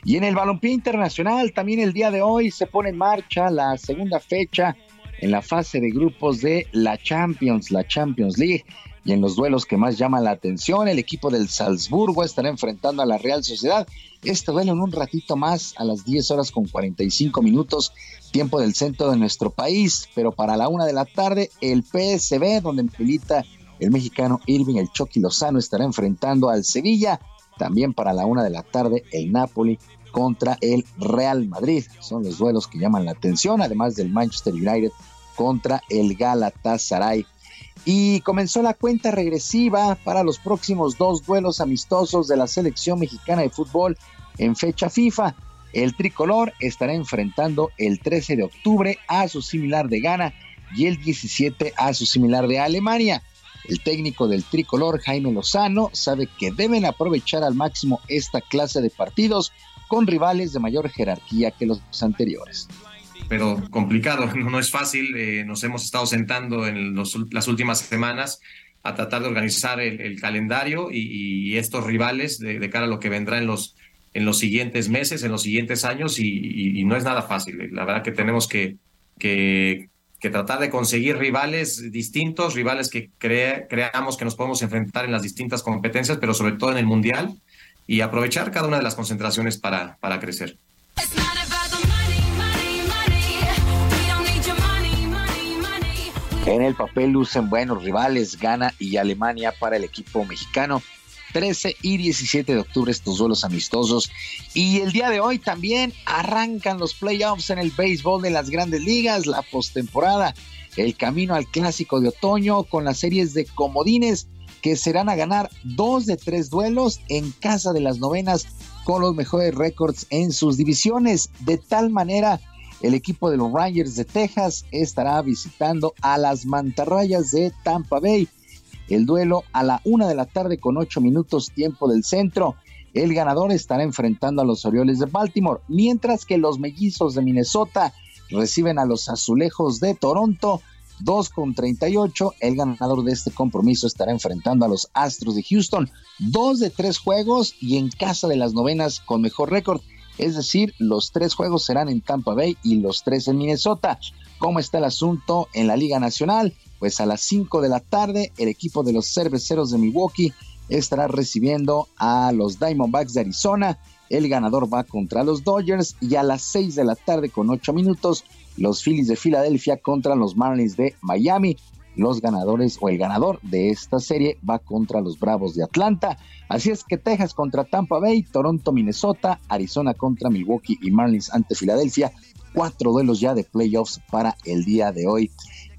Y en el balompié internacional, también el día de hoy se pone en marcha la segunda fecha en la fase de grupos de la Champions, la Champions League. Y en los duelos que más llaman la atención, el equipo del Salzburgo estará enfrentando a la Real Sociedad. Este duelo en un ratito más, a las 10 horas con 45 minutos, tiempo del centro de nuestro país. Pero para la una de la tarde, el PSB, donde milita el mexicano Irving El Chucky Lozano, estará enfrentando al Sevilla. También para la una de la tarde, el Napoli contra el Real Madrid. Son los duelos que llaman la atención, además del Manchester United contra el Galatasaray y comenzó la cuenta regresiva para los próximos dos duelos amistosos de la selección mexicana de fútbol en fecha FIFA. El tricolor estará enfrentando el 13 de octubre a su similar de Ghana y el 17 a su similar de Alemania. El técnico del tricolor, Jaime Lozano, sabe que deben aprovechar al máximo esta clase de partidos con rivales de mayor jerarquía que los anteriores pero complicado, (laughs) no, es fácil. Eh, nos hemos estado sentando en las últimas semanas a tratar de organizar el, calendario y, estos rivales de, cara a lo que vendrá en los, en los siguientes meses, en los siguientes años, y, no es nada fácil. La verdad que tenemos que, que, tratar de conseguir rivales distintos, rivales que creamos que nos podemos enfrentar en las distintas competencias, pero sobre todo en el Mundial, y aprovechar cada una de las concentraciones para, para crecer. En el papel lucen buenos rivales, Ghana y Alemania para el equipo mexicano. 13 y 17 de octubre estos duelos amistosos. Y el día de hoy también arrancan los playoffs en el béisbol de las grandes ligas, la postemporada, el camino al clásico de otoño con las series de comodines que serán a ganar dos de tres duelos en casa de las novenas con los mejores récords en sus divisiones. De tal manera el equipo de los Rangers de Texas estará visitando a las mantarrayas de Tampa Bay. El duelo a la una de la tarde con ocho minutos tiempo del centro. El ganador estará enfrentando a los Orioles de Baltimore, mientras que los mellizos de Minnesota reciben a los azulejos de Toronto. 2 con 38. El ganador de este compromiso estará enfrentando a los Astros de Houston. Dos de tres juegos y en casa de las novenas con mejor récord. Es decir, los tres juegos serán en Tampa Bay y los tres en Minnesota. ¿Cómo está el asunto en la Liga Nacional? Pues a las 5 de la tarde, el equipo de los cerveceros de Milwaukee estará recibiendo a los Diamondbacks de Arizona. El ganador va contra los Dodgers y a las 6 de la tarde con 8 minutos, los Phillies de Filadelfia contra los Marlins de Miami. Los ganadores o el ganador de esta serie va contra los Bravos de Atlanta. Así es que Texas contra Tampa Bay, Toronto, Minnesota, Arizona contra Milwaukee y Marlins ante Filadelfia. Cuatro duelos ya de playoffs para el día de hoy.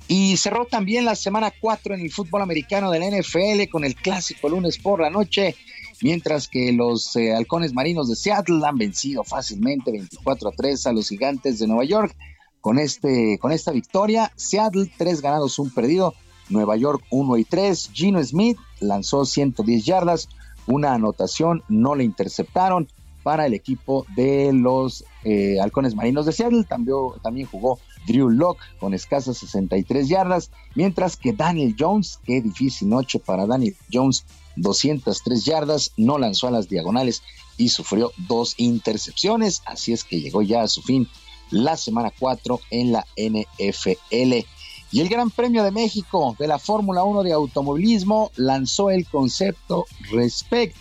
Y cerró también la semana 4 en el fútbol americano de la NFL con el clásico lunes por la noche, mientras que los eh, halcones marinos de Seattle han vencido fácilmente 24 a 3 a los gigantes de Nueva York. Con, este, con esta victoria, Seattle 3 ganados, un perdido, Nueva York 1 y 3. Gino Smith lanzó 110 yardas, una anotación, no le interceptaron para el equipo de los eh, halcones marinos de Seattle. También, también jugó Drew Locke con escasas 63 yardas, mientras que Daniel Jones, qué difícil noche para Daniel Jones, 203 yardas, no lanzó a las diagonales y sufrió dos intercepciones, así es que llegó ya a su fin la semana 4 en la NFL. Y el Gran Premio de México de la Fórmula 1 de automovilismo lanzó el concepto Respect,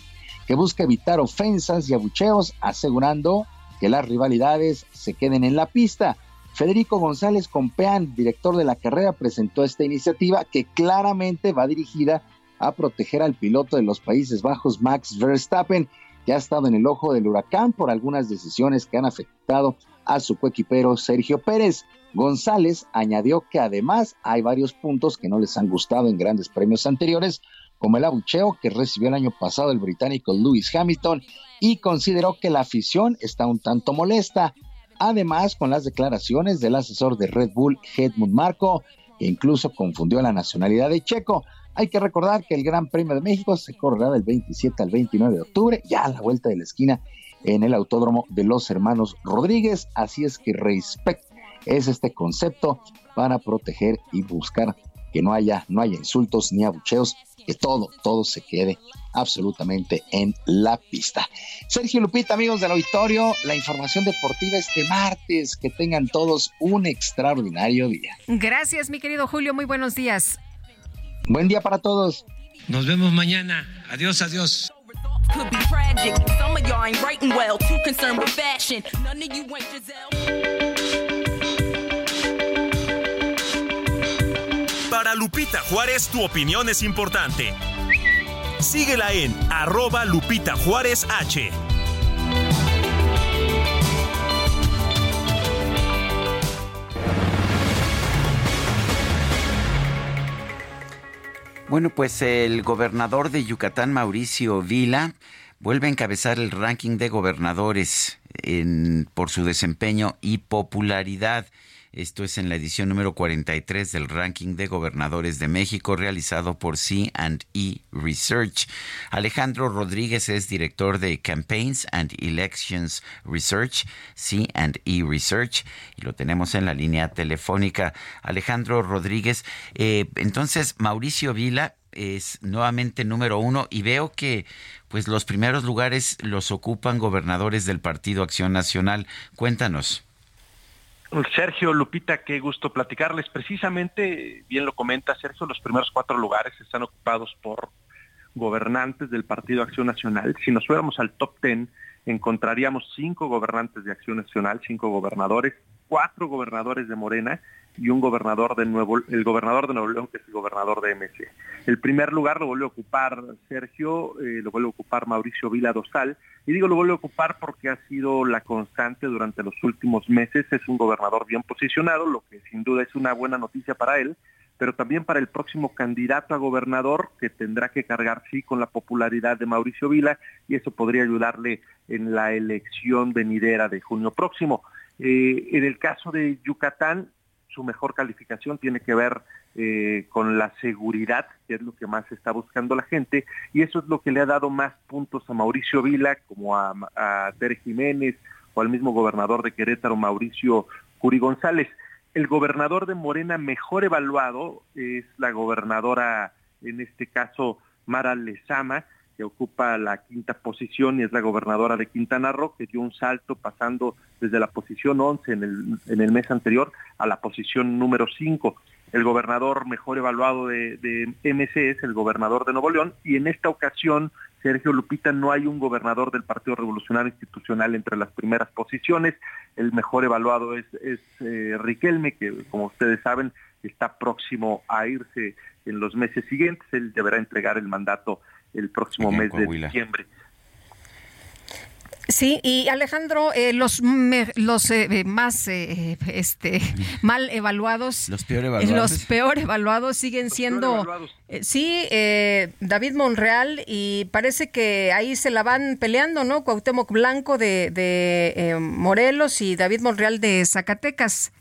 que busca evitar ofensas y abucheos, asegurando que las rivalidades se queden en la pista. Federico González Compeán, director de la carrera, presentó esta iniciativa que claramente va dirigida a proteger al piloto de los Países Bajos, Max Verstappen, que ha estado en el ojo del huracán por algunas decisiones que han afectado a su coequipero Sergio Pérez. González añadió que además hay varios puntos que no les han gustado en grandes premios anteriores, como el abucheo que recibió el año pasado el británico Lewis Hamilton, y consideró que la afición está un tanto molesta. Además, con las declaraciones del asesor de Red Bull, Hedmund Marco, que incluso confundió la nacionalidad de Checo. Hay que recordar que el Gran Premio de México se correrá del 27 al 29 de octubre, ya a la vuelta de la esquina en el Autódromo de los Hermanos Rodríguez. Así es que respect es este concepto para proteger y buscar que no haya, no haya insultos ni abucheos, que todo, todo se quede absolutamente en la pista. Sergio Lupita, amigos del auditorio, la información deportiva este martes. Que tengan todos un extraordinario día. Gracias, mi querido Julio. Muy buenos días. Buen día para todos. Nos vemos mañana. Adiós, adiós. Para Lupita Juárez, tu opinión es importante. Síguela en arroba Lupita Juárez H. Bueno, pues el gobernador de Yucatán, Mauricio Vila, vuelve a encabezar el ranking de gobernadores por su desempeño y popularidad. Esto es en la edición número 43 del ranking de gobernadores de México realizado por C&E Research. Alejandro Rodríguez es director de Campaigns and Elections Research, C&E Research, y lo tenemos en la línea telefónica. Alejandro Rodríguez, eh, entonces Mauricio Vila es nuevamente número uno y veo que pues los primeros lugares los ocupan gobernadores del Partido Acción Nacional. Cuéntanos. Sergio Lupita, qué gusto platicarles. Precisamente, bien lo comenta Sergio, los primeros cuatro lugares están ocupados por gobernantes del Partido Acción Nacional. Si nos fuéramos al top ten, encontraríamos cinco gobernantes de Acción Nacional, cinco gobernadores, cuatro gobernadores de Morena y un gobernador de Nuevo, el gobernador de Nuevo León, que es el gobernador de MC. El primer lugar lo vuelve a ocupar Sergio, eh, lo vuelve a ocupar Mauricio Vila Dosal, y digo lo vuelve a ocupar porque ha sido la constante durante los últimos meses, es un gobernador bien posicionado, lo que sin duda es una buena noticia para él, pero también para el próximo candidato a gobernador que tendrá que cargar sí con la popularidad de Mauricio Vila y eso podría ayudarle en la elección venidera de junio próximo. Eh, en el caso de Yucatán, su mejor calificación tiene que ver eh, con la seguridad, que es lo que más está buscando la gente, y eso es lo que le ha dado más puntos a Mauricio Vila, como a, a Jiménez o al mismo gobernador de Querétaro, Mauricio Curi González. El gobernador de Morena mejor evaluado es la gobernadora, en este caso, Mara Lezama, que ocupa la quinta posición y es la gobernadora de Quintana Roo, que dio un salto pasando desde la posición 11 en el, en el mes anterior a la posición número 5. El gobernador mejor evaluado de, de MC es el gobernador de Nuevo León y en esta ocasión Sergio Lupita, no hay un gobernador del Partido Revolucionario Institucional entre las primeras posiciones. El mejor evaluado es, es eh, Riquelme, que como ustedes saben está próximo a irse en los meses siguientes. Él deberá entregar el mandato el próximo mes de diciembre. Sí, y Alejandro, eh, los los eh, eh, más este (laughs) mal evaluados, los peor evaluados, los peor evaluados siguen siendo, sí, David Monreal y parece que ahí se la van peleando, ¿no? Cuauhtémoc Blanco de, de Morelos y David Monreal de Zacatecas.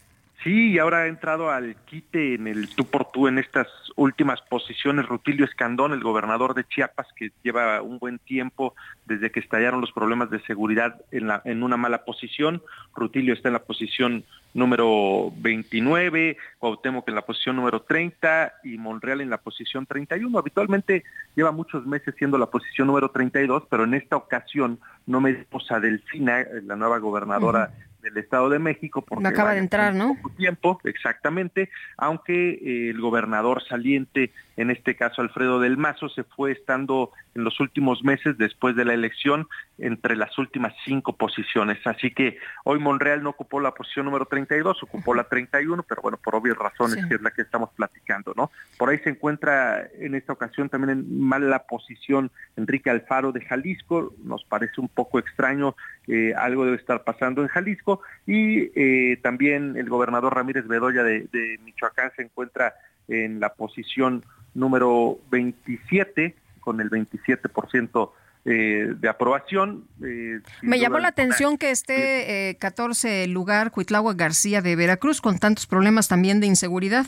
Sí, y ahora ha entrado al quite en el tú por tú en estas últimas posiciones Rutilio Escandón, el gobernador de Chiapas, que lleva un buen tiempo desde que estallaron los problemas de seguridad en, la, en una mala posición. Rutilio está en la posición número 29, Cuauhtémoc en la posición número 30 y Monreal en la posición 31. Habitualmente lleva muchos meses siendo la posición número 32, pero en esta ocasión no me a Delfina, la nueva gobernadora del Estado de México. Porque acaba de entrar, ¿no? Poco tiempo, exactamente, aunque eh, el gobernador saliente, en este caso Alfredo del Mazo, se fue estando en los últimos meses después de la elección entre las últimas cinco posiciones. Así que hoy Monreal no ocupó la posición número 32, ocupó la 31, pero bueno, por obvias razones, que es la que estamos platicando, ¿no? Por ahí se encuentra en esta ocasión también en mala posición Enrique Alfaro de Jalisco, nos parece un poco extraño, eh, algo debe estar pasando en Jalisco, y eh, también el gobernador Ramírez Bedoya de, de Michoacán se encuentra en la posición número 27, con el 27% eh, de aprobación. Eh, Me llamó la atención que esté 14 eh, lugar Cuitlagua García de Veracruz con tantos problemas también de inseguridad.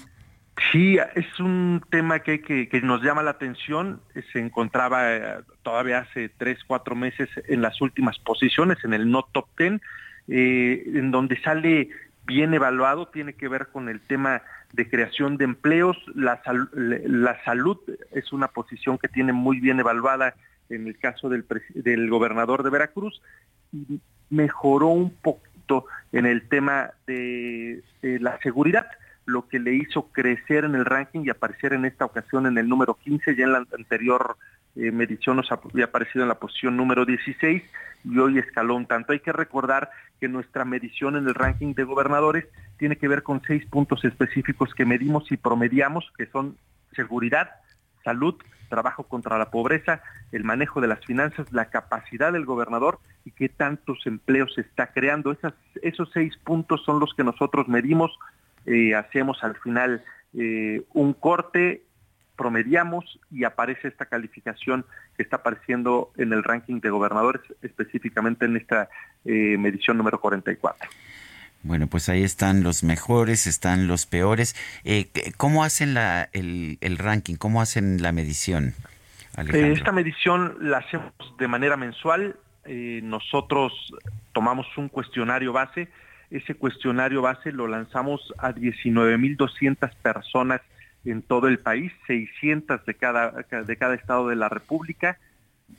Sí, es un tema que, que, nos llama la atención. Se encontraba todavía hace tres, cuatro meses en las últimas posiciones, en el no top ten, en donde sale bien evaluado, tiene que ver con el tema de creación de empleos. La, la salud es una posición que tiene muy bien evaluada en el caso del, del gobernador de Veracruz y mejoró un poquito en el tema de, la seguridad lo que le hizo crecer en el ranking y aparecer en esta ocasión en el número 15, ya en la anterior eh, medición nos había aparecido en la posición número 16 y hoy escaló un tanto. Hay que recordar que nuestra medición en el ranking de gobernadores tiene que ver con seis puntos específicos que medimos y promediamos, que son seguridad, salud, trabajo contra la pobreza, el manejo de las finanzas, la capacidad del gobernador y qué tantos empleos está creando. esos seis puntos son los que nosotros medimos, eh, hacemos al final eh, un corte promediamos y aparece esta calificación que está apareciendo en el ranking de gobernadores, específicamente en esta eh, medición número 44. Bueno, pues ahí están los mejores, están los peores. Eh, ¿Cómo hacen la, el, ranking? ¿Cómo hacen la medición? Eh, esta medición la hacemos de manera mensual. nosotros tomamos un cuestionario base. Ese cuestionario base lo lanzamos a 19.200 personas en todo el país, 600 de cada, de cada estado de la República.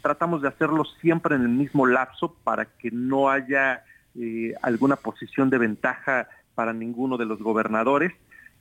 Tratamos de hacerlo siempre en el mismo lapso para que no haya eh, alguna posición de ventaja para ninguno de los gobernadores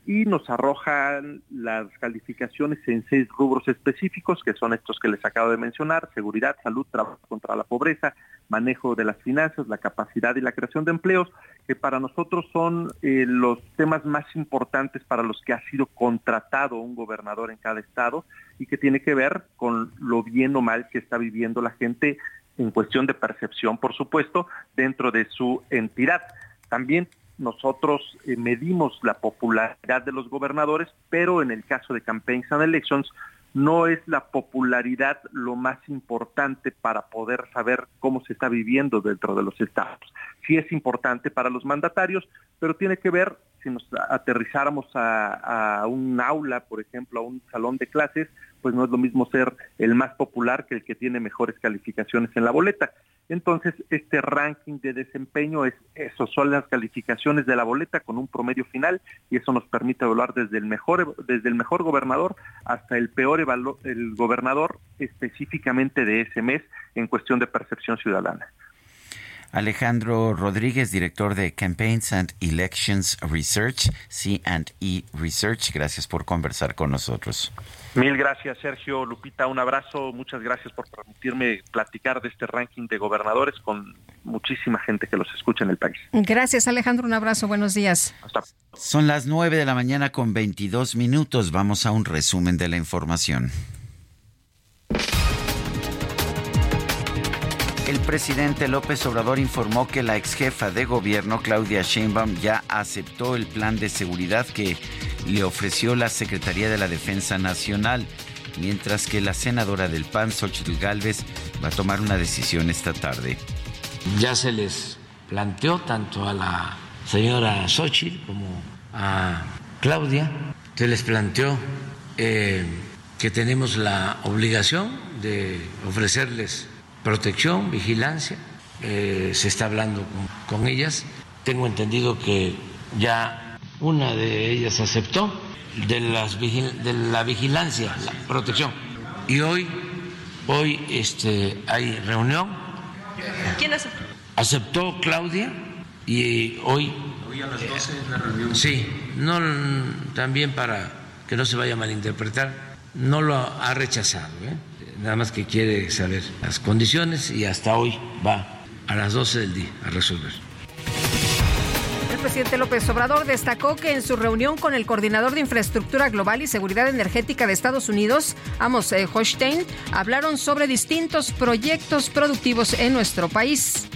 y nos arrojan las calificaciones en seis rubros específicos, que son estos que les acabo de mencionar, seguridad, salud, trabajo contra la pobreza, manejo de las finanzas, la capacidad y la creación de empleos, que para nosotros son eh, los temas más importantes para los que ha sido contratado un gobernador en cada estado y que tiene que ver con lo bien o mal que está viviendo la gente en cuestión de percepción, por supuesto, dentro de su entidad. También nosotros eh, medimos la popularidad de los gobernadores, pero en el caso de campaigns and elections no es la popularidad lo más importante para poder saber cómo se está viviendo dentro de los estados. Sí es importante para los mandatarios, pero tiene que ver, si nos aterrizáramos a, un aula, por ejemplo, a un salón de clases, pues no es lo mismo ser el más popular que el que tiene mejores calificaciones en la boleta. Entonces, este ranking de desempeño es eso, son las calificaciones de la boleta con un promedio final y eso nos permite evaluar desde el mejor, desde el mejor gobernador hasta el peor el gobernador específicamente de ese mes en cuestión de percepción ciudadana. Alejandro Rodríguez, director de Campaigns and Elections Research, C&E Research. Gracias por conversar con nosotros. Mil gracias, Sergio. Lupita, un abrazo. Muchas gracias por permitirme platicar de este ranking de gobernadores con muchísima gente que los escucha en el país. Gracias, Alejandro. Un abrazo. Buenos días. Son las 9 de la mañana con 22 minutos. Vamos a un resumen de la información. El presidente López Obrador informó que la ex jefa de gobierno, Claudia Sheinbaum, ya aceptó el plan de seguridad que le ofreció la Secretaría de la Defensa Nacional, mientras que la senadora del PAN, Xochitl Gálvez, va a tomar una decisión esta tarde. Ya se les planteó tanto a la señora Xochitl como a Claudia, se les planteó eh, que tenemos la obligación de ofrecerles protección, vigilancia, eh, se está hablando con, ellas. Tengo entendido que ya una de ellas aceptó de, las de la vigilancia, la protección. Y hoy, hoy este, hay reunión. ¿Quién aceptó? Aceptó Claudia y hoy... Hoy a las 12 es la reunión. Sí, no, también para que no se vaya a malinterpretar, no lo ha rechazado. ¿eh? Nada más que quiere saber las condiciones y hasta hoy va a las 12 del día a resolver. El presidente López Obrador destacó que en su reunión con el coordinador de infraestructura global y seguridad energética de Estados Unidos, Amos eh, Hochstein, hablaron sobre distintos proyectos productivos en nuestro país.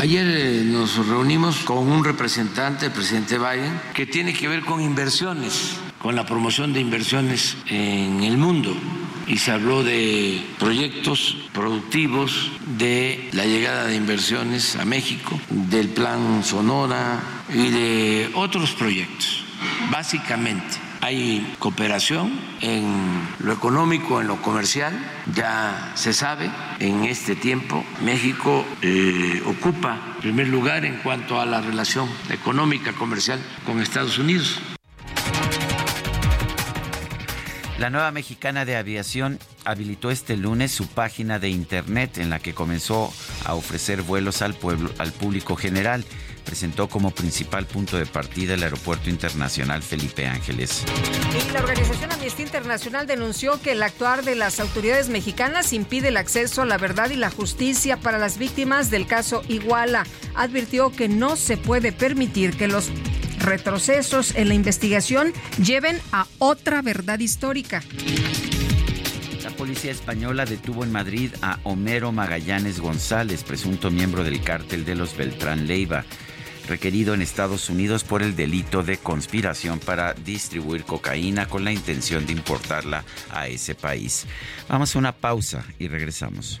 Ayer eh, nos reunimos con un representante, el presidente Biden, que tiene que ver con inversiones, con la promoción de inversiones en el mundo y se habló de proyectos productivos, de la llegada de inversiones a México, del plan Sonora y de otros proyectos. Básicamente hay cooperación en lo económico, en lo comercial, ya se sabe, en este tiempo México eh, ocupa primer lugar en cuanto a la relación económica comercial con Estados Unidos. La nueva mexicana de aviación habilitó este lunes su página de internet en la que comenzó a ofrecer vuelos al, pueblo, al público general. Presentó como principal punto de partida el Aeropuerto Internacional Felipe Ángeles. Y la organización Amnistía Internacional denunció que el actuar de las autoridades mexicanas impide el acceso a la verdad y la justicia para las víctimas del caso Iguala. Advirtió que no se puede permitir que los retrocesos en la investigación lleven a otra verdad histórica. La policía española detuvo en Madrid a Homero Magallanes González, presunto miembro del cártel de los Beltrán Leiva, requerido en Estados Unidos por el delito de conspiración para distribuir cocaína con la intención de importarla a ese país. Vamos a una pausa y regresamos.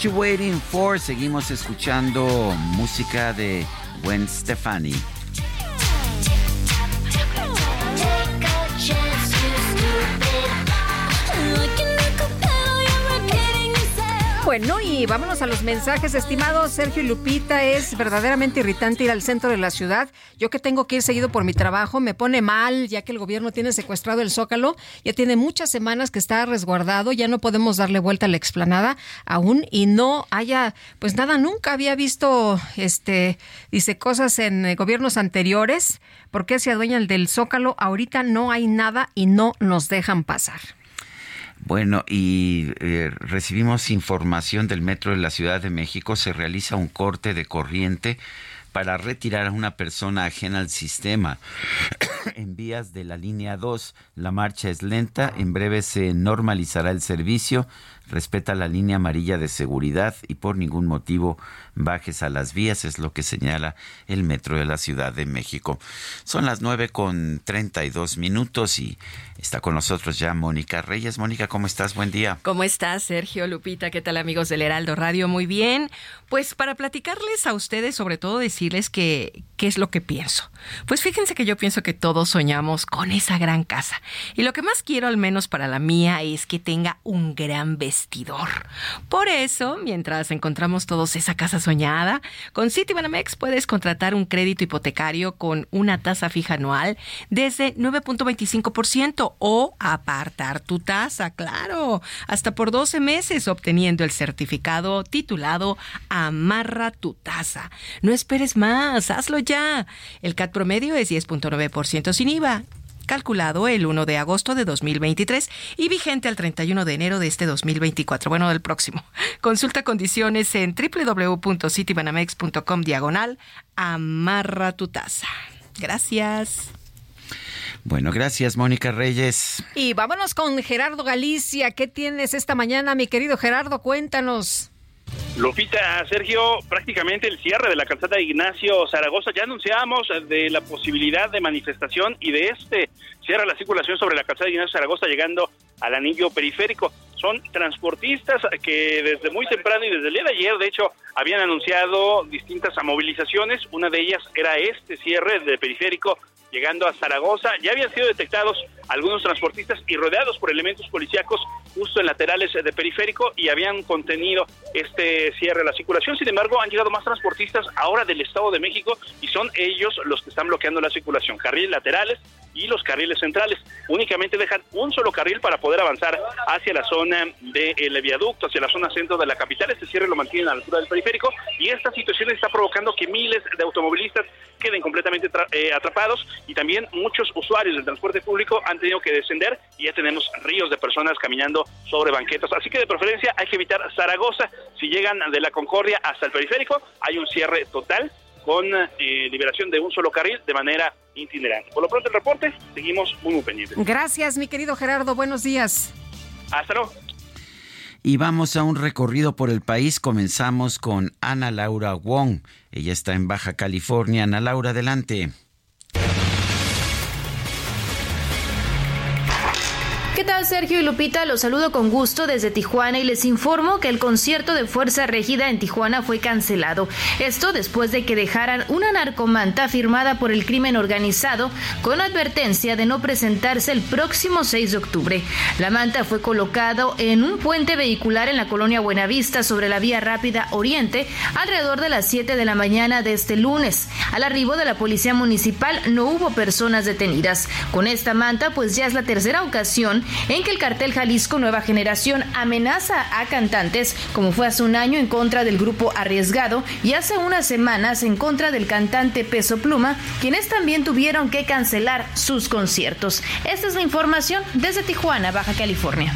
What You Waiting For? Seguimos escuchando música de Gwen Stefani. Bueno, y vámonos a los mensajes, estimados Sergio y Lupita. Es verdaderamente irritante ir al centro de la ciudad. Yo que tengo que ir seguido por mi trabajo, me pone mal, ya que el gobierno tiene secuestrado el Zócalo. Ya tiene muchas semanas que está resguardado, ya no podemos darle vuelta a la explanada aún y no haya, pues nada, nunca había visto, este, dice cosas en eh, gobiernos anteriores. ¿Por qué se adueñan del Zócalo? Ahorita no hay nada y no nos dejan pasar. Bueno, y eh, recibimos información del Metro de la Ciudad de México. Se realiza un corte de corriente para retirar a una persona ajena al sistema. (coughs) en vías de la línea 2, la marcha es lenta. En breve se normalizará el servicio. Respeta la línea amarilla de seguridad y por ningún motivo bajes a las vías, es lo que señala el Metro de la Ciudad de México. Son las nueve con treinta y dos minutos y Está con nosotros ya Mónica Reyes. Mónica, ¿cómo estás? Buen día. ¿Cómo estás, Sergio Lupita? ¿Qué tal, amigos del Heraldo Radio? Muy bien. Pues para platicarles a ustedes, sobre todo decirles que qué es lo que pienso. Pues fíjense que yo pienso que todos soñamos con esa gran casa. Y lo que más quiero, al menos para la mía, es que tenga un gran vestidor. Por eso, mientras encontramos todos esa casa soñada, con Citibanamex puedes contratar un crédito hipotecario con una tasa fija anual desde 9.25% o apartar tu tasa, claro, hasta por 12 meses obteniendo el certificado titulado Amarra tu tasa. No esperes más, hazlo ya. El CAT promedio es 10.9% sin IVA calculado el 1 de agosto de 2023 y vigente al 31 de enero de este 2024, bueno, del próximo. (laughs) Consulta condiciones en www.citibanamex.com diagonal amarra tu tasa. Gracias. Bueno, gracias, Mónica Reyes. Y vámonos con Gerardo Galicia. ¿Qué tienes esta mañana, mi querido Gerardo? Cuéntanos. Lupita, Sergio, prácticamente el cierre de la calzada de Ignacio Zaragoza. Ya anunciamos de la posibilidad de manifestación y de este cierra la circulación sobre la calzada de Ignacio Zaragoza llegando al anillo periférico. Son transportistas que desde muy temprano y desde el día de ayer, de hecho, habían anunciado distintas movilizaciones. Una de ellas era este cierre de periférico llegando a Zaragoza. Ya habían sido detectados algunos transportistas y rodeados por elementos policíacos justo en laterales de periférico y habían contenido este cierre de la circulación. Sin embargo, han llegado más transportistas ahora del Estado de México y son ellos los que están bloqueando la circulación. Carriles laterales y los carriles centrales. Únicamente dejan un solo carril para poder avanzar hacia la zona del viaducto, hacia la zona centro de la capital. Este cierre lo mantienen a la altura del periférico y esta situación está provocando que miles de automovilistas queden completamente eh, atrapados y también muchos usuarios del transporte público han tenido que descender y ya tenemos ríos de personas caminando sobre banquetas. Así que de preferencia hay que evitar Zaragoza. Si llegan de la Concordia hasta el periférico, hay un cierre total con eh, liberación de un solo carril de manera itinerante. Por lo pronto el reporte, seguimos muy, muy pendientes. Gracias, mi querido Gerardo. Buenos días. Hasta luego. Y vamos a un recorrido por el país. Comenzamos con Ana Laura Wong. Ella está en Baja California. Ana Laura, adelante. ¿Qué tal Sergio y Lupita? Los saludo con gusto desde Tijuana y les informo que el concierto de Fuerza Regida en Tijuana fue cancelado. Esto después de que dejaran una narcomanta firmada por el crimen organizado con advertencia de no presentarse el próximo 6 de octubre. La manta fue colocado en un puente vehicular en la colonia Buenavista sobre la vía rápida Oriente alrededor de las 7 de la mañana de este lunes. Al arribo de la policía municipal no hubo personas detenidas. Con esta manta pues ya es la tercera ocasión en que el cartel Jalisco Nueva Generación amenaza a cantantes, como fue hace un año en contra del grupo Arriesgado y hace unas semanas en contra del cantante Peso Pluma, quienes también tuvieron que cancelar sus conciertos. Esta es la información desde Tijuana, Baja California.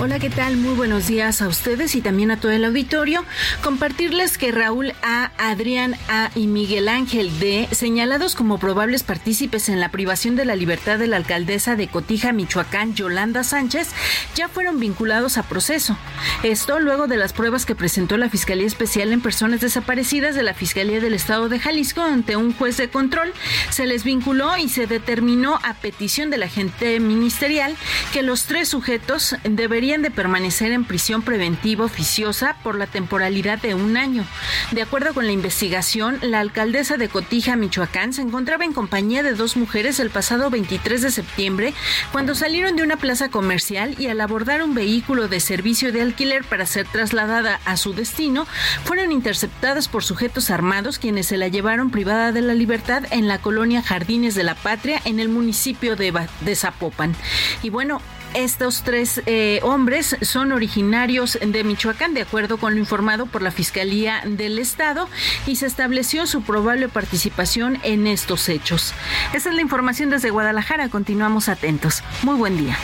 Hola, ¿qué tal? Muy buenos días a ustedes y también a todo el auditorio. Compartirles que Raúl A, Adrián A y Miguel Ángel D, señalados como probables partícipes en la privación de la libertad de la alcaldesa de Cotija, Michoacán, Yolanda Sánchez, ya fueron vinculados a proceso. Esto luego de las pruebas que presentó la Fiscalía Especial en Personas Desaparecidas de la Fiscalía del Estado de Jalisco ante un juez de control, se les vinculó y se determinó a petición del agente ministerial que los tres sujetos deberían de permanecer en prisión preventiva oficiosa por la temporalidad de un año. De acuerdo con la investigación, la alcaldesa de Cotija, Michoacán, se encontraba en compañía de dos mujeres el pasado 23 de septiembre cuando salieron de una plaza comercial y al abordar un vehículo de servicio de alquiler para ser trasladada a su destino, fueron interceptadas por sujetos armados quienes se la llevaron privada de la libertad en la colonia Jardines de la Patria en el municipio de Zapopan. Y bueno, estos tres eh, hombres son originarios de Michoacán, de acuerdo con lo informado por la Fiscalía del Estado, y se estableció su probable participación en estos hechos. Esa es la información desde Guadalajara. Continuamos atentos. Muy buen día.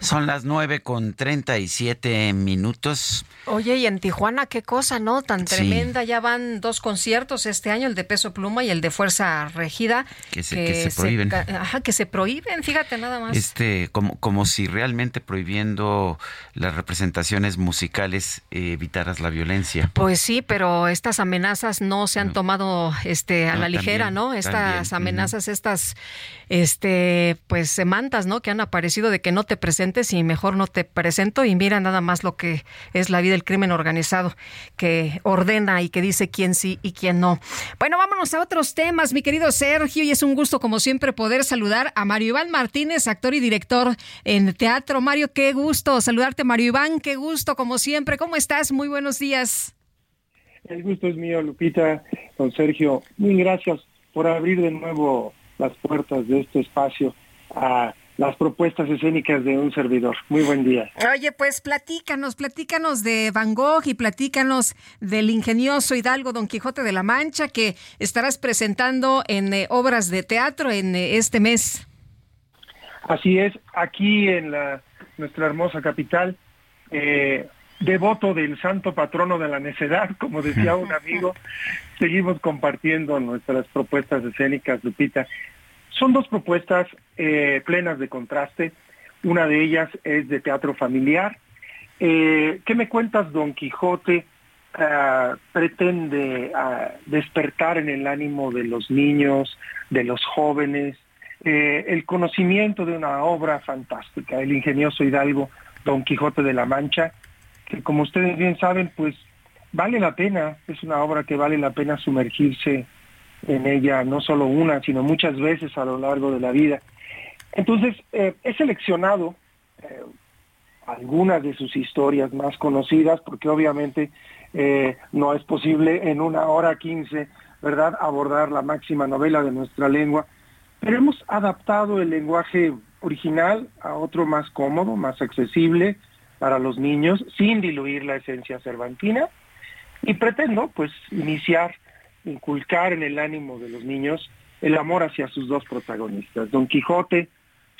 Son las nueve con treinta y siete minutos. Oye, y en Tijuana, qué cosa, ¿no? Tan tremenda. Ya van dos conciertos este año, el de Peso Pluma y el de Fuerza Regida. Que se, prohíben. ajá, que se prohíben, fíjate nada más. Este, como, como si realmente prohibiendo las representaciones musicales eh, evitaras la violencia. Pues sí, pero estas amenazas no se han tomado este, a la ligera, ¿no? Estas amenazas, estas este, pues semantas, ¿no? Que han aparecido de que no te presentes y mejor no te presento y mira nada más lo que es la vida del crimen organizado que ordena y que dice quién sí y quién no. Bueno, vámonos a otros temas, mi querido Sergio, y es un gusto como siempre poder saludar a Mario Iván Martínez, actor y director en teatro. Mario, qué gusto saludarte, Mario Iván, qué gusto como siempre. ¿Cómo estás? Muy buenos días. El gusto es mío, Lupita, don Sergio. Mil gracias por abrir de nuevo las puertas de este espacio a las propuestas escénicas de un servidor. Muy buen día. Oye, pues platícanos, platícanos de Van Gogh y platícanos del ingenioso Hidalgo Don Quijote de la Mancha que estarás presentando en eh, obras de teatro en eh, este mes. Así es, aquí en la, nuestra hermosa capital, eh, devoto del santo patrono de la necedad, como decía un (laughs) amigo, seguimos compartiendo nuestras propuestas escénicas, Lupita. Son dos propuestas eh, plenas de contraste. Una de ellas es de teatro familiar. Eh, ¿Qué me cuentas, Don Quijote? Ah, pretende ah, despertar en el ánimo de los niños, de los jóvenes, eh, el conocimiento de una obra fantástica, el ingenioso Hidalgo Don Quijote de la Mancha, que como ustedes bien saben, pues vale la pena, es una obra que vale la pena sumergirse en ella, no solo una, sino muchas veces a lo largo de la vida. Entonces, eh, he seleccionado eh, algunas de sus historias más conocidas, porque obviamente eh, no es posible en una hora quince, ¿verdad?, abordar la máxima novela de nuestra lengua, pero hemos adaptado el lenguaje original a otro más cómodo, más accesible para los niños, sin diluir la esencia cervantina, y pretendo pues iniciar, inculcar en el ánimo de los niños el amor hacia sus dos protagonistas. Don Quijote,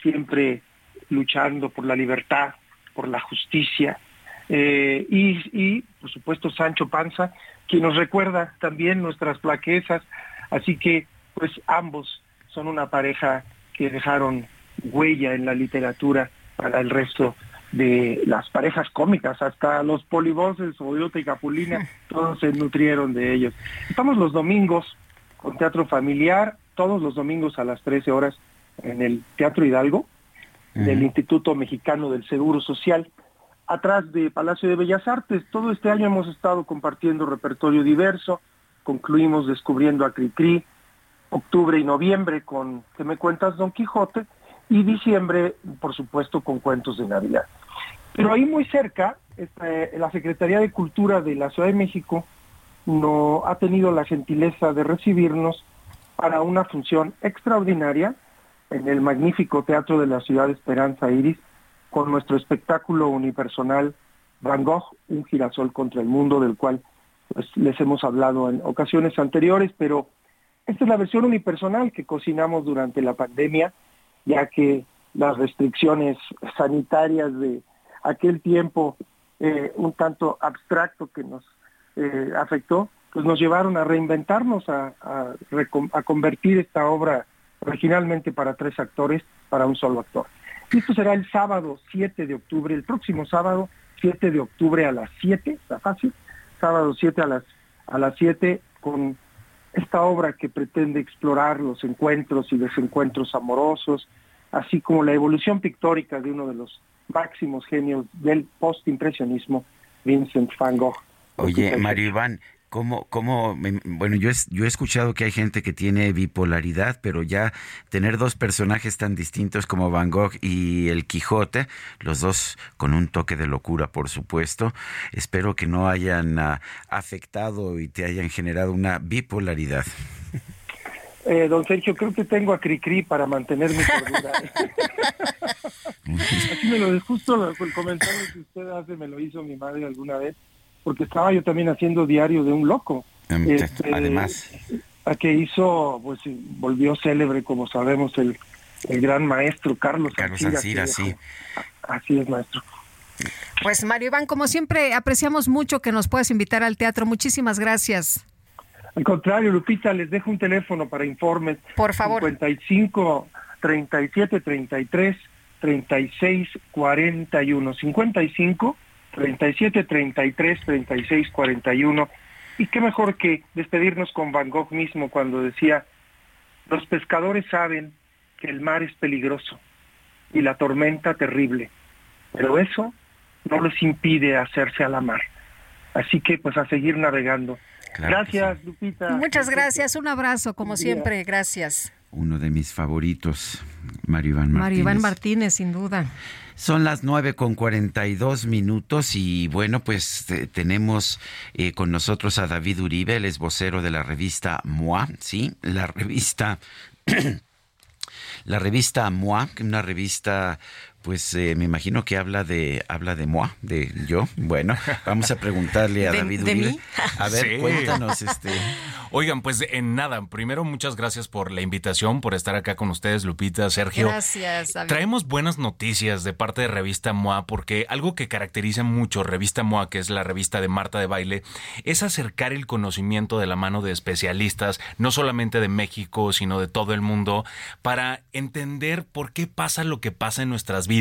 siempre luchando por la libertad, por la justicia, eh, y, por supuesto Sancho Panza, quien nos recuerda también nuestras plaquezas, así que pues ambos son una pareja que dejaron huella en la literatura para el resto de las parejas cómicas, hasta los polivoces, Oyote y Capulina, todos se nutrieron de ellos. Estamos los domingos con teatro familiar, todos los domingos a las 13 horas en el Teatro Hidalgo, del Instituto Mexicano del Seguro Social, atrás de Palacio de Bellas Artes. Todo este año hemos estado compartiendo repertorio diverso, concluimos descubriendo a Cricri, octubre y noviembre con ¿Qué me cuentas, Don Quijote? Y diciembre, por supuesto, con cuentos de Navidad. Pero ahí muy cerca, este, la Secretaría de Cultura de la Ciudad de México no ha tenido la gentileza de recibirnos para una función extraordinaria en el magnífico Teatro de la Ciudad de Esperanza Iris con nuestro espectáculo unipersonal Van Gogh, un girasol contra el mundo, del cual pues, les hemos hablado en ocasiones anteriores, pero esta es la versión unipersonal que cocinamos durante la pandemia ya que las restricciones sanitarias de aquel tiempo eh, un tanto abstracto que nos eh, afectó, pues nos llevaron a reinventarnos, a, convertir esta obra originalmente para tres actores, para un solo actor. esto será el sábado 7 de octubre, el próximo sábado 7 de octubre a las 7, está fácil, sábado 7 a las, a las 7 con esta obra que pretende explorar los encuentros y desencuentros amorosos, así como la evolución pictórica de uno de los máximos genios del postimpresionismo, Vincent van Gogh. Oye, Mario Iván, ¿Cómo, cómo, bueno, yo, yo he escuchado que hay gente que tiene bipolaridad, pero ya tener dos personajes tan distintos como Van Gogh y el Quijote, los dos con un toque de locura, por supuesto, espero que no hayan ah, afectado y te hayan generado una bipolaridad. Eh, don Sergio, creo que tengo a Cricri para mantener mi cordura. (laughs) Aquí me lo justo el comentario que usted hace me lo hizo mi madre alguna vez porque estaba yo también haciendo diario de un loco. Este, Además. A que hizo, pues volvió célebre, como sabemos, el, el gran maestro Carlos Carlos Ancira, sí. Así es, maestro. Pues Mario Iván, como siempre, apreciamos mucho que nos puedas invitar al teatro. Muchísimas gracias. Al contrario, Lupita, les dejo un teléfono para informes. Por favor. 55 37 33 36 41. 55 37 33 36 41 y qué mejor que despedirnos con Van Gogh mismo cuando decía los pescadores saben que el mar es peligroso y la tormenta terrible pero eso no les impide hacerse a la mar así que pues a seguir navegando. Gracias Lupita. Muchas gracias. Un abrazo como siempre. Gracias uno de mis favoritos Mario Iván Martínez Mario Iván Martínez sin duda son las nueve con cuarenta y dos minutos y bueno, pues tenemos eh, con nosotros a David Uribe, el es vocero de la revista MOA, ¿sí? La revista... (clears throat) la revista MOA, una revista pues eh, me imagino que habla de habla de moi, de yo. Bueno, vamos a preguntarle a David Uribe. (laughs) A ver, cuéntanos este. Oigan, pues en nada, primero muchas gracias por la invitación, por estar acá con ustedes, Lupita, Sergio. Gracias. David. Traemos buenas noticias de parte de Revista MOA porque algo que caracteriza mucho Revista MOA, que es la revista de Marta de Baile, es acercar el conocimiento de la mano de especialistas, no solamente de México, sino de todo el mundo, para entender por qué pasa lo que pasa en nuestras vidas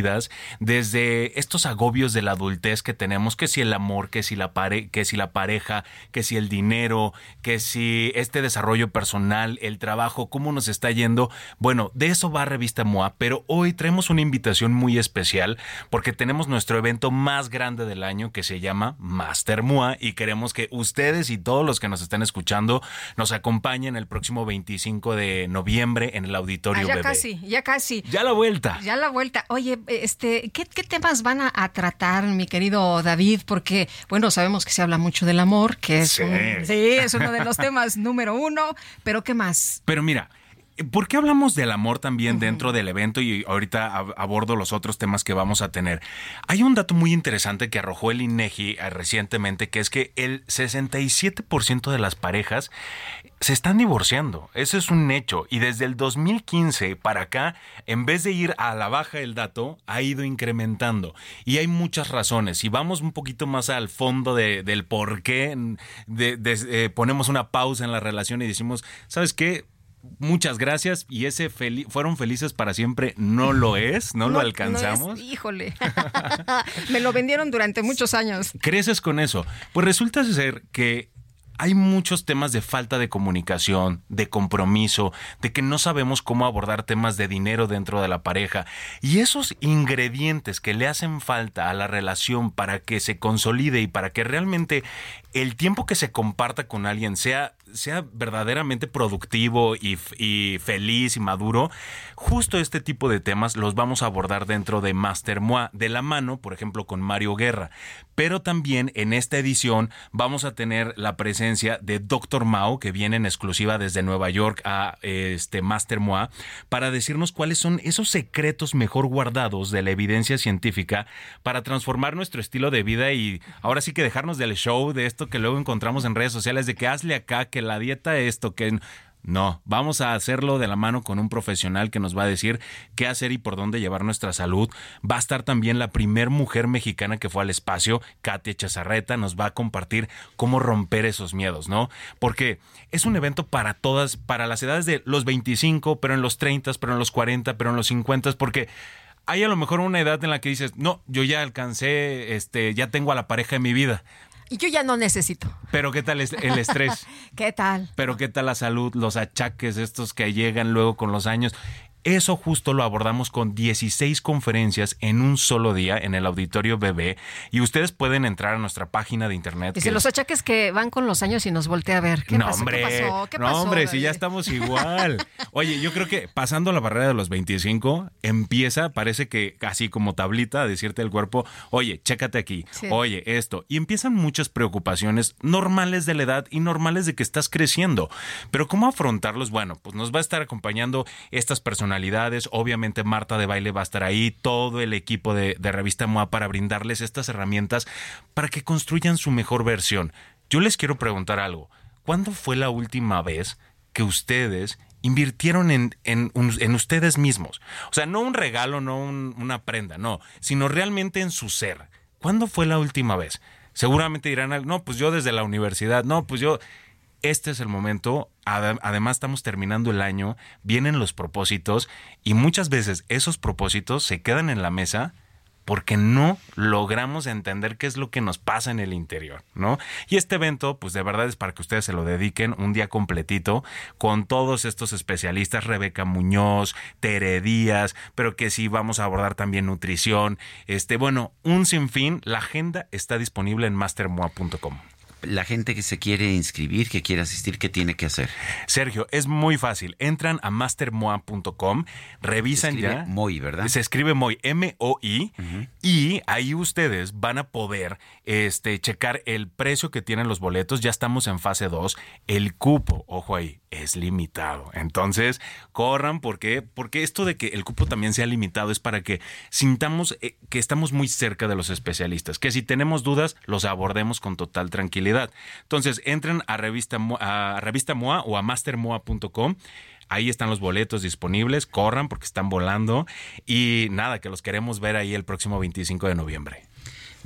desde estos agobios de la adultez que tenemos, que si el amor, que si la pare que si la pareja, que si el dinero, que si este desarrollo personal, el trabajo, cómo nos está yendo. Bueno, de eso va Revista MOA, pero hoy traemos una invitación muy especial porque tenemos nuestro evento más grande del año que se llama Master MOA y queremos que ustedes y todos los que nos están escuchando nos acompañen el próximo 25 de noviembre en el auditorio ah, ya casi, ya casi. Ya la vuelta. Ya la vuelta. Oye, este, ¿qué, temas van a, tratar, mi querido David? Porque, bueno, sabemos que se habla mucho del amor, que es, es uno de los temas (laughs) número uno, pero ¿qué más? Pero mira, ¿Por qué hablamos del amor también dentro del evento y ahorita abordo los otros temas que vamos a tener? Hay un dato muy interesante que arrojó el INEGI eh, recientemente, que es que el 67% de las parejas se están divorciando. Ese es un hecho. Y desde el 2015 para acá, en vez de ir a la baja el dato, ha ido incrementando. Y hay muchas razones. Si vamos un poquito más al fondo del por qué de, eh, ponemos una pausa en la relación y decimos, ¿sabes qué? muchas gracias y ese fueron felices para siempre no lo es, no, lo alcanzamos. híjole, (laughs) me lo vendieron durante muchos años. Creces con eso. Pues resulta ser que hay muchos temas de falta de comunicación, de compromiso, de que no sabemos cómo abordar temas de dinero dentro de la pareja. Y esos ingredientes que le hacen falta a la relación para que se consolide y para que realmente el tiempo que se comparta con alguien sea, sea verdaderamente productivo y, feliz y maduro, justo este tipo de temas los vamos a abordar dentro de Master Moi, de la mano, por ejemplo, con Mario Guerra. Pero también en esta edición vamos a tener la presencia de Dr. Mao, que viene en exclusiva desde Nueva York a este Master Moi, para decirnos cuáles son esos secretos mejor guardados de la evidencia científica para transformar nuestro estilo de vida y ahora sí que dejarnos del show de esto que luego encontramos en redes sociales de que hazle acá, que la dieta esto, que no, vamos a hacerlo de la mano con un profesional que nos va a decir qué hacer y por dónde llevar nuestra salud. Va a estar también la primer mujer mexicana que fue al espacio, Katia Chazarreta, nos va a compartir cómo romper esos miedos, ¿no? Porque es un evento para todas, para las edades de los 25, pero en los 30, pero en los 40, pero en los 50, porque hay a lo mejor una edad en la que dices, no, yo ya alcancé, este, ya tengo a la pareja de mi vida. Y yo ya no necesito. Pero ¿qué tal el estrés? (laughs) ¿Qué tal? Pero ¿qué tal la salud? Los achaques estos que llegan luego con los años. Eso justo lo abordamos con 16 conferencias en un solo día en el auditorio BB y ustedes pueden entrar a nuestra página de internet. Dice, los achaques que van con los años y nos voltea a ver. ¿Qué no, pasó? hombre, ¿Qué pasó? ¿Qué no, pasó, hombre, si ya estamos (laughs) igual. Oye, yo creo que pasando la barrera de los 25, empieza, parece que así como tablita, a decirte el cuerpo, oye, chécate aquí, Sí. oye, esto. Y empiezan muchas preocupaciones normales de la edad y normales de que estás creciendo. Pero ¿cómo afrontarlos? Bueno, pues nos va a estar acompañando estas Obviamente Marta de Baile va a estar ahí, todo el equipo de, Revista MOA para brindarles estas herramientas para que construyan su mejor versión. Yo les quiero preguntar algo. ¿Cuándo fue la última vez que ustedes invirtieron en, en, ustedes mismos? O sea, no un regalo, no un- una prenda, no, sino realmente en su ser. ¿Cuándo fue la última vez? Seguramente dirán, no, pues yo desde la universidad, no, pues yo... Este es el momento, Ade- además estamos terminando el año, vienen los propósitos y muchas veces esos propósitos se quedan en la mesa porque no logramos entender qué es lo que nos pasa en el interior, ¿no? Y este evento, pues de verdad es para que ustedes se lo dediquen un día completito con todos estos especialistas, Rebeca Muñoz, Tere Díaz, pero que sí vamos a abordar también nutrición, este, bueno, un sinfín, la agenda está disponible en mastermoa.com. La gente que se quiere inscribir, que quiere asistir, ¿qué tiene que hacer? Sergio, es muy fácil. Entran a mastermoa.com, revisan Se ya. Moi, ¿verdad? Se escribe Moi, M-O-I, y ahí ustedes van a poder este, checar el precio que tienen los boletos. Ya estamos en fase 2. El cupo, ojo ahí, es limitado. Entonces, corran porque, porque esto de que el cupo también sea limitado es para que sintamos eh, que estamos muy cerca de los especialistas, que si tenemos dudas los abordemos con total tranquilidad. Entonces, entren a revista, a revista MOA o a mastermoa.com. Ahí están los boletos disponibles, corran porque están volando y nada, que los queremos ver ahí el próximo 25 de noviembre.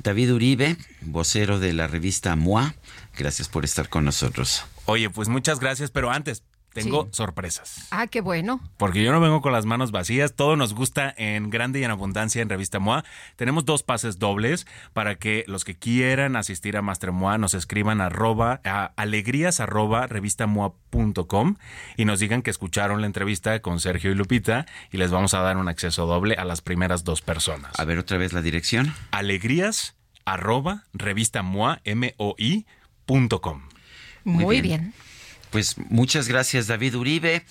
David Uribe, vocero de la revista MOA, gracias por estar con nosotros. Oye, pues muchas gracias, pero antes tengo Sí. sorpresas. Ah, qué bueno. Porque yo no vengo con las manos vacías, todo nos gusta en grande y en abundancia en Revista MOA. Tenemos dos pases dobles para que los que quieran asistir a Master MOA nos escriban arroba, a alegrías arroba revistamoa.com y nos digan que escucharon la entrevista con Sergio y Lupita y les vamos a dar un acceso doble a las primeras dos personas. A ver otra vez la dirección. Alegrías arroba. Muy, Muy bien. bien. Pues muchas gracias David Uribe.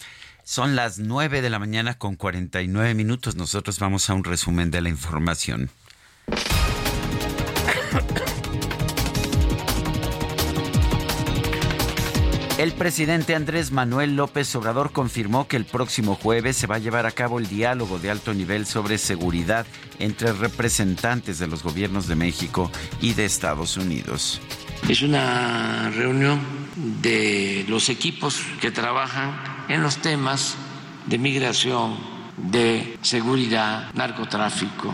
Son las 9 de la mañana con 49 minutos. Nosotros vamos a un resumen de la información. El presidente Andrés Manuel López Obrador confirmó que el próximo jueves se va a llevar a cabo el diálogo de alto nivel sobre seguridad entre representantes de los gobiernos de México y de Estados Unidos. Es una reunión de los equipos que trabajan en los temas de migración, de seguridad, narcotráfico,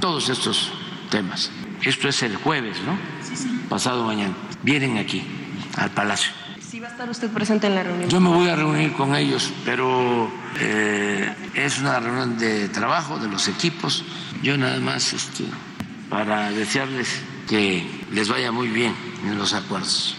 todos estos temas. Esto es el jueves, ¿no? Pasado mañana. Vienen aquí, al Palacio. Sí va a estar usted presente en la reunión. Yo me voy a reunir con ellos, pero eh, es una reunión de trabajo de los equipos. Yo nada más este, para desearles que les vaya muy bien en los acuerdos.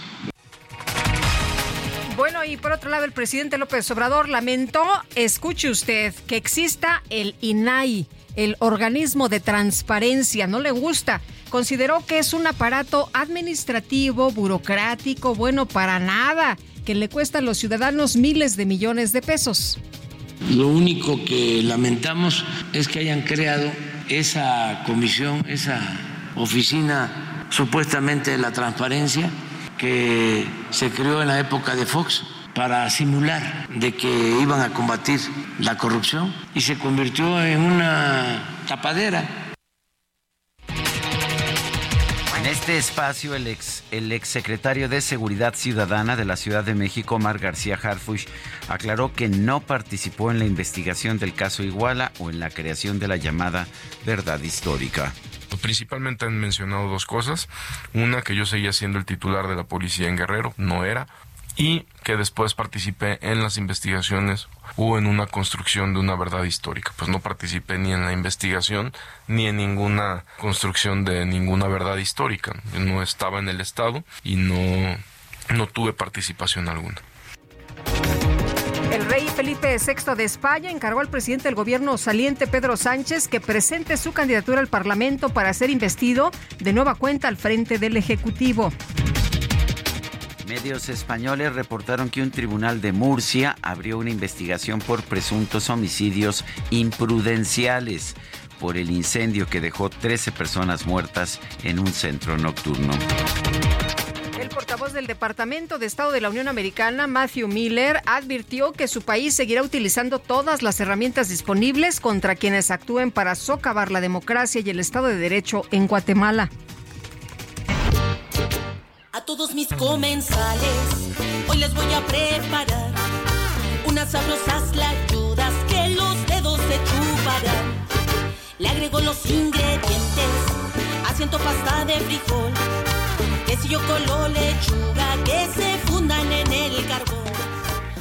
Bueno, y por otro lado, el presidente López Obrador lamentó, escuche usted, que exista el INAI, el organismo de transparencia. No le gusta. Consideró que es un aparato administrativo, burocrático, bueno, para nada, que le cuesta a los ciudadanos miles de millones de pesos. Lo único que lamentamos es que hayan creado esa comisión, esa oficina supuestamente de la transparencia que se creó en la época de Fox para simular de que iban a combatir la corrupción y se convirtió en una tapadera. En este espacio, el ex, el exsecretario de Seguridad Ciudadana de la Ciudad de México, Omar García Harfush, aclaró que no participó en la investigación del caso Iguala o en la creación de la llamada verdad histórica. Principalmente han mencionado dos cosas. Una, que yo seguía siendo el titular de la policía en Guerrero, no era. Y que después participé en las investigaciones o en una construcción de una verdad histórica. Pues no participé ni en la investigación ni en ninguna construcción de ninguna verdad histórica. Yo no estaba en el Estado y no, no tuve participación alguna. El rey Felipe VI de España encargó al presidente del gobierno saliente Pedro Sánchez que presente su candidatura al Parlamento para ser investido de nueva cuenta al frente del Ejecutivo. Medios españoles reportaron que un tribunal de Murcia abrió una investigación por presuntos homicidios imprudenciales por el incendio que dejó 13 personas muertas en un centro nocturno. Portavoz del Departamento de Estado de la Unión Americana, Matthew Miller, advirtió que su país seguirá utilizando todas las herramientas disponibles contra quienes actúen para socavar la democracia y el Estado de Derecho en Guatemala. A todos mis comensales, hoy les voy a preparar unas sabrosas layudas que los dedos se chuparán. Le agrego los ingredientes, asiento pasta de frijol,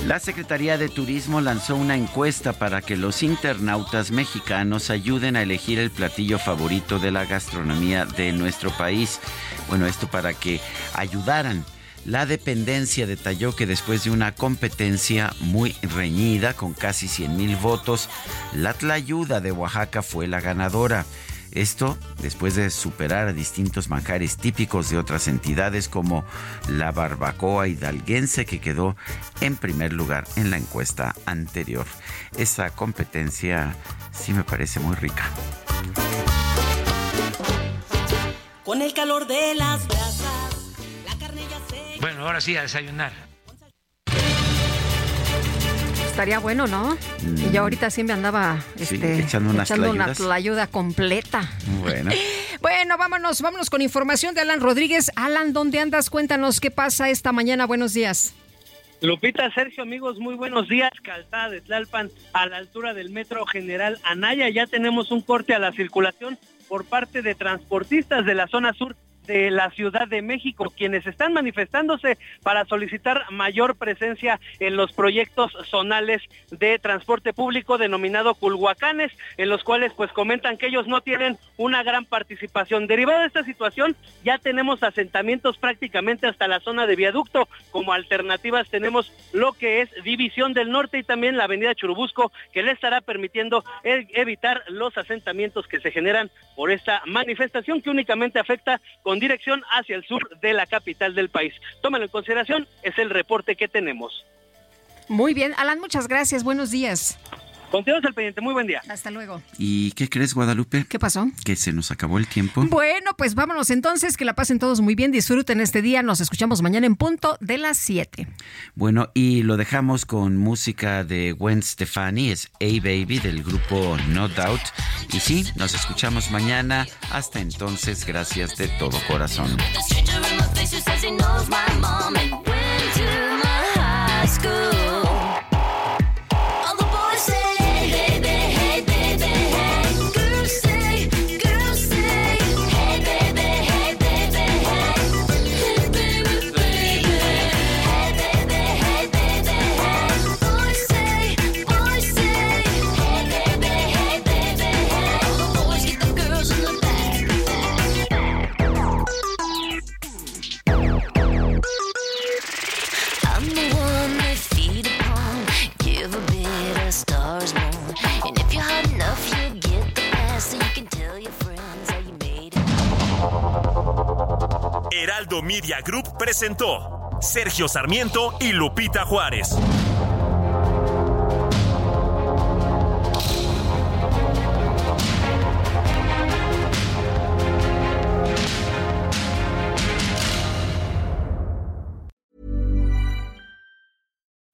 La Secretaría de Turismo lanzó una encuesta para que los internautas mexicanos ayuden a elegir el platillo favorito de la gastronomía de nuestro país. Bueno, esto para que ayudaran. La dependencia detalló que después de una competencia muy reñida con casi 100 mil votos, la Tlayuda de Oaxaca fue la ganadora. Esto después de superar a distintos manjares típicos de otras entidades como la barbacoa hidalguense que quedó en primer lugar en la encuesta anterior. Esa competencia sí me parece muy rica. Con el calor de las brasas, la carne ya se... Bueno, ahora sí a desayunar. Estaría bueno, ¿no? Y yo ahorita sí me andaba este, echando unas echando una tlayuda completa. Bueno. (laughs) Bueno, vámonos, vámonos con información de Alan Rodríguez. Alan, ¿dónde andas? Cuéntanos qué pasa esta mañana. Buenos días. Lupita, Sergio, amigos, muy buenos días. Calzada de Tlalpan, a la altura del Metro General Anaya. Ya tenemos un corte a la circulación por parte de transportistas de la zona sur de la Ciudad de México, quienes están manifestándose para solicitar mayor presencia en los proyectos zonales de transporte público denominado Culhuacanes, en los cuales pues comentan que ellos no tienen una gran participación. Derivado de esta situación, ya tenemos asentamientos prácticamente hasta la zona de viaducto. Como alternativas tenemos lo que es División del Norte y también la avenida Churubusco, que le estará permitiendo e- evitar los asentamientos que se generan por esta manifestación que únicamente afecta con dirección hacia el sur de la capital del país. Tómalo en consideración, es el reporte que tenemos. Muy bien, Alan, muchas gracias. Buenos días. Continuamos al pendiente. Muy buen día. Hasta luego. ¿Y qué crees, Guadalupe? ¿Qué pasó? Que se nos acabó el tiempo. Bueno, pues vámonos entonces, que la pasen todos muy bien, disfruten este día, nos escuchamos mañana en punto de las 7. Bueno, y lo dejamos con música de Gwen Stefani, es A Baby del grupo No Doubt. Y sí, nos escuchamos mañana. Hasta entonces, gracias de todo corazón. Heraldo Media Group presentó Sergio Sarmiento y Lupita Juárez.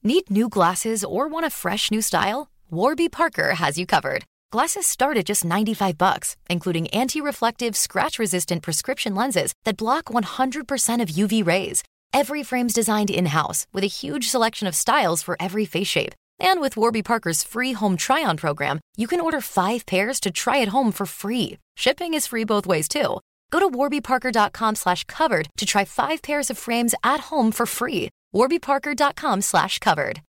Need new glasses or want a fresh new style? Warby Parker has you covered. Glasses start at just 95 bucks, including anti-reflective, scratch-resistant prescription lenses that block 100% of UV rays. Every frame's designed in-house with a huge selection of styles for every face shape. And with Warby Parker's free home try-on program, you can order 5 pairs to try at home for free. Shipping is free both ways too. Go to warbyparker.com/covered to try 5 pairs of frames at home for free. warbyparker.com slash covered.